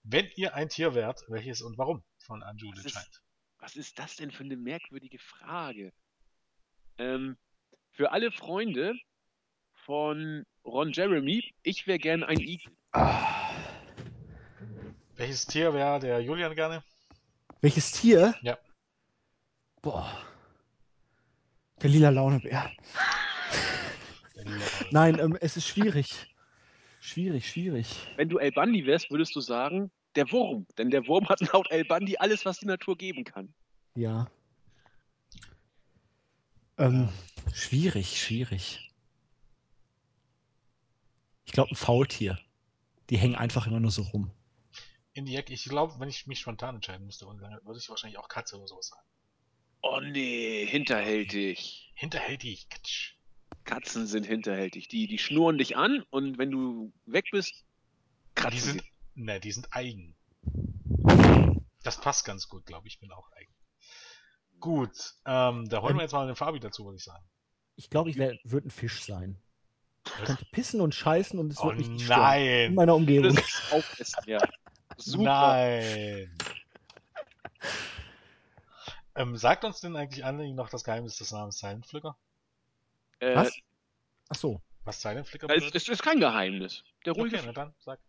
Wenn ihr ein Tier wärt, welches und warum? Von Anju Was ist-. Was ist das denn für eine merkwürdige Frage? Ähm, für alle Freunde von Ron Jeremy, ich wäre gern ein Igel. Welches Tier wäre der Julian gerne? Welches Tier? Ja. Boah. Der lila Launebär. Nein, ähm, es ist schwierig. Schwierig, schwierig. Wenn du El Bundy wärst, würdest du sagen, der Wurm. Denn der Wurm hat laut El Bundy alles, was die Natur geben kann. Ja. Ähm, schwierig, schwierig. Ich glaube, ein Faultier. Die hängen einfach immer nur so rum. In die Ecke. Ich glaube, wenn ich mich spontan entscheiden müsste, würde ich wahrscheinlich auch Katze oder sowas sagen. Oh nee, hinterhältig. Hinterhältig. Katsch. Katzen sind hinterhältig. Die, die schnurren dich an und wenn du weg bist, Die kratzen sind, sie. ne, die sind eigen. Das passt ganz gut, glaube ich. Ich bin auch eigen. Gut, ähm, da holen Ähm, wir jetzt mal den Fabi dazu, würde ich sagen. Ich glaube, ich würde ein Fisch sein. Ich könnte pissen und scheißen und es Oh wird mich nicht stören. In nein! meiner Umgebung. würdest es aufessen, ja. Super. Nein! Ähm, sagt uns denn eigentlich allen noch das Geheimnis des Namens Silent Flicker? Äh, Was? Ach so. Was Silent Flicker es, bedeutet? es ist kein Geheimnis. Der ruhige, Okay, dann, sag.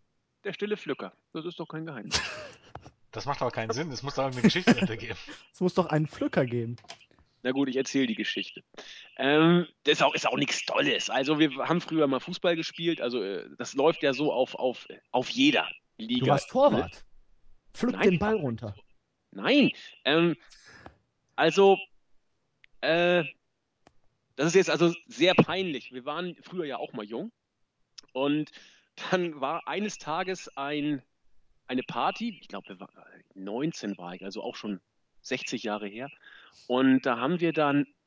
der stille Pflücker. Das ist doch kein Geheimnis. Das macht aber keinen Sinn, es muss da irgendeine Geschichte dahinter geben. Es muss doch einen Pflücker geben. Na gut, ich erzähle die Geschichte. Ähm, das ist auch, ist auch nichts Tolles. Also wir haben früher mal Fußball gespielt. Also äh, das läuft ja so auf, auf, auf jeder Liga. Du warst Torwart. Pflück Nein. den Ball runter. Nein. Ähm, also, äh, das ist jetzt also sehr peinlich. Wir waren früher ja auch mal jung. Und dann war eines Tages ein, eine Party, ich glaube, wir waren 19 war ich, also auch schon 60 Jahre her. Und da haben wir dann,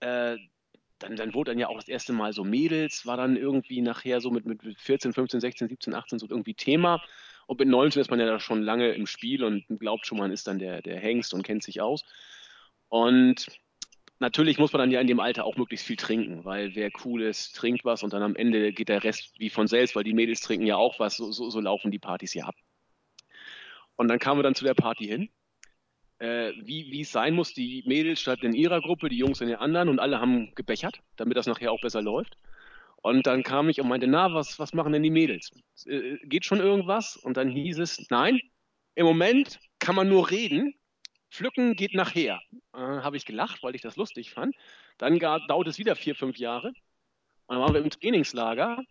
äh, dann, dann wurde dann ja auch das erste Mal so Mädels, war dann irgendwie nachher so mit, mit 14, 15, 16, 17, 18 so irgendwie Thema. Und mit 19 ist man ja da schon lange im Spiel und glaubt schon, man ist dann der, der Hengst und kennt sich aus. Und natürlich muss man dann ja in dem Alter auch möglichst viel trinken, weil wer cool ist, trinkt was und dann am Ende geht der Rest wie von selbst, weil die Mädels trinken ja auch was, so, so, so laufen die Partys ja ab. Und dann kamen wir dann zu der Party hin. Äh, wie, wie es sein muss, die Mädels standen in ihrer Gruppe, die Jungs in der anderen und alle haben gebechert, damit das nachher auch besser läuft. Und dann kam ich und meinte, na, was, was machen denn die Mädels? Äh, geht schon irgendwas? Und dann hieß es, nein, im Moment kann man nur reden, pflücken geht nachher. Äh, Habe ich gelacht, weil ich das lustig fand. Dann dauert es wieder vier, fünf Jahre. Und dann waren wir im Trainingslager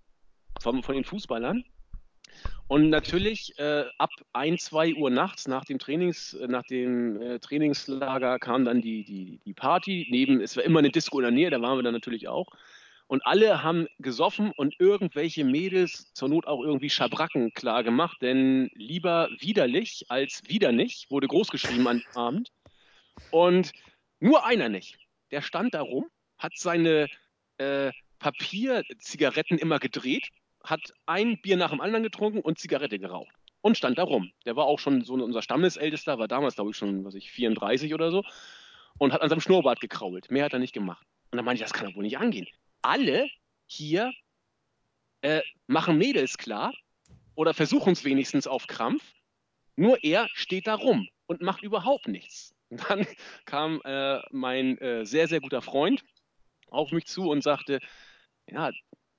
von, von den Fußballern. Und natürlich äh, ab 1, 2 Uhr nachts nach dem, Trainings, äh, nach dem äh, Trainingslager kam dann die, die, die Party. Neben, es war immer eine Disco in der Nähe, da waren wir dann natürlich auch. Und alle haben gesoffen und irgendwelche Mädels zur Not auch irgendwie Schabracken klar gemacht, denn lieber widerlich als wieder nicht, wurde großgeschrieben an dem Abend. Und nur einer nicht. Der stand da rum, hat seine äh, Papierzigaretten immer gedreht, hat ein Bier nach dem anderen getrunken und Zigarette geraucht. Und stand da rum. Der war auch schon so unser Stammesältester, war damals, glaube ich, schon, was ich, 34 oder so. Und hat an seinem Schnurrbart gekrault. Mehr hat er nicht gemacht. Und dann meinte ich, das kann doch wohl nicht angehen. Alle hier äh, machen Mädels klar oder versuchen es wenigstens auf Krampf. Nur er steht da rum und macht überhaupt nichts. Und dann kam äh, mein äh, sehr, sehr guter Freund auf mich zu und sagte, ja,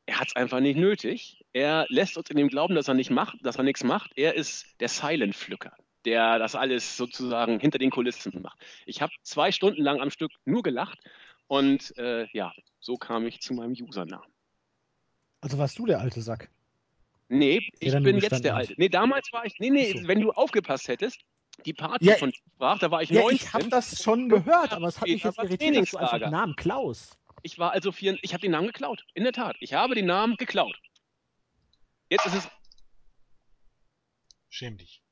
er hat es einfach nicht nötig. Er lässt uns in dem Glauben, dass er nicht macht, dass er nichts macht. Er ist der Silent Pflücker, der das alles sozusagen hinter den Kulissen macht. Ich habe zwei Stunden lang am Stück nur gelacht und äh, ja, so kam ich zu meinem Usernamen. Also warst du der alte Sack. Nee, ich bin jetzt der. Alte. Nee, damals war ich, nee, nee, so. wenn du aufgepasst hättest, die Party Ja, von sprach, da war ich Ja, 19. ich habe das schon gehört, aber es hat mich jetzt irritiert, dass du einfach den Namen Klaus. Ich war also vier, ich habe den Namen geklaut. In der Tat. Ich habe den Namen geklaut. Jetzt ist es, Schäm dich.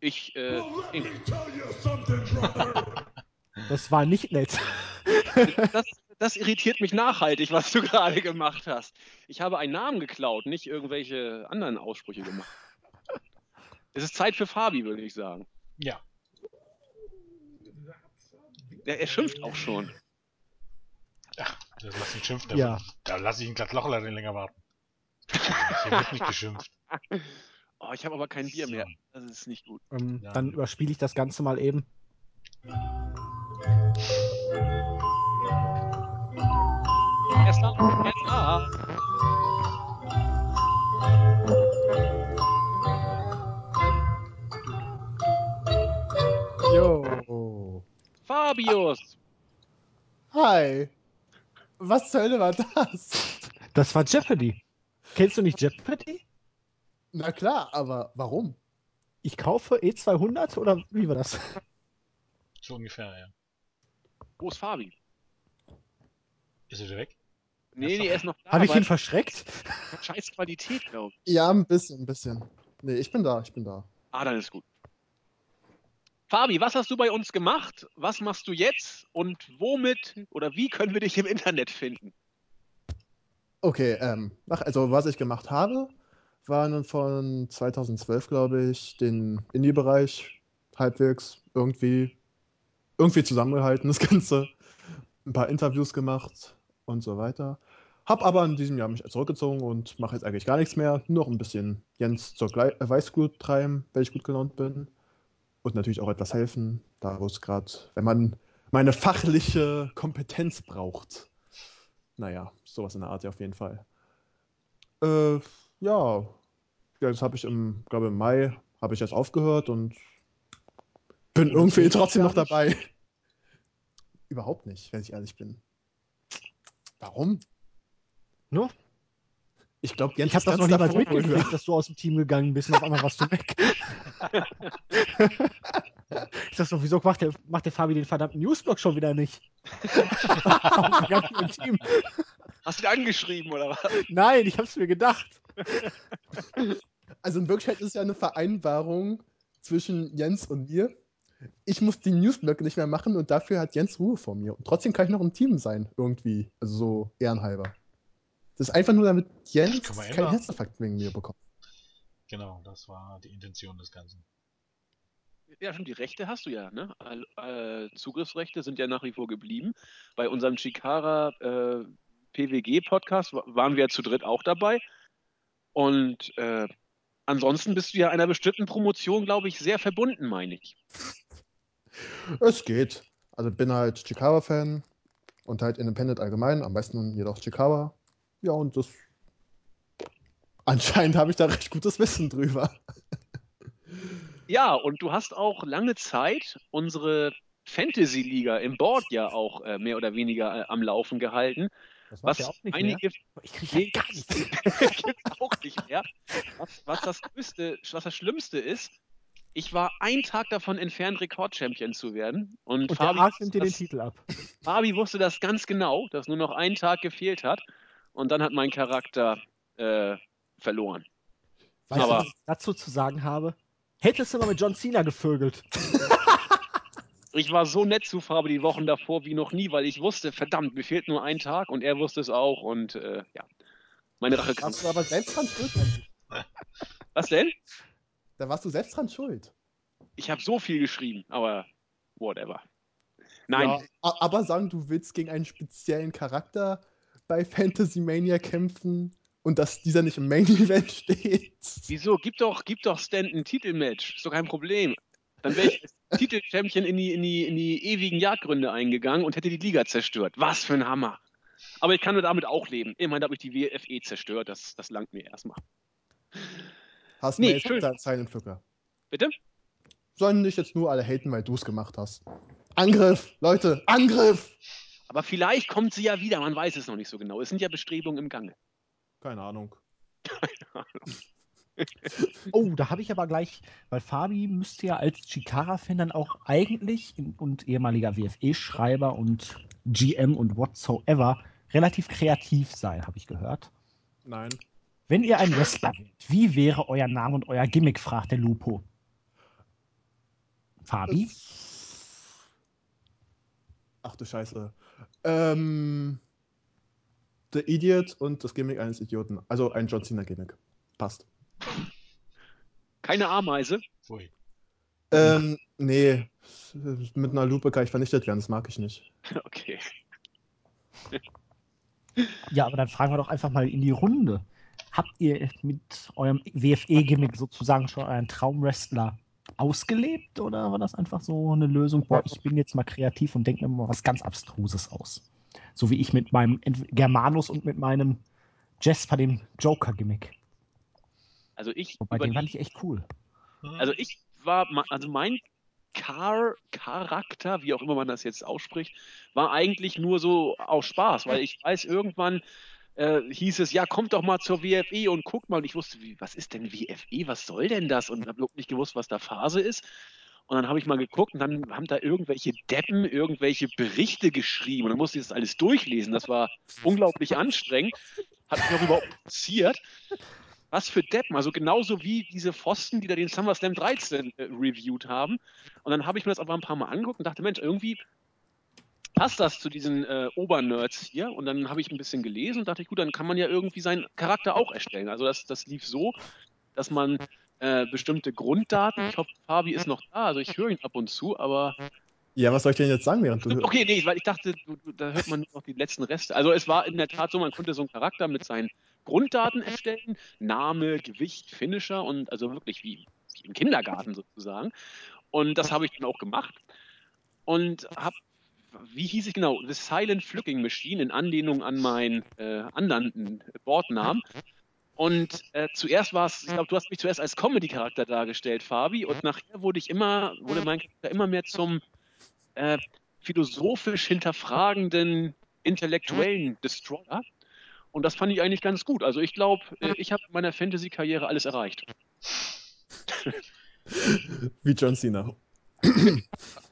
ich, äh, ich, Das war nicht nett. Das, das irritiert mich nachhaltig, was du gerade gemacht hast. Ich habe einen Namen geklaut, nicht irgendwelche anderen Aussprüche gemacht. Es ist Zeit für Fabi, würde ich sagen. Ja. Der, er schimpft auch schon. Das lass ihn schimpfen. Da, Ja. da lass ich ihn glatt den länger warten. Hier wird nicht geschimpft. Oh, ich habe aber kein Bier mehr. Das ist nicht gut. Ähm, Ja. Dann überspiele ich das Ganze mal eben. Erster, erster. Jo. Fabius. Hi. Was zur Hölle war das? Das war Jeopardy. Kennst du nicht Jeopardy? Na klar, aber warum? Ich kaufe E200 oder wie war das? So ungefähr, ja. Wo ist Fabi? Ist er wieder weg? Nee, nee, er ist noch da. Habe ich ihn verschreckt? scheiß Qualität, glaube ich. Ja, ein bisschen, ein bisschen. Nee, ich bin da, ich bin da. Ah, dann ist gut. Fabi, was hast du bei uns gemacht? Was machst du jetzt? Und womit oder wie können wir dich im Internet finden? Okay, ähm, ach, also was ich gemacht habe, war nun von 2012, glaube ich, den Indie-Bereich halbwegs irgendwie, irgendwie zusammengehalten, das Ganze. Ein paar Interviews gemacht und so weiter. Hab aber in diesem Jahr mich zurückgezogen und mache jetzt eigentlich gar nichts mehr. Nur noch ein bisschen Jens zur äh, Weißglut treiben, wenn ich gut gelaunt bin. Und natürlich auch etwas helfen, da wo es gerade, wenn man meine fachliche Kompetenz braucht. Naja, sowas in der Art ja auf jeden Fall. Äh, ja, das habe ich im, glaube im Mai habe ich jetzt aufgehört und bin irgendwie trotzdem noch dabei. Überhaupt nicht, wenn ich ehrlich bin. Warum? No? Ich glaube, Jens Ich habe das noch niemals mitgekriegt, dass du aus dem Team gegangen bist und auf einmal warst du weg. ich dachte so, wieso macht der, macht der Fabi den verdammten Newsblog schon wieder nicht? Aus dem ganzen Team. Hast du ihn angeschrieben oder was? Nein, ich habe es mir gedacht. Also in Wirklichkeit ist es ja eine Vereinbarung zwischen Jens und mir. Ich muss die Newsblöcke nicht mehr machen und dafür hat Jens Ruhe vor mir. Und trotzdem kann ich noch im Team sein, irgendwie. Also so ehrenhalber. Das ist einfach nur, damit Jens keinen. Herzinfarkt wegen mir bekommt. Genau, das war die Intention des Ganzen. Ja, stimmt, die Rechte hast du ja, ne? All- äh, Zugriffsrechte sind ja nach wie vor geblieben. Bei unserem Chikara äh, PWG-Podcast wa- waren wir ja zu dritt auch dabei. Und äh, ansonsten bist du ja einer bestimmten Promotion, glaube ich, sehr verbunden, meine ich. Es geht. Also bin halt Chikawa-Fan und halt Independent allgemein, am meisten jedoch Chikawa. Ja, und das. Anscheinend habe ich da recht gutes Wissen drüber. Ja, und du hast auch lange Zeit unsere Fantasy-Liga im Board ja auch äh, mehr oder weniger äh, am Laufen gehalten. Das Was ja auch nicht einige mehr. Ich kriege ja gar nichts. auch nicht mehr. Was, was, das Größte, was das Schlimmste ist, ich war ein Tag davon entfernt, Rekord-Champion zu werden. Und, Und der Fabi, Arsch nimmt dir den Titel ab. Fabi wusste das ganz genau, dass nur noch ein Tag gefehlt hat. Und dann hat mein Charakter äh, verloren. Weißt du, Aber- was ich dazu zu sagen habe? Hättest du mal mit John Cena gevögelt. Ich war so nett zu Fabi die Wochen davor wie noch nie, weil ich wusste, verdammt, mir fehlt nur ein Tag und er wusste es auch. Und äh, ja, meine Rache kam. Warst du aber selbst dran. Was denn? Da warst du selbst dran schuld. Ich habe so viel geschrieben, aber whatever. Nein, Ja, aber sagen, du willst gegen einen speziellen Charakter bei Fantasy Mania kämpfen und dass dieser nicht im Main Event steht. Wieso? Gib doch, gib doch Stan ein Titelmatch. Ist doch kein Problem. Dann wäre ich als Titelchampion in die, in, die, in die ewigen Jagdgründe eingegangen und hätte die Liga zerstört. Was für ein Hammer. Aber ich kann nur damit auch leben. Immerhin habe ich die WFE zerstört. Das, das langt mir erstmal. Hast Nee, nee, schön. jetzt Silent Pflücker. Bitte? Sollen nicht jetzt nur alle haten, weil du es gemacht hast. Angriff, Leute, Angriff! Aber vielleicht kommt sie ja wieder. Man weiß es noch nicht so genau. Es sind ja Bestrebungen im Gange. Keine Ahnung. Oh, da habe ich aber gleich, weil Fabi müsste ja als Chikara-Fan dann auch eigentlich in, und ehemaliger WFE-Schreiber und GM und whatsoever relativ kreativ sein, habe ich gehört. Nein. Wenn ihr ein Wrestler wärt, wie wäre euer Name und euer Gimmick, fragt der Lupo. Fabi? Ach du Scheiße. Ähm. The Idiot und das Gimmick eines Idioten. Also ein John Cena Gimmick. Passt. Keine Ameise. Pfui. Ähm, nee. Mit einer Lupe kann ich vernichtet werden, das mag ich nicht. Okay. Ja, aber dann fragen wir doch einfach mal in die Runde. Habt ihr mit eurem WFE-Gimmick sozusagen schon euren Traumwrestler ausgelebt oder war das einfach so eine Lösung? Boah, ich bin jetzt mal kreativ und denke mir mal was ganz Abstruses aus. So wie ich mit meinem Germanus und mit meinem Jasper, dem Joker-Gimmick. Also ich, Wobei, den fand ich echt cool. Hm. also ich war, also mein Car Charakter, wie auch immer man das jetzt ausspricht, war eigentlich nur so aus Spaß, weil ich weiß, irgendwann äh, hieß es, ja, kommt doch mal zur WFE und guckt mal. Und ich wusste, wie, was ist denn WFE? Was soll denn das? Und habe nicht gewusst, was da Phase ist. Und dann habe ich mal geguckt und dann haben da irgendwelche Deppen irgendwelche Berichte geschrieben. Und dann musste ich das alles durchlesen. Das war unglaublich anstrengend. Hat mich auch überhaupt interessiert. Was für Deppen. Also genauso wie diese Pfosten, die da den SummerSlam 13 äh, reviewed haben. Und dann habe ich mir das aber ein paar Mal angeguckt und dachte, Mensch, irgendwie passt das zu diesen äh, Obernerds hier? Und dann habe ich ein bisschen gelesen und dachte ich, gut, dann kann man ja irgendwie seinen Charakter auch erstellen. Also das, das lief so, dass man äh, bestimmte Grunddaten, ich hoffe, Fabi ist noch da, also ich höre ihn ab und zu, aber Ja, was soll ich denn jetzt sagen, während du. okay, nee, weil ich dachte, du, du, da hört man nur noch die letzten Reste. Also es war in der Tat so, man konnte so einen Charakter mit seinen Grunddaten erstellen, Name, Gewicht, Finisher und also wirklich wie, wie im Kindergarten sozusagen. Und das habe ich dann auch gemacht und habe wie hieß ich genau? The Silent Flücking Machine in Anlehnung an meinen äh, anderen äh, Bordnamen. Und äh, zuerst war es, ich glaube, du hast mich zuerst als Comedy-Charakter dargestellt, Fabi, und nachher wurde ich immer, wurde mein Charakter immer mehr zum äh, philosophisch hinterfragenden, intellektuellen Destroyer. Und das fand ich eigentlich ganz gut. Also ich glaube, äh, ich habe in meiner Fantasy-Karriere alles erreicht. Wie John Cena.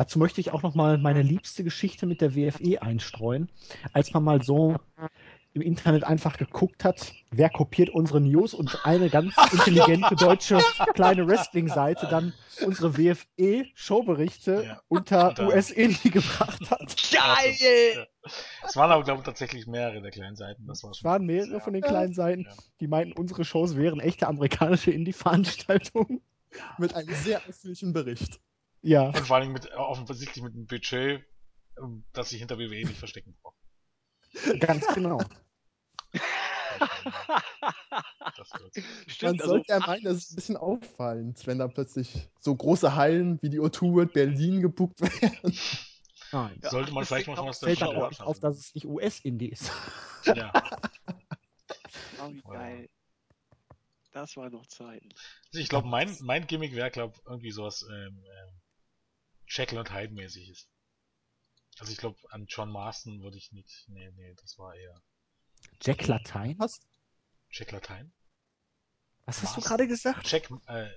Dazu möchte ich auch noch mal meine liebste Geschichte mit der WFE einstreuen. Als man mal so im Internet einfach geguckt hat, wer kopiert unsere News und eine ganz intelligente deutsche kleine Wrestling-Seite dann unsere WFE-Showberichte Ja. unter Unter- US-Indie gebracht hat. Geil! Es waren aber, glaube ich, tatsächlich mehrere der kleinen Seiten. Das war Es schon waren mehrere ja. von den kleinen Seiten, die meinten, unsere Shows wären echte amerikanische Indie-Veranstaltungen. Mit einem sehr ausführlichen Bericht. Ja, Und vor allem mit, äh, offensichtlich mit einem Budget, ähm, das sich hinter WWE nicht verstecken braucht. ganz genau. Das wird's. Man Stimmt, also, sollte ja meinen, das ist ein bisschen auffallend, wenn da plötzlich so große Hallen wie die O2 World Berlin gebucht werden. Nein. Ja, Sollte man vielleicht mal was Fällt aber auch nicht auf, dass es nicht US-Indie ist. Ja. oh, wie geil. Das war noch Zeiten. Also ich glaube, mein, mein Gimmick wäre, glaube irgendwie sowas ähm, ähm, Jekyll und Hyde mäßiges. Also ich glaube, an John Marston würde ich nicht. Nee, nee, das war eher Jack Latein? Was? Jack Latein. Was hast du gerade gesagt? Jack, äh,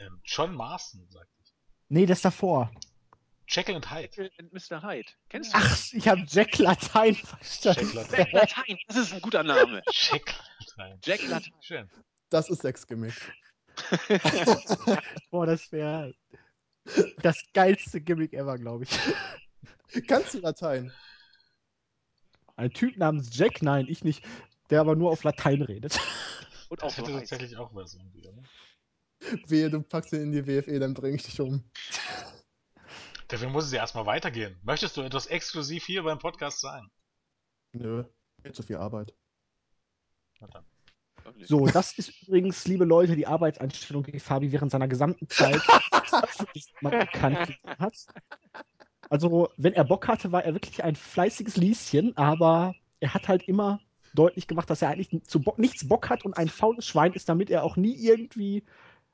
ähm, John Marston, sagte ich. Nee, das davor. Jekyll und Hyde. Jekyll Mr. Hyde. Kennst du? Ach, ich habe Jack Latein verstanden. Jack Latein. Jack Latein, das ist ein guter Name. Jack Latein. Jack Latein. Schön. Das ist Sexgimmick. Boah, das wäre das geilste Gimmick ever, glaube ich. Kannst du Latein? Ein Typ namens Jack, nein, ich nicht, der aber nur auf Latein redet. Und auch Das so hätte tatsächlich auch was irgendwie, oder? Wehe, du packst ihn in die WFE, dann bring ich dich um. Dafür muss es ja erstmal weitergehen. Möchtest du etwas exklusiv hier beim Podcast sagen? Nö, viel zu viel Arbeit. Na dann. So, das ist übrigens, liebe Leute, die Arbeitseinstellung, die Fabi während seiner gesamten Zeit mal bekannt hat. Also, wenn er Bock hatte, war er wirklich ein fleißiges Lieschen, aber er hat halt immer deutlich gemacht, dass er eigentlich zu Bock, nichts Bock hat und ein faules Schwein ist, damit er auch nie irgendwie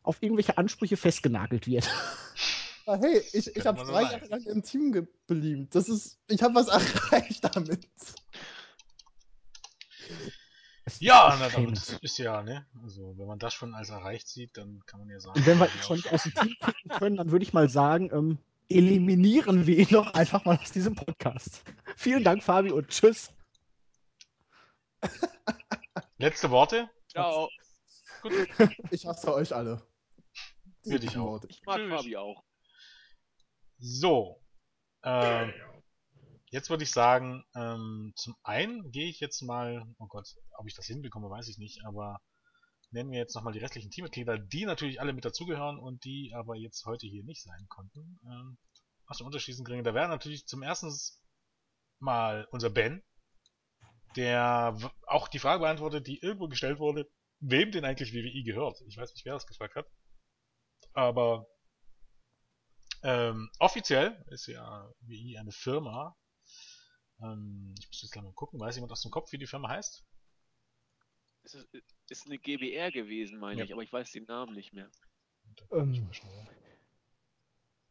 auf irgendwelche Ansprüche festgenagelt wird. Ah, hey, ich, ich habe drei. Jahre lang im Team geblieben. Das ist, ich habe was erreicht damit. Ja, ist na damit ist ja, ne? Also, wenn man das schon als erreicht sieht, dann kann man ja sagen. Und wenn wir ja ihn schon nicht aus dem Team kicken können, dann würde ich mal sagen, ähm, eliminieren wir ihn doch einfach mal aus diesem Podcast. Vielen Dank, Fabi, und tschüss. Letzte Worte? Ciao. Ich hasse euch alle. Für dich auch. Worte. Ich mag Tschüss. Fabi auch. So. Ähm, jetzt würde ich sagen, ähm, zum einen gehe ich jetzt mal, oh Gott, ob ich das hinbekomme, weiß ich nicht, aber nennen wir jetzt nochmal die restlichen Teammitglieder, die natürlich alle mit dazugehören und die aber jetzt heute hier nicht sein konnten. Ähm, aus den unterschiedlichen Gründen. Da wäre natürlich zum ersten mal unser Ben. der auch die Frage beantwortet, die irgendwo gestellt wurde, wem denn eigentlich WWE gehört. Ich weiß nicht, wer das gefragt hat. Aber ähm, offiziell ist ja WWE eine Firma. Ähm, ich muss jetzt gleich mal gucken, weiß jemand aus dem Kopf, wie die Firma heißt? Es ist, ist eine GBR gewesen, meine Ja. ich, aber ich weiß den Namen nicht mehr. Ähm,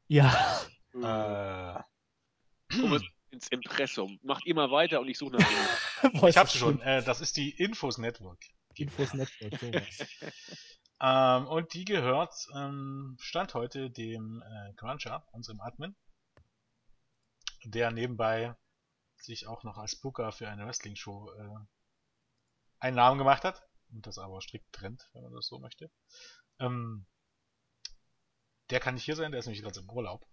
ja. Äh, Äh, mal ins Impressum. Macht immer weiter und ich suche nach dem. Ich hab's das schon, äh, das ist die Infos Network. Infos Network, sowas. Ähm, und die gehört, ähm, Stand heute dem äh, Cruncher, unserem Admin, der nebenbei sich auch noch als Booker für eine Wrestling-Show äh, einen Namen gemacht hat und das aber strikt trennt, wenn man das so möchte. Ähm, der kann nicht hier sein, der ist nämlich gerade im Urlaub.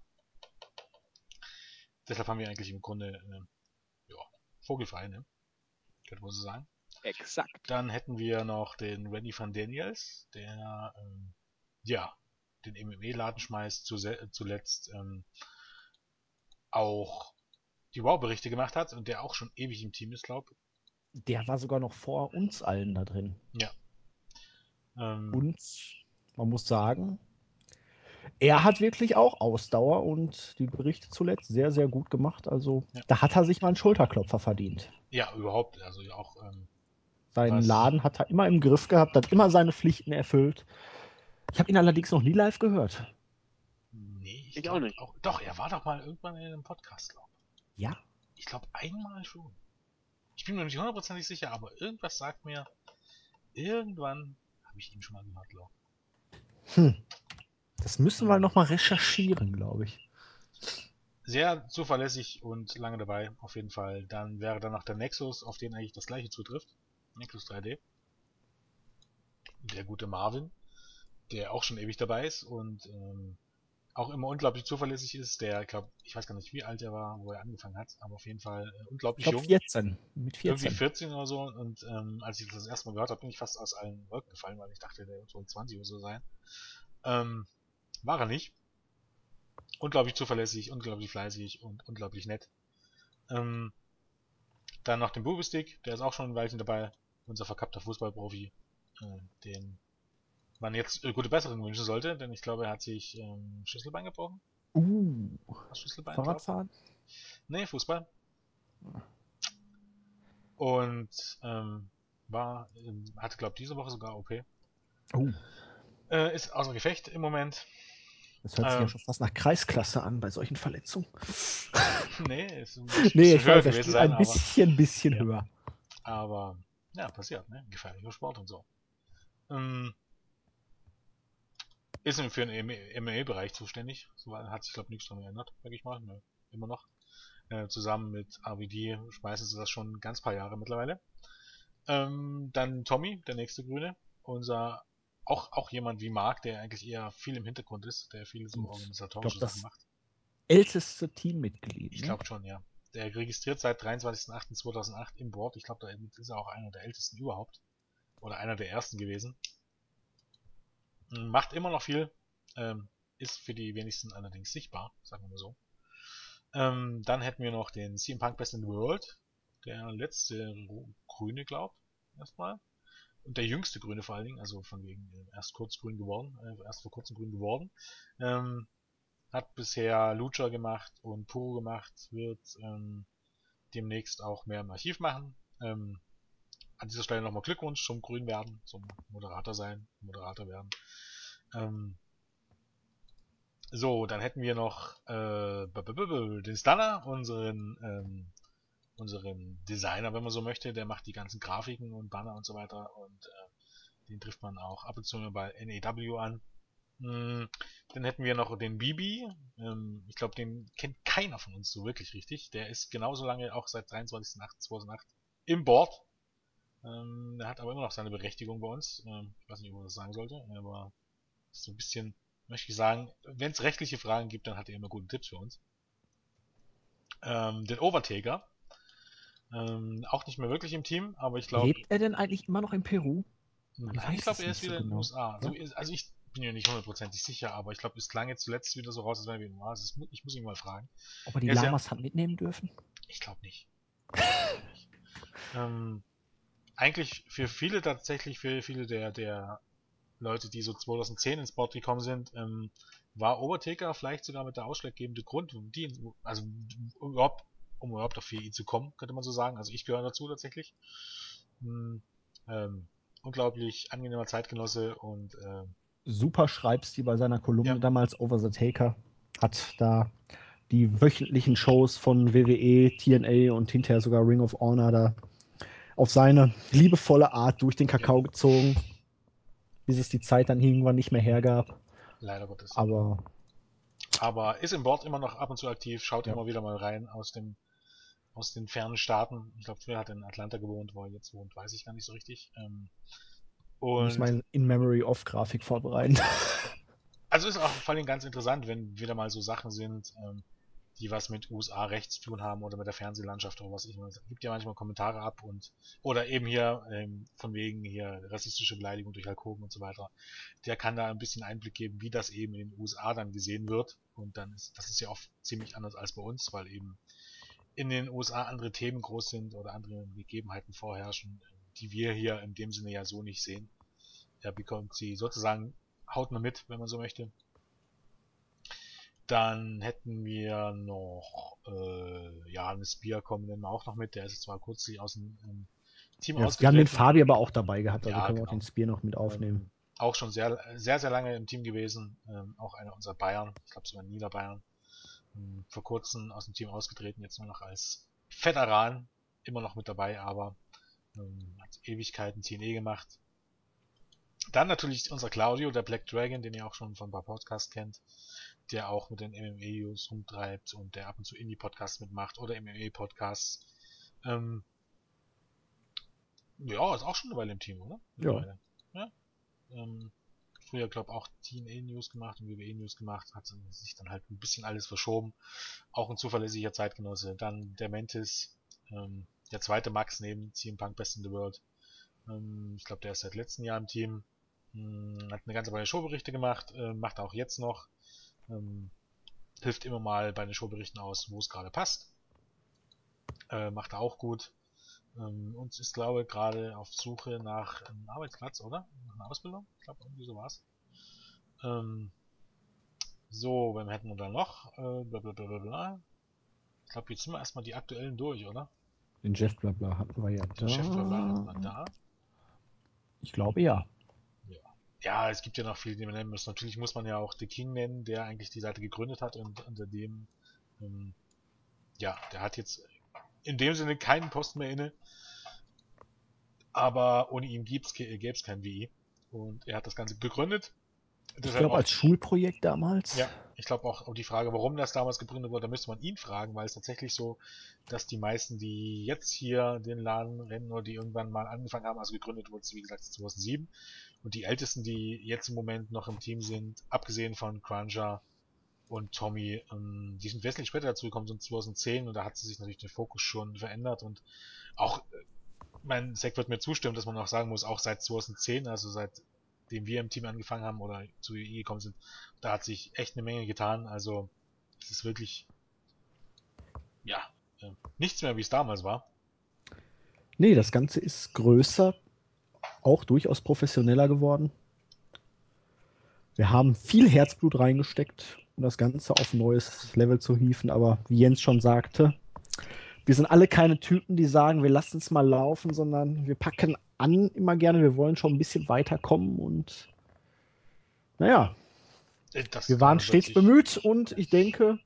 Deshalb haben wir eigentlich im Grunde äh, ja, vogelfrei, ne? Könnte man so sagen. Exakt. Dann hätten wir noch den Randy van Daniels, der ähm, ja den MMA-Laden schmeißt, zuletzt ähm, auch die Wow-Berichte gemacht hat und der auch schon ewig im Team ist, glaube Der war sogar noch vor uns allen da drin. ähm, Und man muss sagen, er hat wirklich auch Ausdauer und die Berichte zuletzt sehr, sehr gut gemacht. Also Ja. da hat er sich mal einen Schulterklopfer verdient. Ja, überhaupt, also ja auch ähm, Seinen Was? Laden hat er immer im Griff gehabt, hat immer seine Pflichten erfüllt. Ich habe ihn allerdings noch nie live gehört. nee, ich, Ich glaub auch nicht. Doch, er war doch mal irgendwann in einem Podcast, glaube Ja? ich. Glaube einmal schon. Ich bin mir nicht hundertprozentig sicher, aber irgendwas sagt mir, irgendwann habe ich ihn schon mal gehört, glaube Hm. Das müssen wir noch mal recherchieren, glaube ich. sehr zuverlässig und lange dabei, auf jeden Fall. Dann wäre dann noch der Nexus, auf den eigentlich das gleiche zutrifft. Nexus 3D. Der gute Marvin, der auch schon ewig dabei ist und ähm, auch immer unglaublich zuverlässig ist. Der, glaub, ich weiß gar nicht, wie alt er war, wo er angefangen hat, aber auf jeden Fall äh, Ich unglaublich glaube jung. 14. Mit Irgendwie 14. 14 oder so. Und ähm, als ich das das erste Mal gehört habe, bin ich fast aus allen Wolken gefallen, weil ich dachte, der wird wohl 20 oder so sein. Ähm, war er nicht. Unglaublich zuverlässig, unglaublich fleißig und unglaublich nett. Ähm, dann noch den Bubistick, der ist auch schon ein Weilchen dabei. Unser verkappter Fußballprofi, äh, den man jetzt äh, gute Besserung wünschen sollte, denn ich glaube, er hat sich ähm, Schlüsselbein gebrochen. Uh, Schlüsselbein? Fahrradfahren? Nee, Fußball. Und ähm, war, ähm, hatte glaube diese Woche sogar OP. Oh, Äh, ist außer Gefecht im Moment. das hört sich Ähm. ja schon fast nach Kreisklasse an bei solchen Verletzungen. nee, ist ein Nee, bisschen ich höher weiß, gewesen sein, ein bisschen, bisschen Ja. höher. aber, aber ja, passiert, ne? Gefährlicher Sport und so. Ähm, ist für den MMA-Bereich zuständig. So hat sich, glaube ich, nichts dran geändert, sag ich mal. Ne, immer noch. Äh, zusammen mit RVD schmeißen sie das schon ganz paar Jahre mittlerweile. Ähm, dann Tommy, der nächste Grüne. Unser, auch, auch jemand wie Mark, der eigentlich eher viel im Hintergrund ist, der viel so organisatorische glaub, Sachen macht. Älteste Teammitglied. Ich ne? glaube schon, ja. Der registriert seit 23.08.2008 im Board. Ich glaube, da ist er auch einer der ältesten überhaupt. Oder einer der ersten gewesen. Macht immer noch viel. Ähm, ist für die wenigsten allerdings sichtbar, sagen wir mal so. Ähm, dann hätten wir noch den CM Punk Best in the World. Der letzte Grüne, glaubt. Erstmal. Und der jüngste Grüne vor allen Dingen. Also von wegen äh, erst kurz grün geworden. Äh, erst vor kurzem grün geworden. Ähm, hat bisher Lucha gemacht und Puro gemacht, wird ähm, demnächst auch mehr im Archiv machen. Ähm, an dieser Stelle nochmal Glückwunsch zum Grün werden, zum Moderator sein, Moderator werden. Ähm, so, dann hätten wir noch äh, den Stunner, unseren ähm, unseren Designer, wenn man so möchte, der macht die ganzen Grafiken und Banner und so weiter und äh, den trifft man auch ab und zu mal bei NEW an. Mm, Dann hätten wir noch den Bibi. Ähm, ich glaube, den kennt keiner von uns so wirklich richtig. Der ist genauso lange auch seit 23.08.2008 im Board. Ähm, der hat aber immer noch seine Berechtigung bei uns. Ähm, ich weiß nicht, ob man das sagen sollte, aber so ein bisschen, möchte ich sagen, wenn es rechtliche Fragen gibt, dann hat er immer gute Tipps für uns. Ähm, den Overtaker. Ähm, auch nicht mehr wirklich im Team, aber ich glaube, Lebt er denn eigentlich immer noch in Peru? Nein, ich glaube, er ist nicht so wieder in den genau. USA. So, Ja? ist- also ich bin mir nicht hundertprozentig sicher, aber ich glaube, es klang jetzt zuletzt wieder so raus, als wäre er wieder in den USA. Ist, ich muss ihn mal fragen. Ob er die Er ist ja- Lamas hat mitnehmen dürfen? Ich glaube nicht. Ähm, eigentlich für viele tatsächlich, für viele der, der Leute, die so 2010 ins Sport gekommen sind, ähm, war Overtaker vielleicht sogar mit der ausschlaggebende Grund, um die, also um überhaupt, um überhaupt auf VI zu kommen, könnte man so sagen. Also ich gehöre dazu tatsächlich. Hm, ähm, unglaublich angenehmer Zeitgenosse und äh, Super Schreibstil bei seiner Kolumne Ja. damals, Over the Taker. Hat da die wöchentlichen Shows von WWE, TNA und hinterher sogar Ring of Honor da auf seine liebevolle Art durch den Kakao gezogen, bis es die Zeit dann irgendwann nicht mehr hergab. leider Gottes. Aber Aber ist im Board immer noch ab und zu aktiv, schaut Ja. immer wieder mal rein aus dem aus den fernen Staaten. Ich glaube, früher hat er in Atlanta gewohnt, wo er jetzt wohnt, weiß ich gar nicht so richtig. Ähm, muss und mein In-Memory-Off-Grafik vorbereiten. also ist auch vor allem ganz interessant, wenn wieder mal so Sachen sind, ähm, die was mit USA-Recht zu tun haben oder mit der Fernsehlandschaft oder was ich immer. Es gibt ja manchmal Kommentare ab und oder eben hier ähm, von wegen hier rassistische Beleidigung durch Hogan und so weiter. Der kann da ein bisschen Einblick geben, wie das eben in den USA dann gesehen wird. Und dann ist das ist ja oft ziemlich anders als bei uns, weil eben in den USA andere Themen groß sind oder andere Gegebenheiten vorherrschen, die wir hier in dem Sinne ja so nicht sehen. Er bekommt sie sozusagen hautnah mit, wenn man so möchte. Dann hätten wir noch äh, ja, eine Spear kommen auch noch mit. Der ist zwar kürzlich aus dem ähm, Team Ja, wir haben den Fabi aber auch dabei gehabt, also Ja, können wir auch genau. den Spear noch mit aufnehmen. Ähm, auch schon sehr, sehr, sehr lange im Team gewesen. Ähm, auch einer unserer Bayern. Ich glaube sogar Niederbayern. Ähm, vor kurzem aus dem Team ausgetreten, jetzt nur noch als Veteran. Immer noch mit dabei, aber ähm, hat Ewigkeiten TNE gemacht. Dann natürlich unser Claudio, der Black Dragon, den ihr auch schon von ein paar Podcasts kennt, der auch mit den MMA-News rumtreibt und der ab und zu Indie-Podcasts mitmacht oder MMA-Podcasts. Ähm, ja, ist auch schon eine Weile im Team, oder? Ja. Ja? Ähm, früher, glaube auch TNA-News gemacht und WWE-News gemacht, hat sich dann halt ein bisschen alles verschoben. Auch ein zuverlässiger Zeitgenosse. Dann der Mantis, ähm, der zweite Max neben CM Punk Best in the World. Ähm, ich glaube, der ist seit letztem Jahr im Team. Hm, hat eine ganze Weile Showberichte gemacht, äh, macht auch jetzt noch. Ähm, hilft immer mal bei den Showberichten aus, wo es gerade passt. Äh, macht er auch gut. Ähm, und ist, glaube ich, gerade auf Suche nach einem Arbeitsplatz, oder? Nach einer Ausbildung? Ich glaube, irgendwie so war's. Ähm, so, wen hätten wir da noch? Äh, bla bla bla bla bla. Ich glaube, jetzt sind wir erstmal die aktuellen durch, oder? Den Jeff Blabla hatten wir ja Den Chef bla bla hatten wir da. da. Ich glaube ja. Ja, es gibt ja noch viele, die man nennen muss. Natürlich muss man ja auch The King nennen, der eigentlich die Seite gegründet hat und unter dem, ähm, ja, der hat jetzt in dem Sinne keinen Posten mehr inne. Aber ohne ihn gäbe es kein WI. Und er hat das Ganze gegründet. Ich glaube als Schulprojekt damals. Ja, ich glaube auch um die Frage, warum das damals gegründet wurde, da müsste man ihn fragen, weil es tatsächlich so, dass die meisten, die jetzt hier den Laden rennen oder die irgendwann mal angefangen haben, also gegründet wurde es wie gesagt 2007. Und die ältesten, die jetzt im Moment noch im Team sind, abgesehen von Cruncher und Tommy, ähm, die sind wesentlich später dazu gekommen, sind 2010 und da hat sich natürlich der Fokus schon verändert. Und auch, äh, mein Zack wird mir zustimmen, dass man auch sagen muss, auch seit 2010, also seitdem wir im Team angefangen haben oder zu EI gekommen sind, da hat sich echt eine Menge getan. Also es ist wirklich ja äh, nichts mehr wie es damals war. Nee, das Ganze ist größer, auch durchaus professioneller geworden. Wir haben viel Herzblut reingesteckt, um das Ganze auf ein neues Level zu hieven, aber wie Jens schon sagte, wir sind alle keine Typen, die sagen, wir lassen es mal laufen, sondern wir packen an immer gerne, wir wollen schon ein bisschen weiterkommen und naja, Das wir waren stets bemüht und ich denke,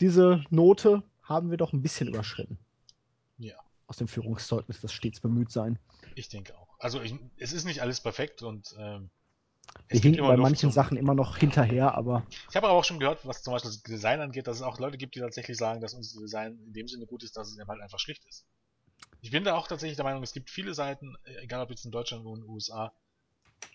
diese Note haben wir doch ein bisschen überschritten. Ja. Aus dem Führungszeugnis, das stets bemüht sein. Ich denke auch. Also ich, es ist nicht alles perfekt und ähm, Wir hinken bei manchen zum- Sachen immer noch hinterher, aber Ich habe aber auch schon gehört, was zum Beispiel das Design angeht, dass es auch Leute gibt, die tatsächlich sagen, dass unser Design in dem Sinne gut ist, dass es eben halt einfach schlicht ist. Ich bin da auch tatsächlich der Meinung, es gibt viele Seiten, äh, egal ob jetzt in Deutschland oder in den USA,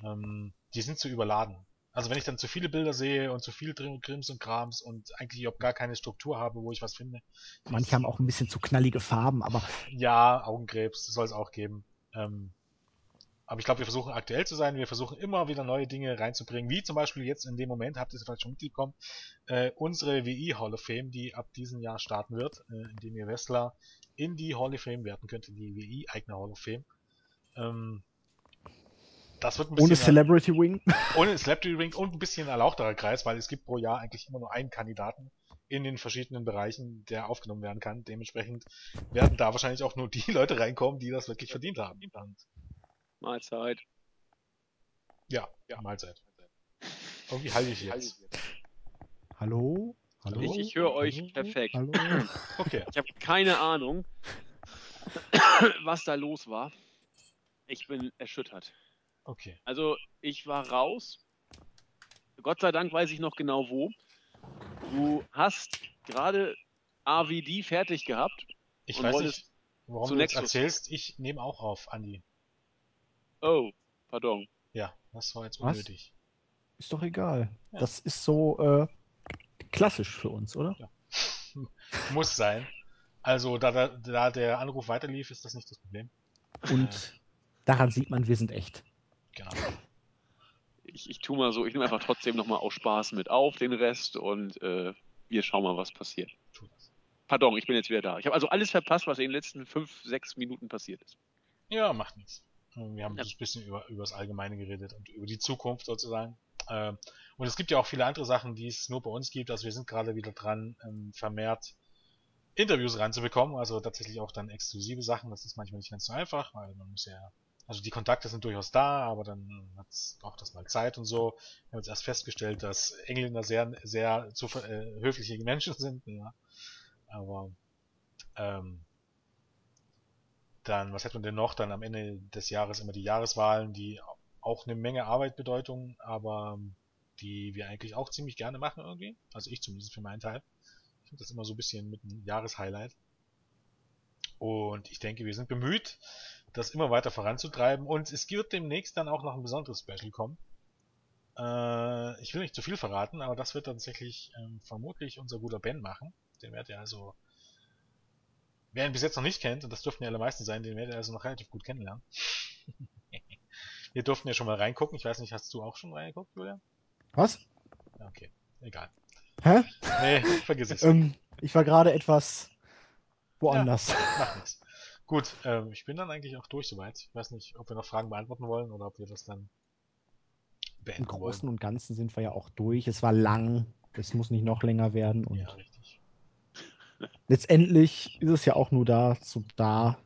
ähm, die sind zu überladen. Also wenn ich dann zu viele Bilder sehe und zu viel drin Krims und Krams und eigentlich überhaupt gar keine Struktur habe, wo ich was finde. manche haben auch ein bisschen zu knallige Farben, aber Ja, Augenkrebs soll es auch geben. Ähm, aber ich glaube, wir versuchen aktuell zu sein. Wir versuchen immer wieder neue Dinge reinzubringen. Wie zum Beispiel jetzt in dem Moment, habt ihr es vielleicht schon mitbekommen, äh, unsere WI Hall of Fame, die ab diesem Jahr starten wird, äh, indem ihr Wrestler in die Hall of Fame werten könnte, die WI-eigene Hall of Fame. Ähm, das wird ein bisschen Ohne Celebrity Wing. ohne Celebrity Ring und ein bisschen erlauchterer Kreis, weil es gibt pro Jahr eigentlich immer nur einen Kandidaten in den verschiedenen Bereichen, der aufgenommen werden kann. Dementsprechend werden da wahrscheinlich auch nur die Leute reinkommen, die das wirklich verdient haben. Mahlzeit. ja, ja, Mahlzeit. Irgendwie halte ich jetzt. Hallo? Hallo? Ich, ich höre euch Hallo? perfekt. Hallo? Okay. Ich habe keine Ahnung, was da los war. Ich bin erschüttert. Okay. Also, ich war raus. Gott sei Dank weiß ich noch genau wo. Du hast gerade AVD fertig gehabt. Ich Und weiß nicht, warum du jetzt erzählst. Ich nehme auch auf, Andi. Oh, pardon. Ja, das war jetzt Was? unnötig. Ist doch egal. Ja. Das ist so äh, klassisch für uns, oder? Muss sein. Also, da, da, da der Anruf weiterlief, ist das nicht das Problem. Und daran sieht man, wir sind echt. Genau. Ich, ich tu mal so, ich nehme einfach trotzdem nochmal aus Spaß mit auf den Rest und äh, wir schauen mal, was passiert. Tu das. Pardon, ich bin jetzt wieder da. Ich habe also alles verpasst, was in den letzten fünf, sechs Minuten passiert ist. Ja, macht nichts. Wir haben Ja. ein bisschen über, über das Allgemeine geredet und über die Zukunft sozusagen. Ähm, und es gibt ja auch viele andere Sachen, die es nur bei uns gibt. Also wir sind gerade wieder dran, ähm, vermehrt Interviews ranzubekommen. Also tatsächlich auch dann exklusive Sachen. Das ist manchmal nicht ganz so einfach, weil man muss ja, also die Kontakte sind durchaus da, aber dann hat's, braucht das mal Zeit und so. Wir haben jetzt erst festgestellt, dass Engländer sehr, sehr zu, äh, höfliche Menschen sind. Ja. Aber ähm, dann, was hat man denn noch? Dann am Ende des Jahres immer die Jahreswahlen, die auch eine Menge Arbeit bedeuten, aber die wir eigentlich auch ziemlich gerne machen irgendwie. Also ich zumindest für meinen Teil. Ich finde das immer so ein bisschen mit einem Jahreshighlight. Und ich denke, wir sind bemüht, das immer weiter voranzutreiben. Und es wird demnächst dann auch noch ein besonderes Special kommen. Äh, ich will nicht zu viel verraten, aber das wird tatsächlich ähm, vermutlich unser guter Ben machen. Den werdet ihr also Wer ihn bis jetzt noch nicht kennt, und das dürften ja alle meisten sein, den werdet ihr also noch relativ gut kennenlernen. Wir durften ja schon mal reingucken. Ich weiß nicht, hast du auch schon reingeguckt, Julia? Was? Ja, okay. Egal. Hä? Nee, vergiss es. Ähm, ich war gerade etwas woanders. Macht nichts. Gut, ähm, ich bin dann eigentlich auch durch soweit. Ich weiß nicht, ob wir noch Fragen beantworten wollen oder ob wir das dann Im beenden Großen wollen. und Ganzen sind wir ja auch durch. Es war lang. Es muss nicht noch länger werden. Und Ja, richtig. letztendlich ist es ja auch nur dazu da,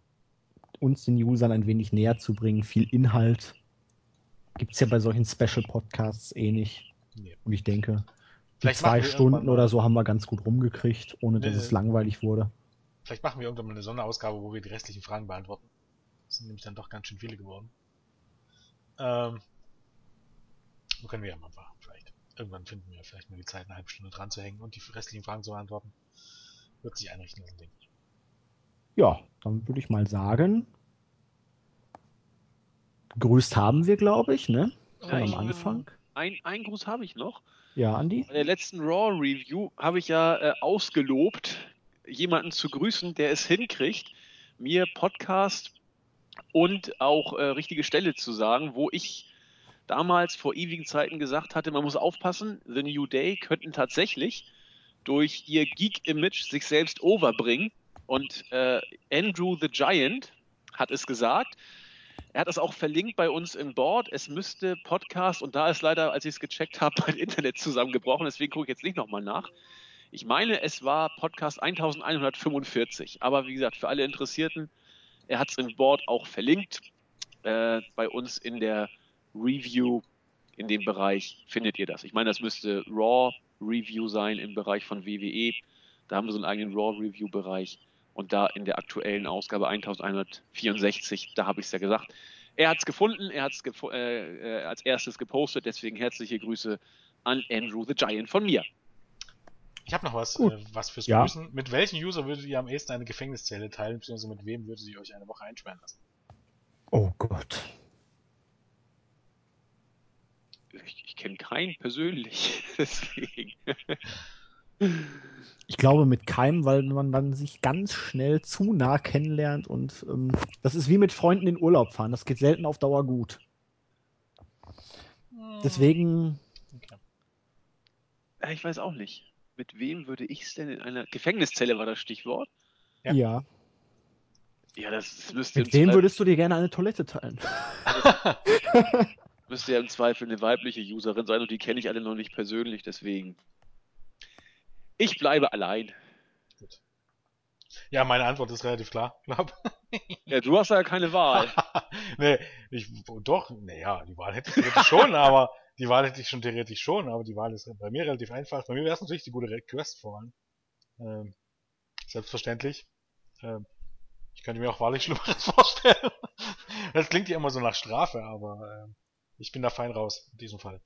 uns den Usern ein wenig näher zu bringen. Viel Inhalt gibt es ja bei solchen Special-Podcasts eh nicht. Nee. Und ich denke, Vielleicht zwei Stunden oder so haben wir ganz gut rumgekriegt, ohne dass Nee. es langweilig wurde. Vielleicht machen wir irgendwann mal eine Sonderausgabe, wo wir die restlichen Fragen beantworten. Das sind nämlich dann doch ganz schön viele geworden. Ähm, so können wir ja mal machen, vielleicht. Irgendwann finden wir vielleicht mal die Zeit, eine halbe Stunde dran zu hängen und die restlichen Fragen zu beantworten. Wird sich einrichten lassen, denke ich. Ja, dann würde ich mal sagen, gegrüßt haben wir, glaube ich, ne? Schon Ja, am ich bin- Anfang. Ein, einen Gruß habe ich noch. Ja, Andi? Bei der letzten Raw Review habe ich ja äh, ausgelobt, jemanden zu grüßen, der es hinkriegt, mir Podcast und auch äh, richtige Stelle zu sagen, wo ich damals vor ewigen Zeiten gesagt hatte, man muss aufpassen, The New Day könnten tatsächlich durch ihr Geek-Image sich selbst overbringen. Und äh, Andrew the Giant hat es gesagt. Er hat das auch verlinkt bei uns im Board. Es müsste Podcast, und da ist leider, als ich es gecheckt habe, mein Internet zusammengebrochen, deswegen gucke ich jetzt nicht nochmal nach. Ich meine, es war Podcast 1145. Aber wie gesagt, für alle Interessierten, er hat es im Board auch verlinkt. Äh, bei uns in der Review, in dem Bereich findet ihr das. Ich meine, das müsste Raw Review sein im Bereich von WWE. Da haben wir so einen eigenen Raw Review Bereich. Und da in der aktuellen Ausgabe 1164, da habe ich es ja gesagt. Er hat es gefunden, er hat es gefo äh, äh, als erstes gepostet, deswegen herzliche Grüße an Andrew the Giant von mir. Ich habe noch was, äh, was fürs Ja. Grüßen. Mit welchem User würdet ihr am ehesten eine Gefängniszelle teilen, beziehungsweise mit wem würdet ihr euch eine Woche einsperren lassen? Oh Gott. Ich, ich kenne keinen persönlich, deswegen. Ich glaube mit keinem, weil man dann sich ganz schnell zu nah kennenlernt und ähm, das ist wie mit Freunden in Urlaub fahren. Das geht selten auf Dauer gut. Deswegen, Okay. Ja, ich weiß auch nicht. Mit wem würde ich es denn in einer Gefängniszelle war das Stichwort? Ja. ja. Ja, das müsste Mit wem würdest du dir gerne eine Toilette teilen? müsste ja im Zweifel eine weibliche Userin sein und die kenne ich alle noch nicht persönlich, deswegen. Ich bleibe allein. Ja, meine Antwort ist relativ klar, glaub. Ja, du hast ja keine Wahl. nee, ich, doch, naja, die Wahl hätte ich theoretisch schon, aber die Wahl hätte ich schon theoretisch schon, aber die Wahl ist bei mir relativ einfach. Bei mir wäre es natürlich die gute Quest vor allem. Ähm, selbstverständlich. Ähm, ich könnte mir auch wahrlich Schlimmeres vorstellen. Das klingt ja immer so nach Strafe, aber äh, ich bin da fein raus in diesem Fall.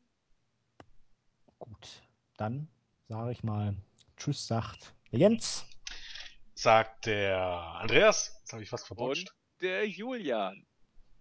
Gut, dann sage ich mal Tschüss, sagt der Jens. Sagt der Andreas. Jetzt habe ich fast verbotscht. Und der Julian.